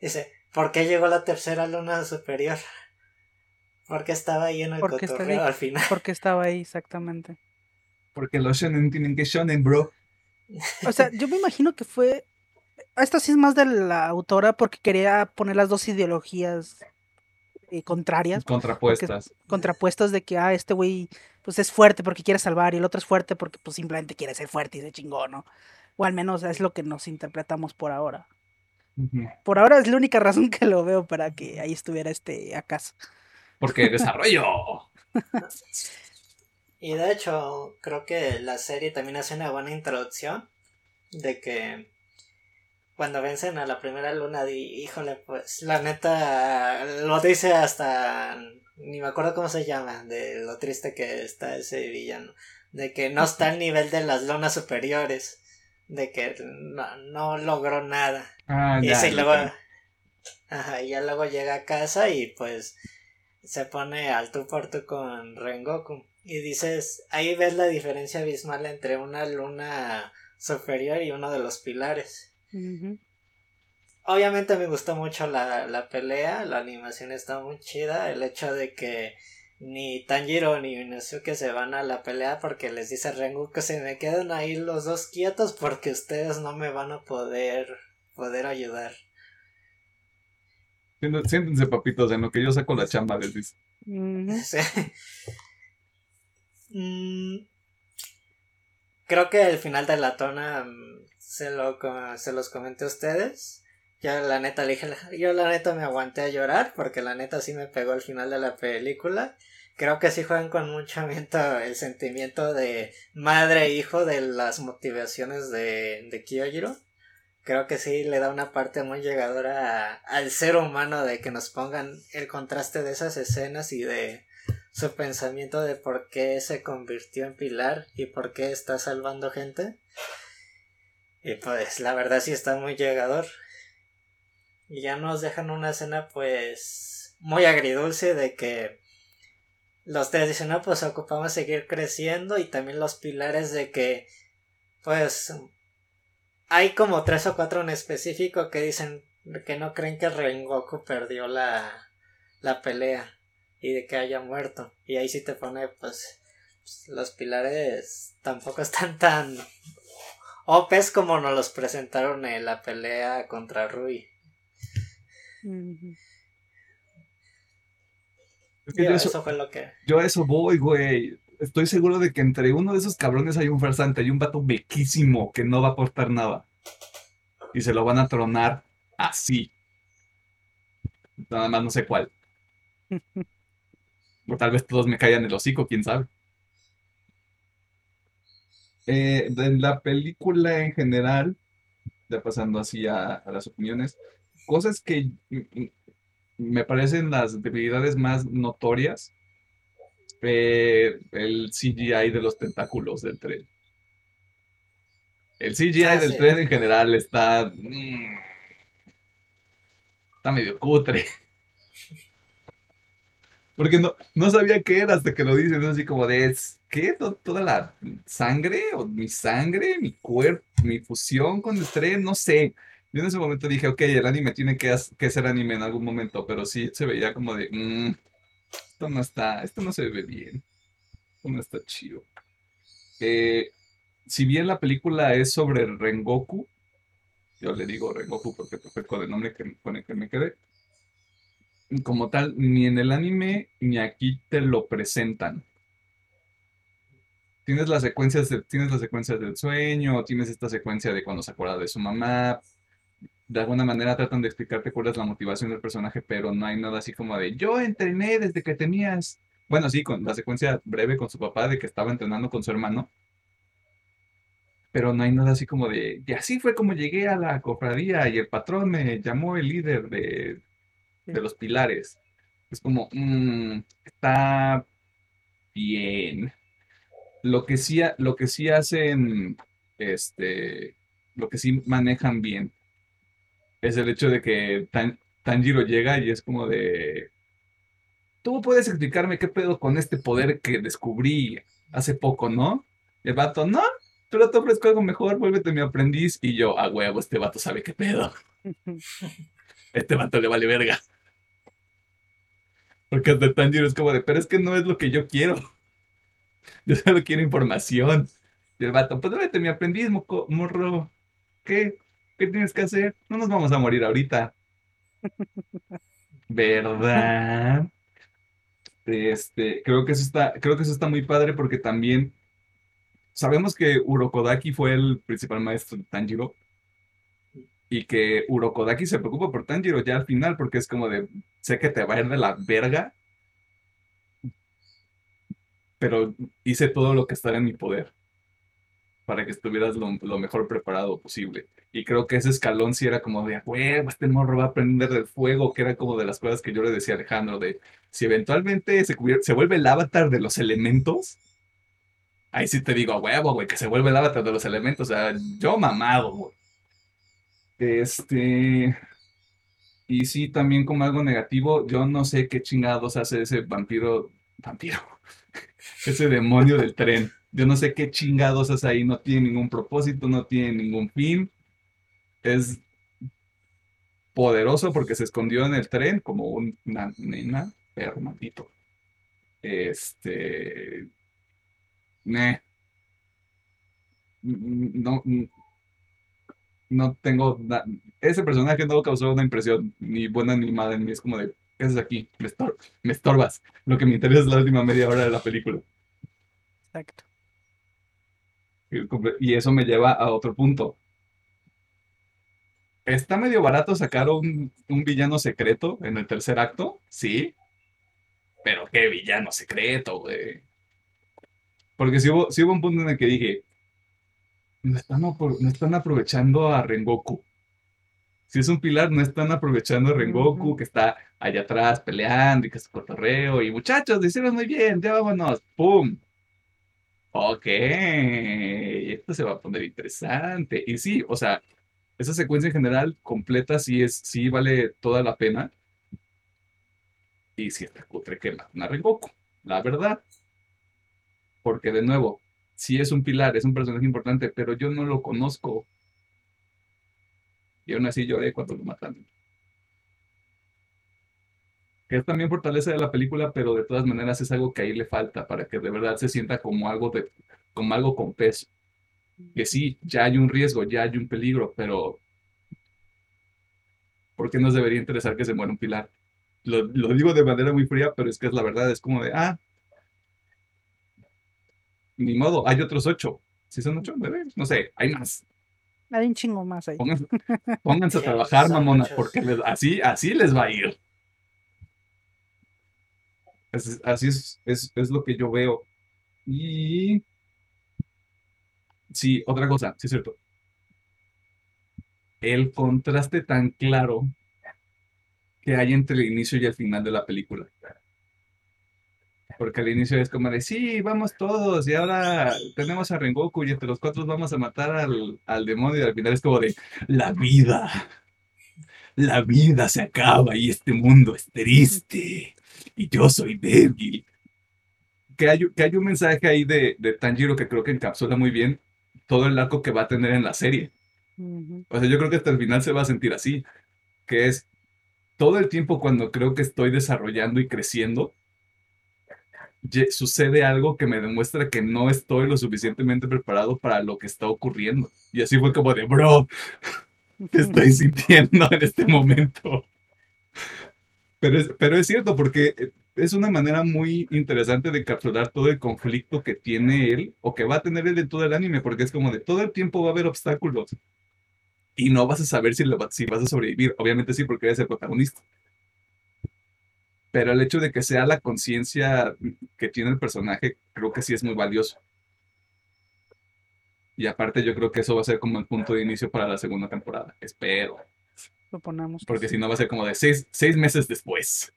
Dice, ¿por qué llegó la tercera luna superior? Porque estaba ahí en el cotorreo ahí. al final. Porque estaba ahí, exactamente. Porque los shonen tienen que shonen, bro. O sea, yo me imagino que fue. Esta sí es más de la autora porque quería poner las dos ideologías eh, contrarias, Contrapuestas. contrapuestas de que, ah, este güey, pues es fuerte porque quiere salvar y el otro es fuerte porque, pues simplemente quiere ser fuerte y se chingó, ¿no? O al menos es lo que nos interpretamos por ahora. Por ahora es la única razón que lo veo para que ahí estuviera este acaso. Porque desarrollo. Y de hecho, creo que la serie también hace una buena introducción de que cuando vencen a la primera luna, di, híjole, pues la neta lo dice hasta ni me acuerdo cómo se llama, de lo triste que está ese villano, de que no está al nivel de las lunas superiores, de que no, no logró nada. Ah, Y sí, luego, ajá, y ya luego llega a casa y pues se pone al tú por tú con Rengoku. Y dices, ahí ves la diferencia abismal entre una luna superior y uno de los pilares. Obviamente me gustó mucho la, la pelea, la animación está muy chida, el hecho de que ni Tanjiro ni Inosuke se van a la pelea porque les dice Rengoku que se me quedan ahí los dos quietos porque ustedes no me van a poder poder ayudar. Siéntense- papitos, en lo que yo saco la chamba, les dice. Sí. Mm, Creo que el final de la tona mm, se, lo, se los comenté a ustedes. Yo la neta le dije, yo la neta me aguanté a llorar porque la neta sí me pegó el final de la película. Creo que sí juegan con mucho el sentimiento de madre e hijo de las motivaciones de, de Kyojiro. Creo que sí le da una parte muy llegadora al ser humano de que nos pongan el contraste de esas escenas y de su pensamiento de por qué se convirtió en pilar y por qué está salvando gente. Y pues la verdad sí está muy llegador. Y ya nos dejan una escena pues muy agridulce de que los tres dicen, no, pues ocupamos seguir creciendo y también los pilares de que pues hay como tres o cuatro en específico que dicen que no creen que Rengoku perdió la, la pelea y de que haya muerto. Y ahí sí te pone, pues, los pilares tampoco están tan OPs como nos los presentaron en la pelea contra Rui. Yo, eso, eso fue lo que... yo a eso voy, güey. Estoy seguro de que entre uno de esos cabrones hay un farsante, hay un vato bequísimo que no va a aportar nada. Y se lo van a tronar así. Nada más no sé cuál. O tal vez todos me caigan el hocico, quién sabe. Eh, de la película en general, ya pasando así a, a las opiniones, cosas que me parecen las debilidades más notorias. eh, el CGI de los tentáculos del tren. El CGI Ah, del sí. tren en general está. mm, está medio cutre. Porque no, no sabía qué era hasta que lo dicen, ¿no? así como de, "Es- ¿qué? ¿To- ¿Toda la sangre? ¿O mi sangre? ¿Mi cuerpo? ¿Mi fusión con el? No sé. Yo en ese momento dije, ok, el anime tiene que, que ser anime en algún momento, pero sí se veía como de, "Mm, esto no está, esto no se ve bien, esto no está chido. Eh, si bien la película es sobre Rengoku, yo le digo Rengoku porque fue el codenombro que, con el que me quedé, como tal, ni en el anime ni aquí te lo presentan. Tienes las secuencias, tienes las secuencias del sueño, tienes esta secuencia de cuando se acuerda de su mamá. De alguna manera tratan de explicarte cuál es la motivación del personaje, pero no hay nada así como de yo entrené desde que tenías. Bueno, sí, con la secuencia breve con su papá de que estaba entrenando con su hermano. Pero no hay nada así como de, y así fue como llegué a la cofradía y el patrón me llamó el líder de, de los pilares. Es como, mm, está bien. Lo que sí, lo que sí hacen, este, lo que sí manejan bien es el hecho de que Tan- Tanjiro llega y es como de, tú puedes explicarme qué pedo con este poder que descubrí hace poco, ¿no? El vato, no, pero te ofrezco algo mejor, vuélvete mi aprendiz. Y yo, a huevo, este vato sabe qué pedo. Este vato le vale verga. Porque de Tanjiro es como de, pero es que no es lo que yo quiero. Yo solo quiero información. Y el vato, pues vuélvete mi aprendiz, moco- morro. ¿Qué? ¿Qué tienes que hacer? No nos vamos a morir ahorita. ¿Verdad? Este, creo que eso está, creo que eso está muy padre porque también sabemos que Urokodaki fue el principal maestro de Tanjiro y que Urokodaki se preocupa por Tanjiro ya al final porque es como de, sé que te va a ir de la verga, pero hice todo lo que está en mi poder para que estuvieras lo, lo mejor preparado posible. Y creo que ese escalón sí era como de, huevo, este morro va a aprender del fuego, que era como de las cosas que yo le decía a Alejandro, de si eventualmente se, se vuelve el avatar de los elementos, ahí sí te digo, a huevo, güey, que se vuelve el avatar de los elementos, o sea, yo mamado, güey. Este... Y sí, también como algo negativo, yo no sé qué chingados hace ese vampiro, vampiro, ese demonio del tren. Yo no sé qué chingados hace ahí, no tiene ningún propósito, no tiene ningún fin. Es poderoso porque se escondió en el tren como un- una nena, pero maldito. Este. meh. No, no tengo. na- Ese personaje no causó una impresión ni buena ni mala en mí. Es como de, ¿qué haces aquí? Me, estor- me estorbas. Lo que me interesa es la última media hora de la película. Exacto. Y eso me lleva a otro punto. Está medio barato sacar un, un villano secreto en el tercer acto, sí. Pero qué villano secreto, güey. Porque si hubo, sí hubo un punto en el que dije, no están, no están aprovechando a Rengoku. Si es un pilar, no están aprovechando a Rengoku, Ujú. que está allá atrás peleando y que es cotorreo. Y muchachos, lo hicieron muy bien, ya vámonos. ¡Pum! Ok, esto se va a poner interesante. Y sí, o sea, esa secuencia en general completa sí es, sí vale toda la pena. Y si está cutre que maten a Rengoku, la verdad. Porque de nuevo, sí es un pilar, es un personaje importante, pero yo no lo conozco. Y aún así lloré cuando lo matan. Que es también fortaleza de la película, pero de todas maneras es algo que ahí le falta para que de verdad se sienta como algo de, como algo con peso. Que sí, ya hay un riesgo, ya hay un peligro, pero ¿por qué nos debería interesar que se muera un pilar? Lo, lo digo de manera muy fría, pero es que es la verdad, es como de, ah, ni modo, hay otros ocho. Si son ocho, bebé, no sé, hay más. Hay un chingo más ahí. Pónganse, pónganse a trabajar, son mamona, muchos. porque les- así, así les va a ir. Es- así es, es, es lo que yo veo. Y sí, otra cosa, sí es cierto. El contraste tan claro que hay entre el inicio y el final de la película. Porque al inicio es como de, sí, vamos todos, y ahora tenemos a Rengoku y entre los cuatro vamos a matar al, al demonio, y al final es como de, la vida, la vida se acaba y este mundo es triste, y yo soy débil. Que hay, que hay un mensaje ahí de, de Tanjiro que creo que encapsula muy bien todo el arco que va a tener en la serie. O sea, yo creo que hasta el final se va a sentir así, que es todo el tiempo cuando creo que estoy desarrollando y creciendo, sucede algo que me demuestra que no estoy lo suficientemente preparado para lo que está ocurriendo. Y así fue como de, bro, ¿qué estoy sintiendo en este momento? Pero es, pero es cierto, porque eh, es una manera muy interesante de capturar todo el conflicto que tiene él o que va a tener él en todo el anime, porque es como de todo el tiempo va a haber obstáculos y no vas a saber si, lo si vas a sobrevivir. Obviamente sí, porque eres el protagonista. Pero el hecho de que sea la conciencia que tiene el personaje, creo que sí es muy valioso. Y aparte yo creo que eso va a ser como el punto de inicio para la segunda temporada. Espero. Suponemos que Porque si no va a ser como de seis, seis meses después.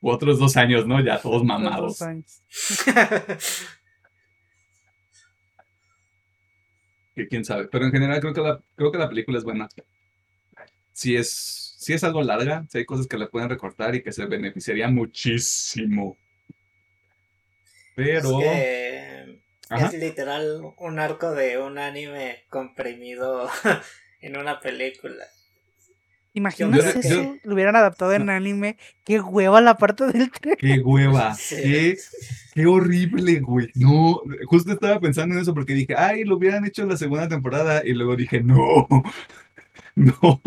U otros dos años, ¿no? Ya todos mamados. dos años. Que quién sabe. Pero en general creo que la, creo que la película es buena. Sí es, sí es algo larga, sí hay cosas que le pueden recortar y que se beneficiaría muchísimo. Pero... Es que es literal un arco de un anime comprimido en una película. Imagínate eso, lo hubieran adaptado en anime. Qué hueva la parte del tren. Qué hueva. Qué, qué, horrible, güey. No, justo estaba pensando en eso porque dije, ay, lo hubieran hecho en la segunda temporada. Y luego dije, no. No,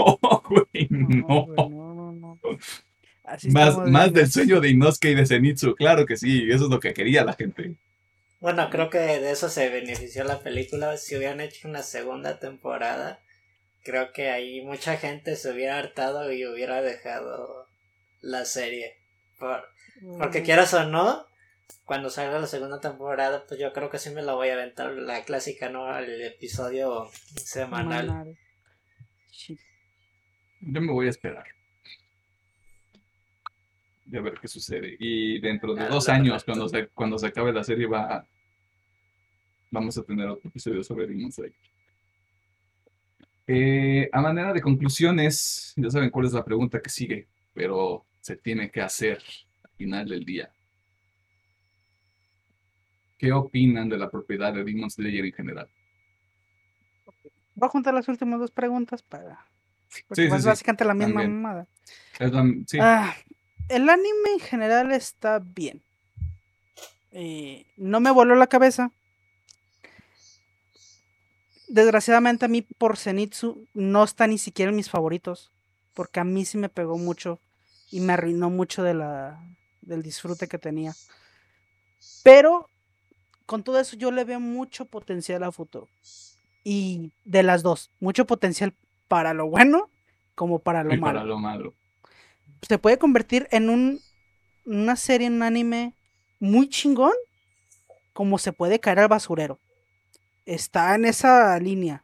güey, no. no, no, más, más del sueño de Inosuke y de Zenitsu, claro que sí, eso es lo que quería la gente. Bueno, creo que de eso se benefició la película. Si hubieran hecho una segunda temporada, creo que ahí mucha gente se hubiera hartado y hubiera dejado la serie. porque mm. quieras o no, cuando salga la segunda temporada, pues yo creo que sí me la voy a aventar la clásica, ¿no? El episodio semanal. Yo me voy a esperar. Y a ver qué sucede. Y dentro de dos años, cuando se, cuando se acabe la serie, va vamos a tener otro episodio sobre Demon Slayer. Eh, a manera de conclusiones, ya saben cuál es la pregunta que sigue, pero se tiene que hacer al final del día. ¿Qué opinan de la propiedad de Demon Slayer en general? Voy a juntar las últimas dos preguntas para. Porque sí, básicamente la misma mamada. Ah, el anime en general está bien. Eh, no me voló la cabeza desgraciadamente a mí por Zenitsu no está ni siquiera en mis favoritos. Porque a mí sí me pegó mucho y me arruinó mucho de la, del disfrute que tenía. Pero con todo eso yo le veo mucho potencial a futuro. Y de las dos, mucho potencial para lo bueno como para lo malo. Para lo malo. Se puede convertir en un, una serie, en un anime muy chingón, como se puede caer al basurero está en esa línea.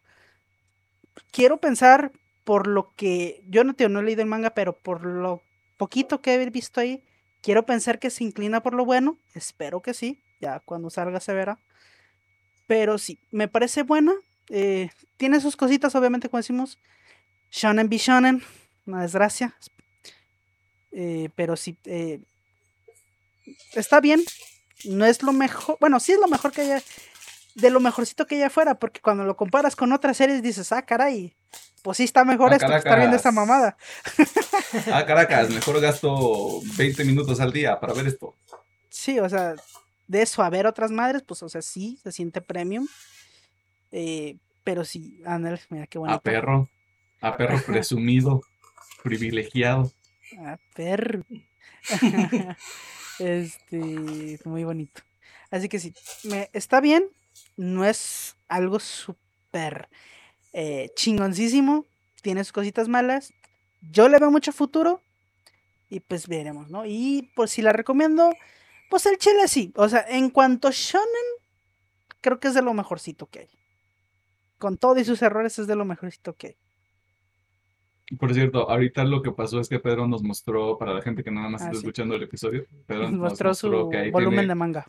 Quiero pensar por lo que yo no, te, no he leído el manga, pero por lo poquito que he visto ahí, quiero pensar que se inclina por lo bueno. Espero que sí. Ya cuando salga se verá. Pero sí, me parece buena. Eh, tiene sus cositas, obviamente, como decimos. Shonen be shonen. Una desgracia. Eh, pero sí. Eh, está bien. No es lo mejor. Bueno, sí es lo mejor que haya de lo mejorcito que ella fuera, porque cuando lo comparas con otras series dices, ah, caray, pues sí está mejor ah, esto que estar viendo esta mamada. Ah, Caracas, mejor gasto 20 minutos al día para ver esto. Sí, o sea, de eso a ver otras madres, pues, o sea, sí, se siente premium. Eh, pero sí, Andrés, mira qué bonito. A perro, a perro presumido, privilegiado. A perro. este, muy bonito. Así que sí, me, está bien, no es algo súper eh, chingoncísimo, tiene sus cositas malas. Yo le veo mucho futuro y pues veremos, ¿no? Y pues si la recomiendo, pues el chile sí. O sea, en cuanto a shonen, creo que es de lo mejorcito que hay. Con todo y sus errores es de lo mejorcito que hay. Por cierto, ahorita lo que pasó es que Pedro nos mostró, para la gente que nada más ah, está escuchando el episodio, Pedro nos, mostró, su volumen de manga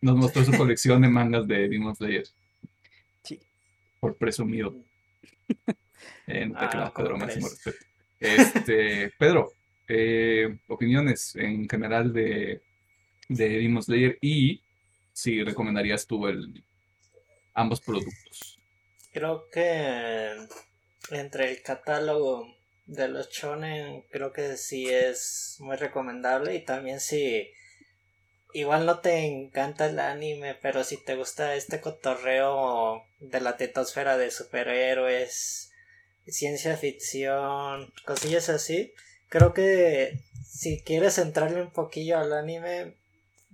nos mostró su colección de mangas de Demon Slayer. Sí. Por presumido. En ah, Pedro, máximo respeto. Este, Pedro, eh, opiniones en general de, de Demon Slayer y si recomendarías tú el, ambos productos. Creo que entre el catálogo de los shonen creo que sí es muy recomendable y también si igual no te encanta el anime, pero si te gusta este cotorreo de la tetosfera de superhéroes, ciencia ficción, cosillas así, creo que si quieres entrarle un poquillo al anime,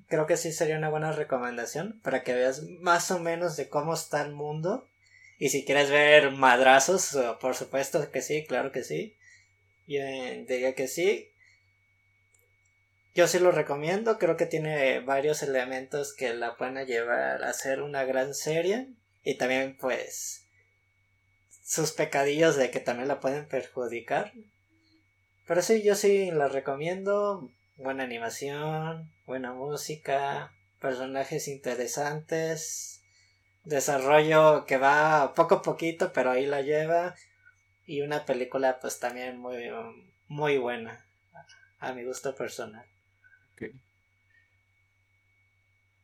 creo que sí sería una buena recomendación para que veas más o menos de cómo está el mundo. Y si quieres ver madrazos, por supuesto que sí, claro que sí. Yo diría que sí. Yo sí lo recomiendo, creo que tiene varios elementos que la pueden llevar a ser una gran serie y también pues sus pecadillos de que también la pueden perjudicar. Pero sí, yo sí la recomiendo, buena animación, buena música, personajes interesantes, desarrollo que va poco a poquito, pero ahí la lleva y una película pues también muy muy buena, a mi gusto personal.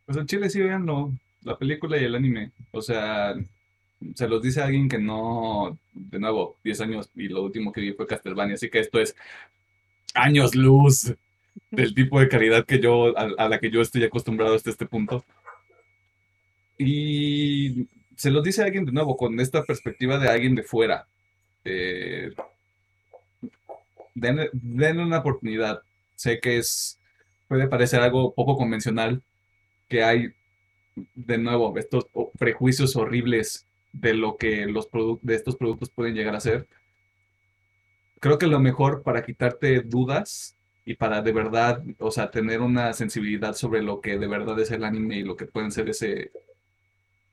Pues en Chile sí veanlo, la película y el anime. O sea, se los dice alguien que no, de nuevo, 10 años y lo último que vi fue Castlevania, así que esto es años luz del tipo de calidad que yo, a, a la que yo estoy acostumbrado hasta este punto. Y se los dice alguien de nuevo, con esta perspectiva de alguien de fuera. Eh, denle, una oportunidad. Sé que es, puede parecer algo poco convencional, que hay, de nuevo, estos prejuicios horribles de lo que los de estos productos pueden llegar a ser. Creo que lo mejor para quitarte dudas y para de verdad, o sea, tener una sensibilidad sobre lo que de verdad es el anime y lo que pueden ser ese,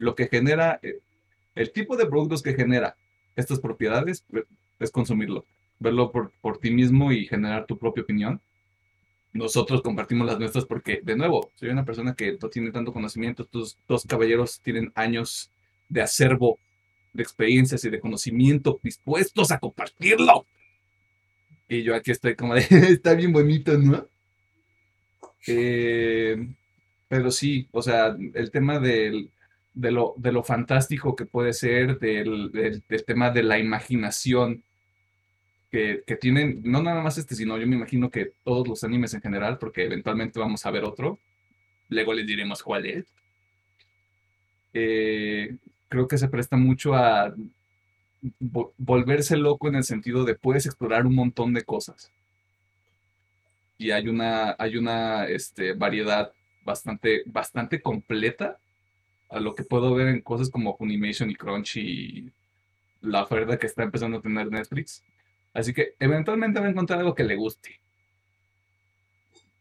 lo que genera, eh, el tipo de productos que genera estas propiedades, es consumirlo, verlo por, por ti mismo y generar tu propia opinión. Nosotros compartimos las nuestras porque, de nuevo, soy una persona que no tiene tanto conocimiento. Estos dos caballeros tienen años de acervo, de experiencias y de conocimiento dispuestos a compartirlo. Y yo aquí estoy como de, está bien bonito, ¿no? Eh, pero sí, o sea, el tema del, de lo, de lo fantástico que puede ser, del, del, tema de la imaginación que, que tienen, no nada más este, sino yo me imagino que todos los animes en general, porque eventualmente vamos a ver otro, luego les diremos cuál es. Eh, creo que se presta mucho a vo- volverse loco en el sentido de puedes explorar un montón de cosas. Y hay una, hay una este, variedad bastante, bastante completa a lo que puedo ver en cosas como Funimation y Crunchy y la oferta que está empezando a tener Netflix. Así que eventualmente va a encontrar algo que le guste.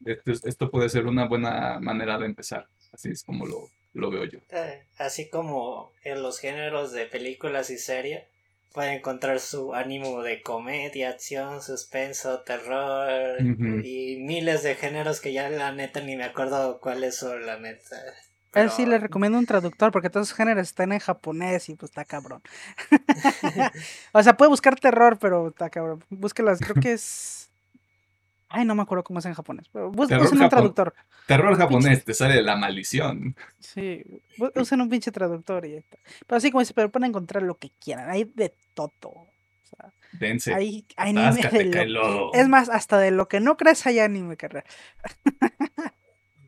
Esto, es- esto puede ser una buena manera de empezar. Así es como lo, lo veo yo. Eh, así como en los géneros de películas y serie, puede encontrar su ánimo de comedia, acción, suspenso, terror y miles de géneros que ya la neta ni me acuerdo cuáles son la neta. A él sí Pero- le recomiendo un traductor porque todos esos géneros están en japonés y pues está cabrón. o sea, puede buscar terror, pero está cabrón. Búsquelas, creo que es. Ay, no me acuerdo cómo es en japonés. Pero bus- Terror usen un traductor. Terror japonés, te sale la maldición. Sí, usen un pinche traductor y ya está. Pero así como dice, pero pueden encontrar lo que quieran. Hay de todo. O sea, Dense. hay anime de lo. Es más, hasta de lo que no crees hay anime, carnal.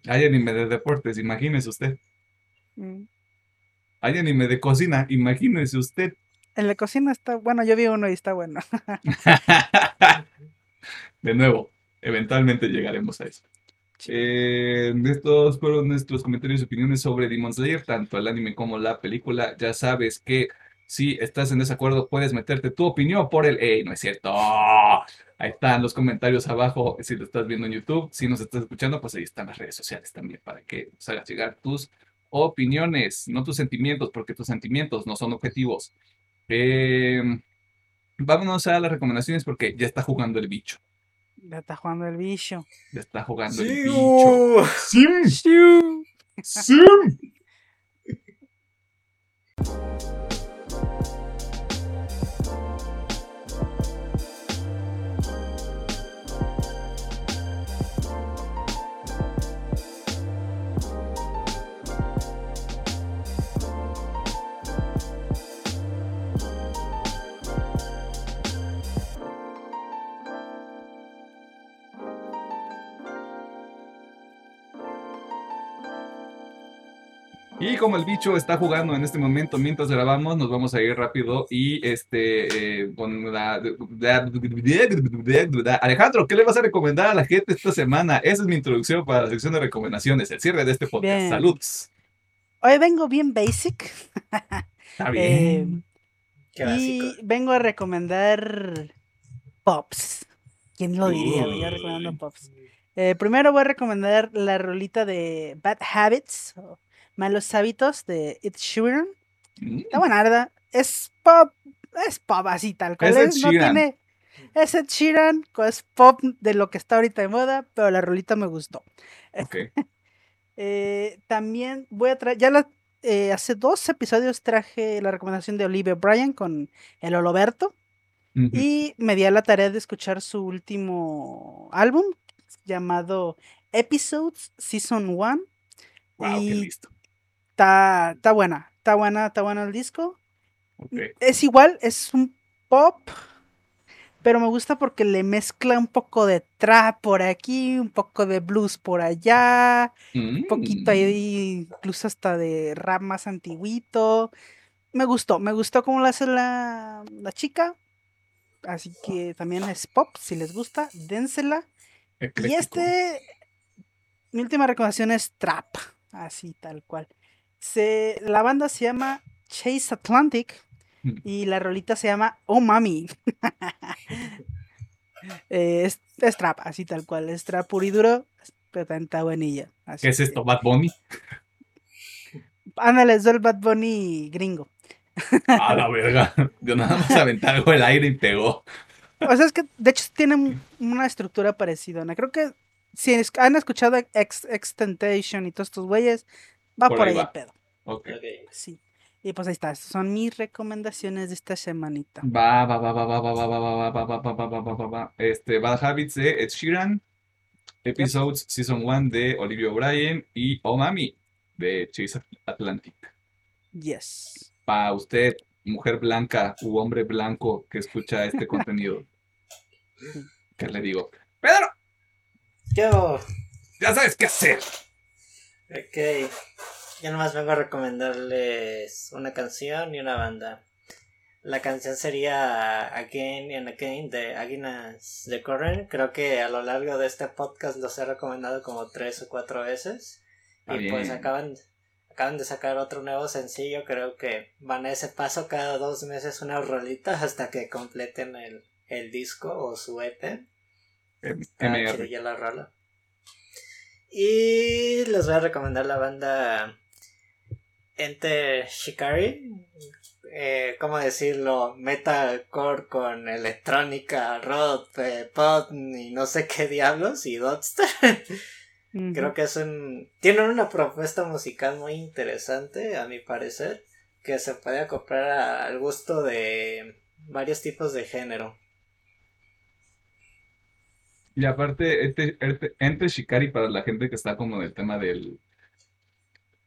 Hay anime de deportes, imagínese usted. Mm. Hay anime de cocina, imagínese usted. En la cocina está, bueno, yo vi uno y está bueno. De nuevo, eventualmente llegaremos a eso. Eh, estos fueron nuestros comentarios y opiniones sobre Demon Slayer, tanto el anime como la película. Ya sabes que si estás en desacuerdo, puedes meterte tu opinión por el. ¡Ey! No es cierto. Ahí están los comentarios abajo. Si lo estás viendo en YouTube, si nos estás escuchando, pues ahí están las redes sociales también para que nos hagas llegar tus opiniones, no tus sentimientos, porque tus sentimientos no son objetivos. Eh, vámonos a las recomendaciones porque ya está jugando el bicho. Ya está jugando el bicho. Ya está jugando el bicho. ¡Sim! Shiu. ¡Sim! Como el bicho está jugando en este momento mientras grabamos, nos vamos a ir rápido y este eh, con la Alejandro, ¿qué le vas a recomendar a la gente esta semana? Esa es mi introducción para la sección de recomendaciones, el cierre de este podcast. Bien. Saludos. Hoy vengo bien basic. Está Eh, bien. Qué básico. y vengo a recomendar Pops. ¿Quién lo diría? Voy a recomendando. Pops. Eh, primero voy a recomendar la rolita de Bad Habits, o Malos Hábitos de Ed Sheeran. Mm, Está buena, ¿verdad? Es pop, es pop así tal cual Es no tiene... Es Ed Sheeran, es pop de lo que está ahorita de moda, pero la rolita me gustó. ok. Eh, también voy a traer, ya la- eh, hace dos episodios traje la recomendación de Olivia Bryan con el Oloberto. Y me di a la tarea de escuchar su último álbum llamado Episodes Season 1. Wow, qué listo. Está, está buena, está buena, está bueno el disco. Es igual, es un pop, pero me gusta porque le mezcla un poco de trap por aquí, un poco de blues por allá, un poquito Mm. ahí, incluso hasta de rap más antiguito. Me gustó, me gustó cómo lo hace la, la chica. Así que también es pop, si les gusta, dénsela. Y este, mi última recomendación es trap, así tal cual. Se, la banda se llama Chase Atlantic Mm. y la rolita se llama Oh Mami. Eh, es, es trap, así tal cual, es trap puro y duro, pero está buenilla. así ¿Qué es que- esto, Bad Bunny? Ándale, es el Bad Bunny gringo. A la verga. Yo nada más aventé algo el aire y pegó. O sea, es que de hecho tiene un- una estructura parecida. ¿no? Creo que si han escuchado Ex, Extentation y todos estos güeyes, va Por por, ahí ahí el va. pedo. Ok. Ok. Sí. Y pues ahí está. Son mis recomendaciones de esta semanita. Va, va, va, va, va, va, va, va, va, va, va, va, va, va, va, va, va, va. Este, Bad Habits de Ed Sheeran. Episodes Season 1 de Olivia O'Brien. Y Oh Mami de Chase Atlantic. Yes. Para usted, mujer blanca u hombre blanco que escucha este contenido. ¿Qué le digo? Pedro, Yo, ya sabes qué hacer. Ok. Yo nomás vengo a recomendarles una canción y una banda. La canción sería Again and Again de Aguinas de Corren. Creo que a lo largo de este podcast los he recomendado como tres o cuatro veces. Y pues acaban, acaban de sacar otro nuevo sencillo. Creo que van a ese paso cada dos meses una rolita hasta que completen el, el disco o su EP. Chidilla la rola. Y les voy a recomendar la banda Enter Shikari. Eh, ¿Cómo decirlo? Metalcore con electrónica, rock, eh, pop y no sé qué diablos y dubstep. Creo que es un... Tienen una propuesta musical muy interesante, a mi parecer, que se puede acoplar al gusto de varios tipos de género. Y aparte, este, este- entre Shikari para la gente que está como en el tema del,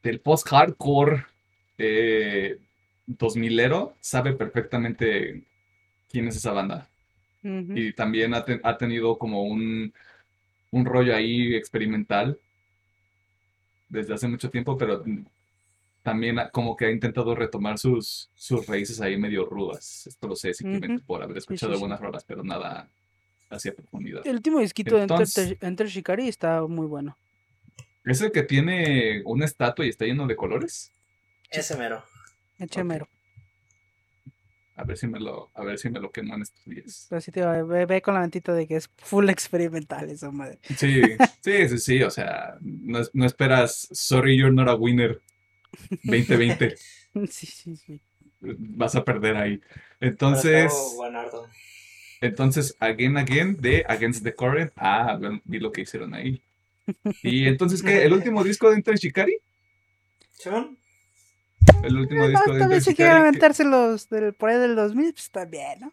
del post-hardcore eh, 2000ero, sabe perfectamente quién es esa banda. Y también ha, te- ha tenido como un, un rollo ahí experimental desde hace mucho tiempo, pero también ha- como que ha intentado retomar sus, sus raíces ahí medio rudas. Esto lo sé simplemente por haber escuchado sí, sí. algunas rolas, pero nada hacia profundidad. El último disquito de Enter, Entonces- Enter Shikari está muy bueno. ¿Es el que tiene una estatua y está lleno de colores? Ese mero. Echemero. A ver si me lo, a ver si me lo queman estos días. Pero sí te digo, ve, ve con la mentita de que es full experimental esa madre. Sí, sí, sí, sí, o sea, no, no esperas Sorry You're Not a Winner 2020, Sí, sí, sí. vas a perder ahí. Entonces. Entonces, Again Again de Against the Current, ah, vi lo que hicieron ahí. Y entonces, ¿qué? ¿El último disco de Enter Shikari? ¿Simón? El último No, disco de Enter también si quieren Shikari. que- aventárselos del, por ahí del 2000, pues también, ¿no?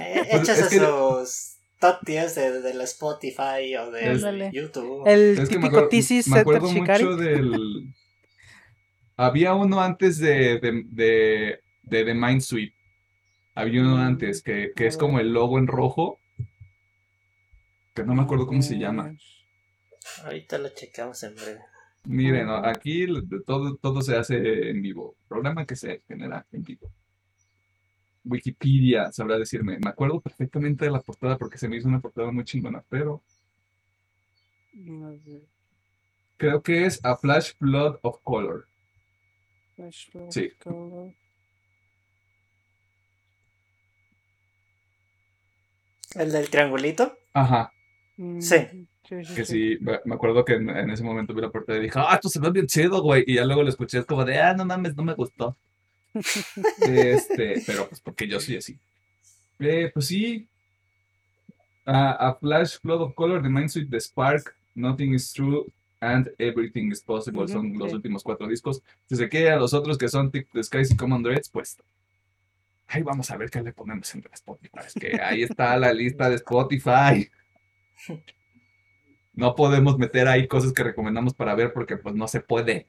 Eh, Pues, échase es que- sus top 10 de, de la Spotify o de. YouTube. El Es que me típico Thesis me acuerdo mucho del... Había uno antes de, de, de, de The Mind Sweep. Había uno antes que, que es como el logo en rojo. Que no me acuerdo cómo se llama. Ahorita lo checamos en breve. Miren, aquí todo, todo se hace en vivo. Programa que se genera en vivo. Wikipedia sabrá decirme. Me acuerdo perfectamente de la portada porque se me hizo una portada muy chingona, pero A ver, creo que es A Flash Flood of Color. Flash Sí. Color. ¿El del triangulito? Ajá. Mm, Sí. sí, sí, Que sí. sí, me acuerdo que en, en ese momento vi la portada y dije, ah, esto se ve bien chido, güey. Y ya luego lo escuché, es como de, ah, no mames, no me gustó. Este, pero pues porque yo soy así. Eh, pues sí. A, a Flash Flood of Color, The Mind Suite, The Spark, Nothing is True, and Everything is Possible. Son los últimos cuatro discos. Si se quiere a los otros que son Tick the Skies y Common Dreads, pues Ay, vamos a ver qué le ponemos en Spotify. Es que ahí está la lista de Spotify. No podemos meter ahí cosas que recomendamos para ver porque pues no se puede.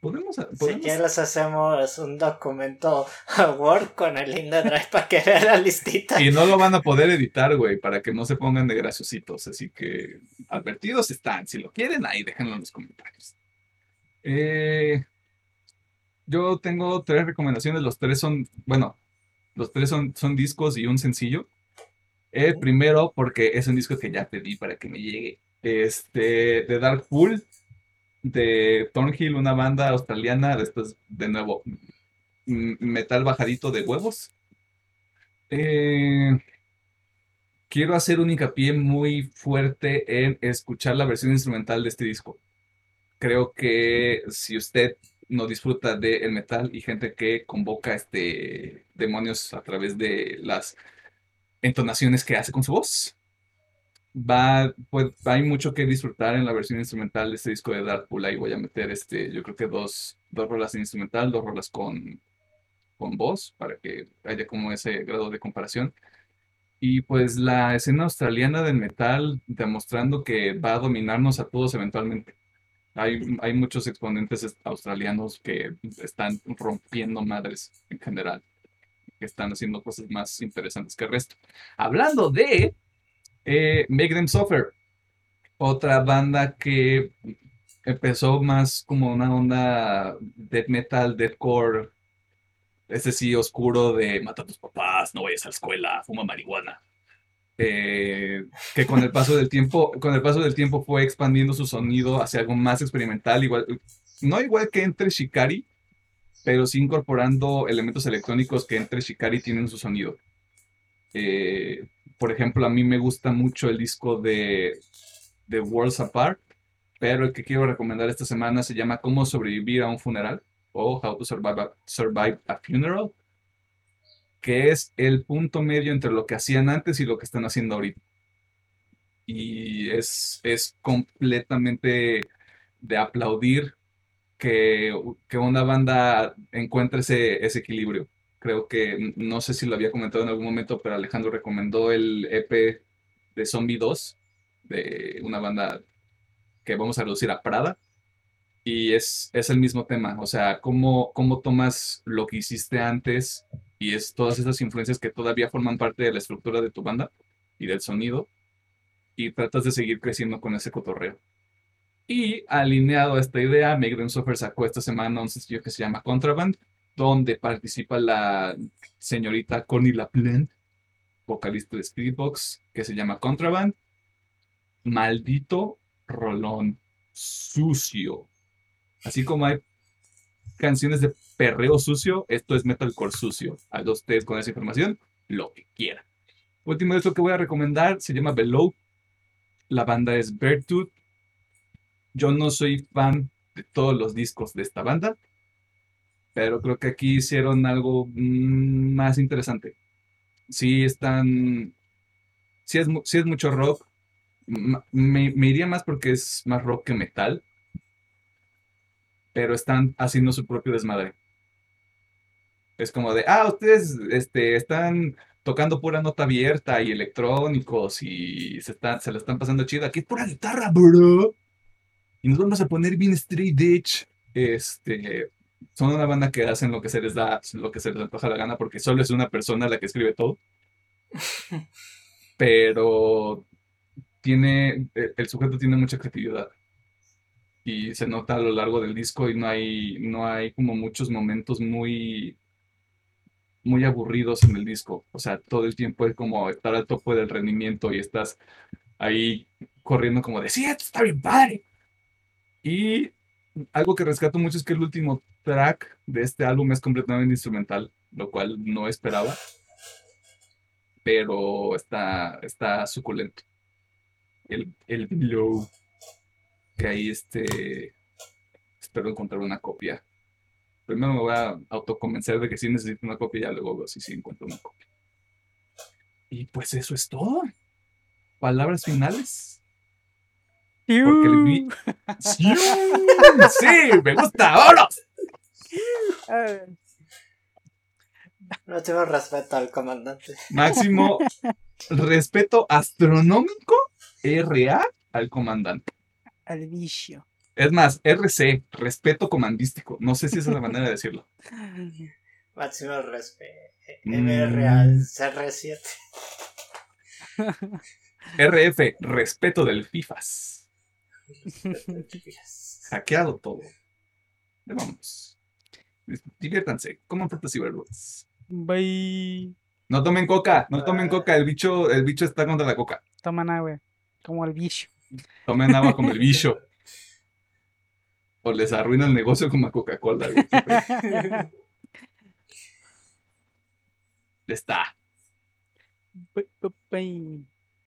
Podemos, Si quieres hacemos un documento Word con el link de Drive para que vea la listita. Y no lo van a poder editar, güey, para que no se pongan de graciositos. Así que advertidos están. Si lo quieren, ahí déjenlo en los comentarios. Eh, yo tengo tres recomendaciones. Los tres son, bueno, los tres son, son discos y un sencillo. El primero, porque es un disco que ya pedí para que me llegue. Este, de Dark Pool de Thornhill, una banda australiana, después de nuevo metal bajadito de huevos. Eh, quiero hacer un hincapié muy fuerte en escuchar la versión instrumental de este disco. Creo que si usted no disfruta del metal y gente que convoca este demonios a través de las entonaciones que hace con su voz, va, pues, hay mucho que disfrutar en la versión instrumental de este disco de Darkpool. Ahí voy a meter, este, yo creo que dos, dos rolas en instrumental, dos rolas con, con voz, para que haya como ese grado de comparación. Y pues la escena australiana del metal demostrando que va a dominarnos a todos eventualmente. Hay, muchos exponentes australianos que están rompiendo madres en general, que están haciendo cosas más interesantes que el resto. Hablando de eh, Make Them Suffer, otra banda que empezó más como una onda death metal, deathcore, ese sí oscuro de mata a tus papás, no vayas a la escuela, fuma marihuana. Eh, que con el paso del tiempo, con el paso del tiempo fue expandiendo su sonido hacia algo más experimental, igual, no igual que entre Shikari, pero sí incorporando elementos electrónicos que entre Shikari tienen su sonido. Eh, por ejemplo, a mí me gusta mucho el disco de, de Worlds Apart, pero el que quiero recomendar esta semana se llama Cómo sobrevivir a un funeral o How to Survive a, Funeral, que es el punto medio entre lo que hacían antes y lo que están haciendo ahorita. Y es, es completamente de aplaudir que, que una banda encuentre ese, ese equilibrio creo que, no sé si lo había comentado en algún momento, pero Alejandro recomendó el EP de Zombie 2, de una banda que vamos a reducir a Prada. Y es, es el mismo tema, o sea, cómo, cómo tomas lo que hiciste antes y es todas esas influencias que todavía forman parte de la estructura de tu banda y del sonido y tratas de seguir creciendo con ese cotorreo. Y alineado a esta idea, Megan Software sacó esta semana un sencillo que se llama Contraband, donde participa la señorita Connie LaPlante, vocalista de Spiritbox, que se llama Contraband. Maldito rolón sucio. Así como hay canciones de perreo sucio, esto es metalcore sucio. A los ustedes con esa información, lo que quieran. Último de esto que voy a recomendar se llama Below. La banda es Beartooth. Yo no soy fan de todos los discos de esta banda, pero creo que aquí hicieron algo mm, más interesante. Sí están, sí es, es mucho rock, me, iría más porque es más rock que metal, pero están haciendo su propio desmadre. Es como de, ah, ustedes este, están tocando pura nota abierta y electrónicos y se, están, se la están pasando chida. Aquí es pura guitarra, bro. Y nos vamos a poner bien straight edge. Este, son una banda que hacen lo que se les da, lo que se les antoja la gana, porque solo es una persona la que escribe todo. Pero tiene, e, el sujeto tiene mucha creatividad. Y se nota a lo largo del disco y no hay, no hay como muchos momentos muy, muy aburridos en el disco. O sea, todo el tiempo es como estar al tope del rendimiento y estás ahí corriendo como de, sí, esto está bien padre. Y algo que rescato mucho es que el último track de este álbum es completamente instrumental, lo cual no esperaba. Pero está, está suculento. El, el Below. Que ahí este. Espero encontrar una copia. Primero me voy a autoconvencer de que sí necesito una copia y ya luego veo si sí encuentro una copia. Y pues eso es todo. Palabras finales. Porque el ¡Sí! ¡Sí! ¡Me gusta! ¡Vámonos! No tengo respeto al comandante. Máximo respeto astronómico RA al comandante. Al vicio. Es más, RC, respeto comandístico. No sé si esa es la manera de decirlo. Máximo respeto. MR al CR7. RF, respeto del FIFAS. Hackeado todo. Ya vamos. Diviértanse, coman frutas y verduras. Bye. No tomen coca, no tomen coca, el bicho, el bicho está contra la coca. Toman agua. Como el vicio. Tomen agua como el bicho. O les arruina el negocio como a Coca-Cola. Está.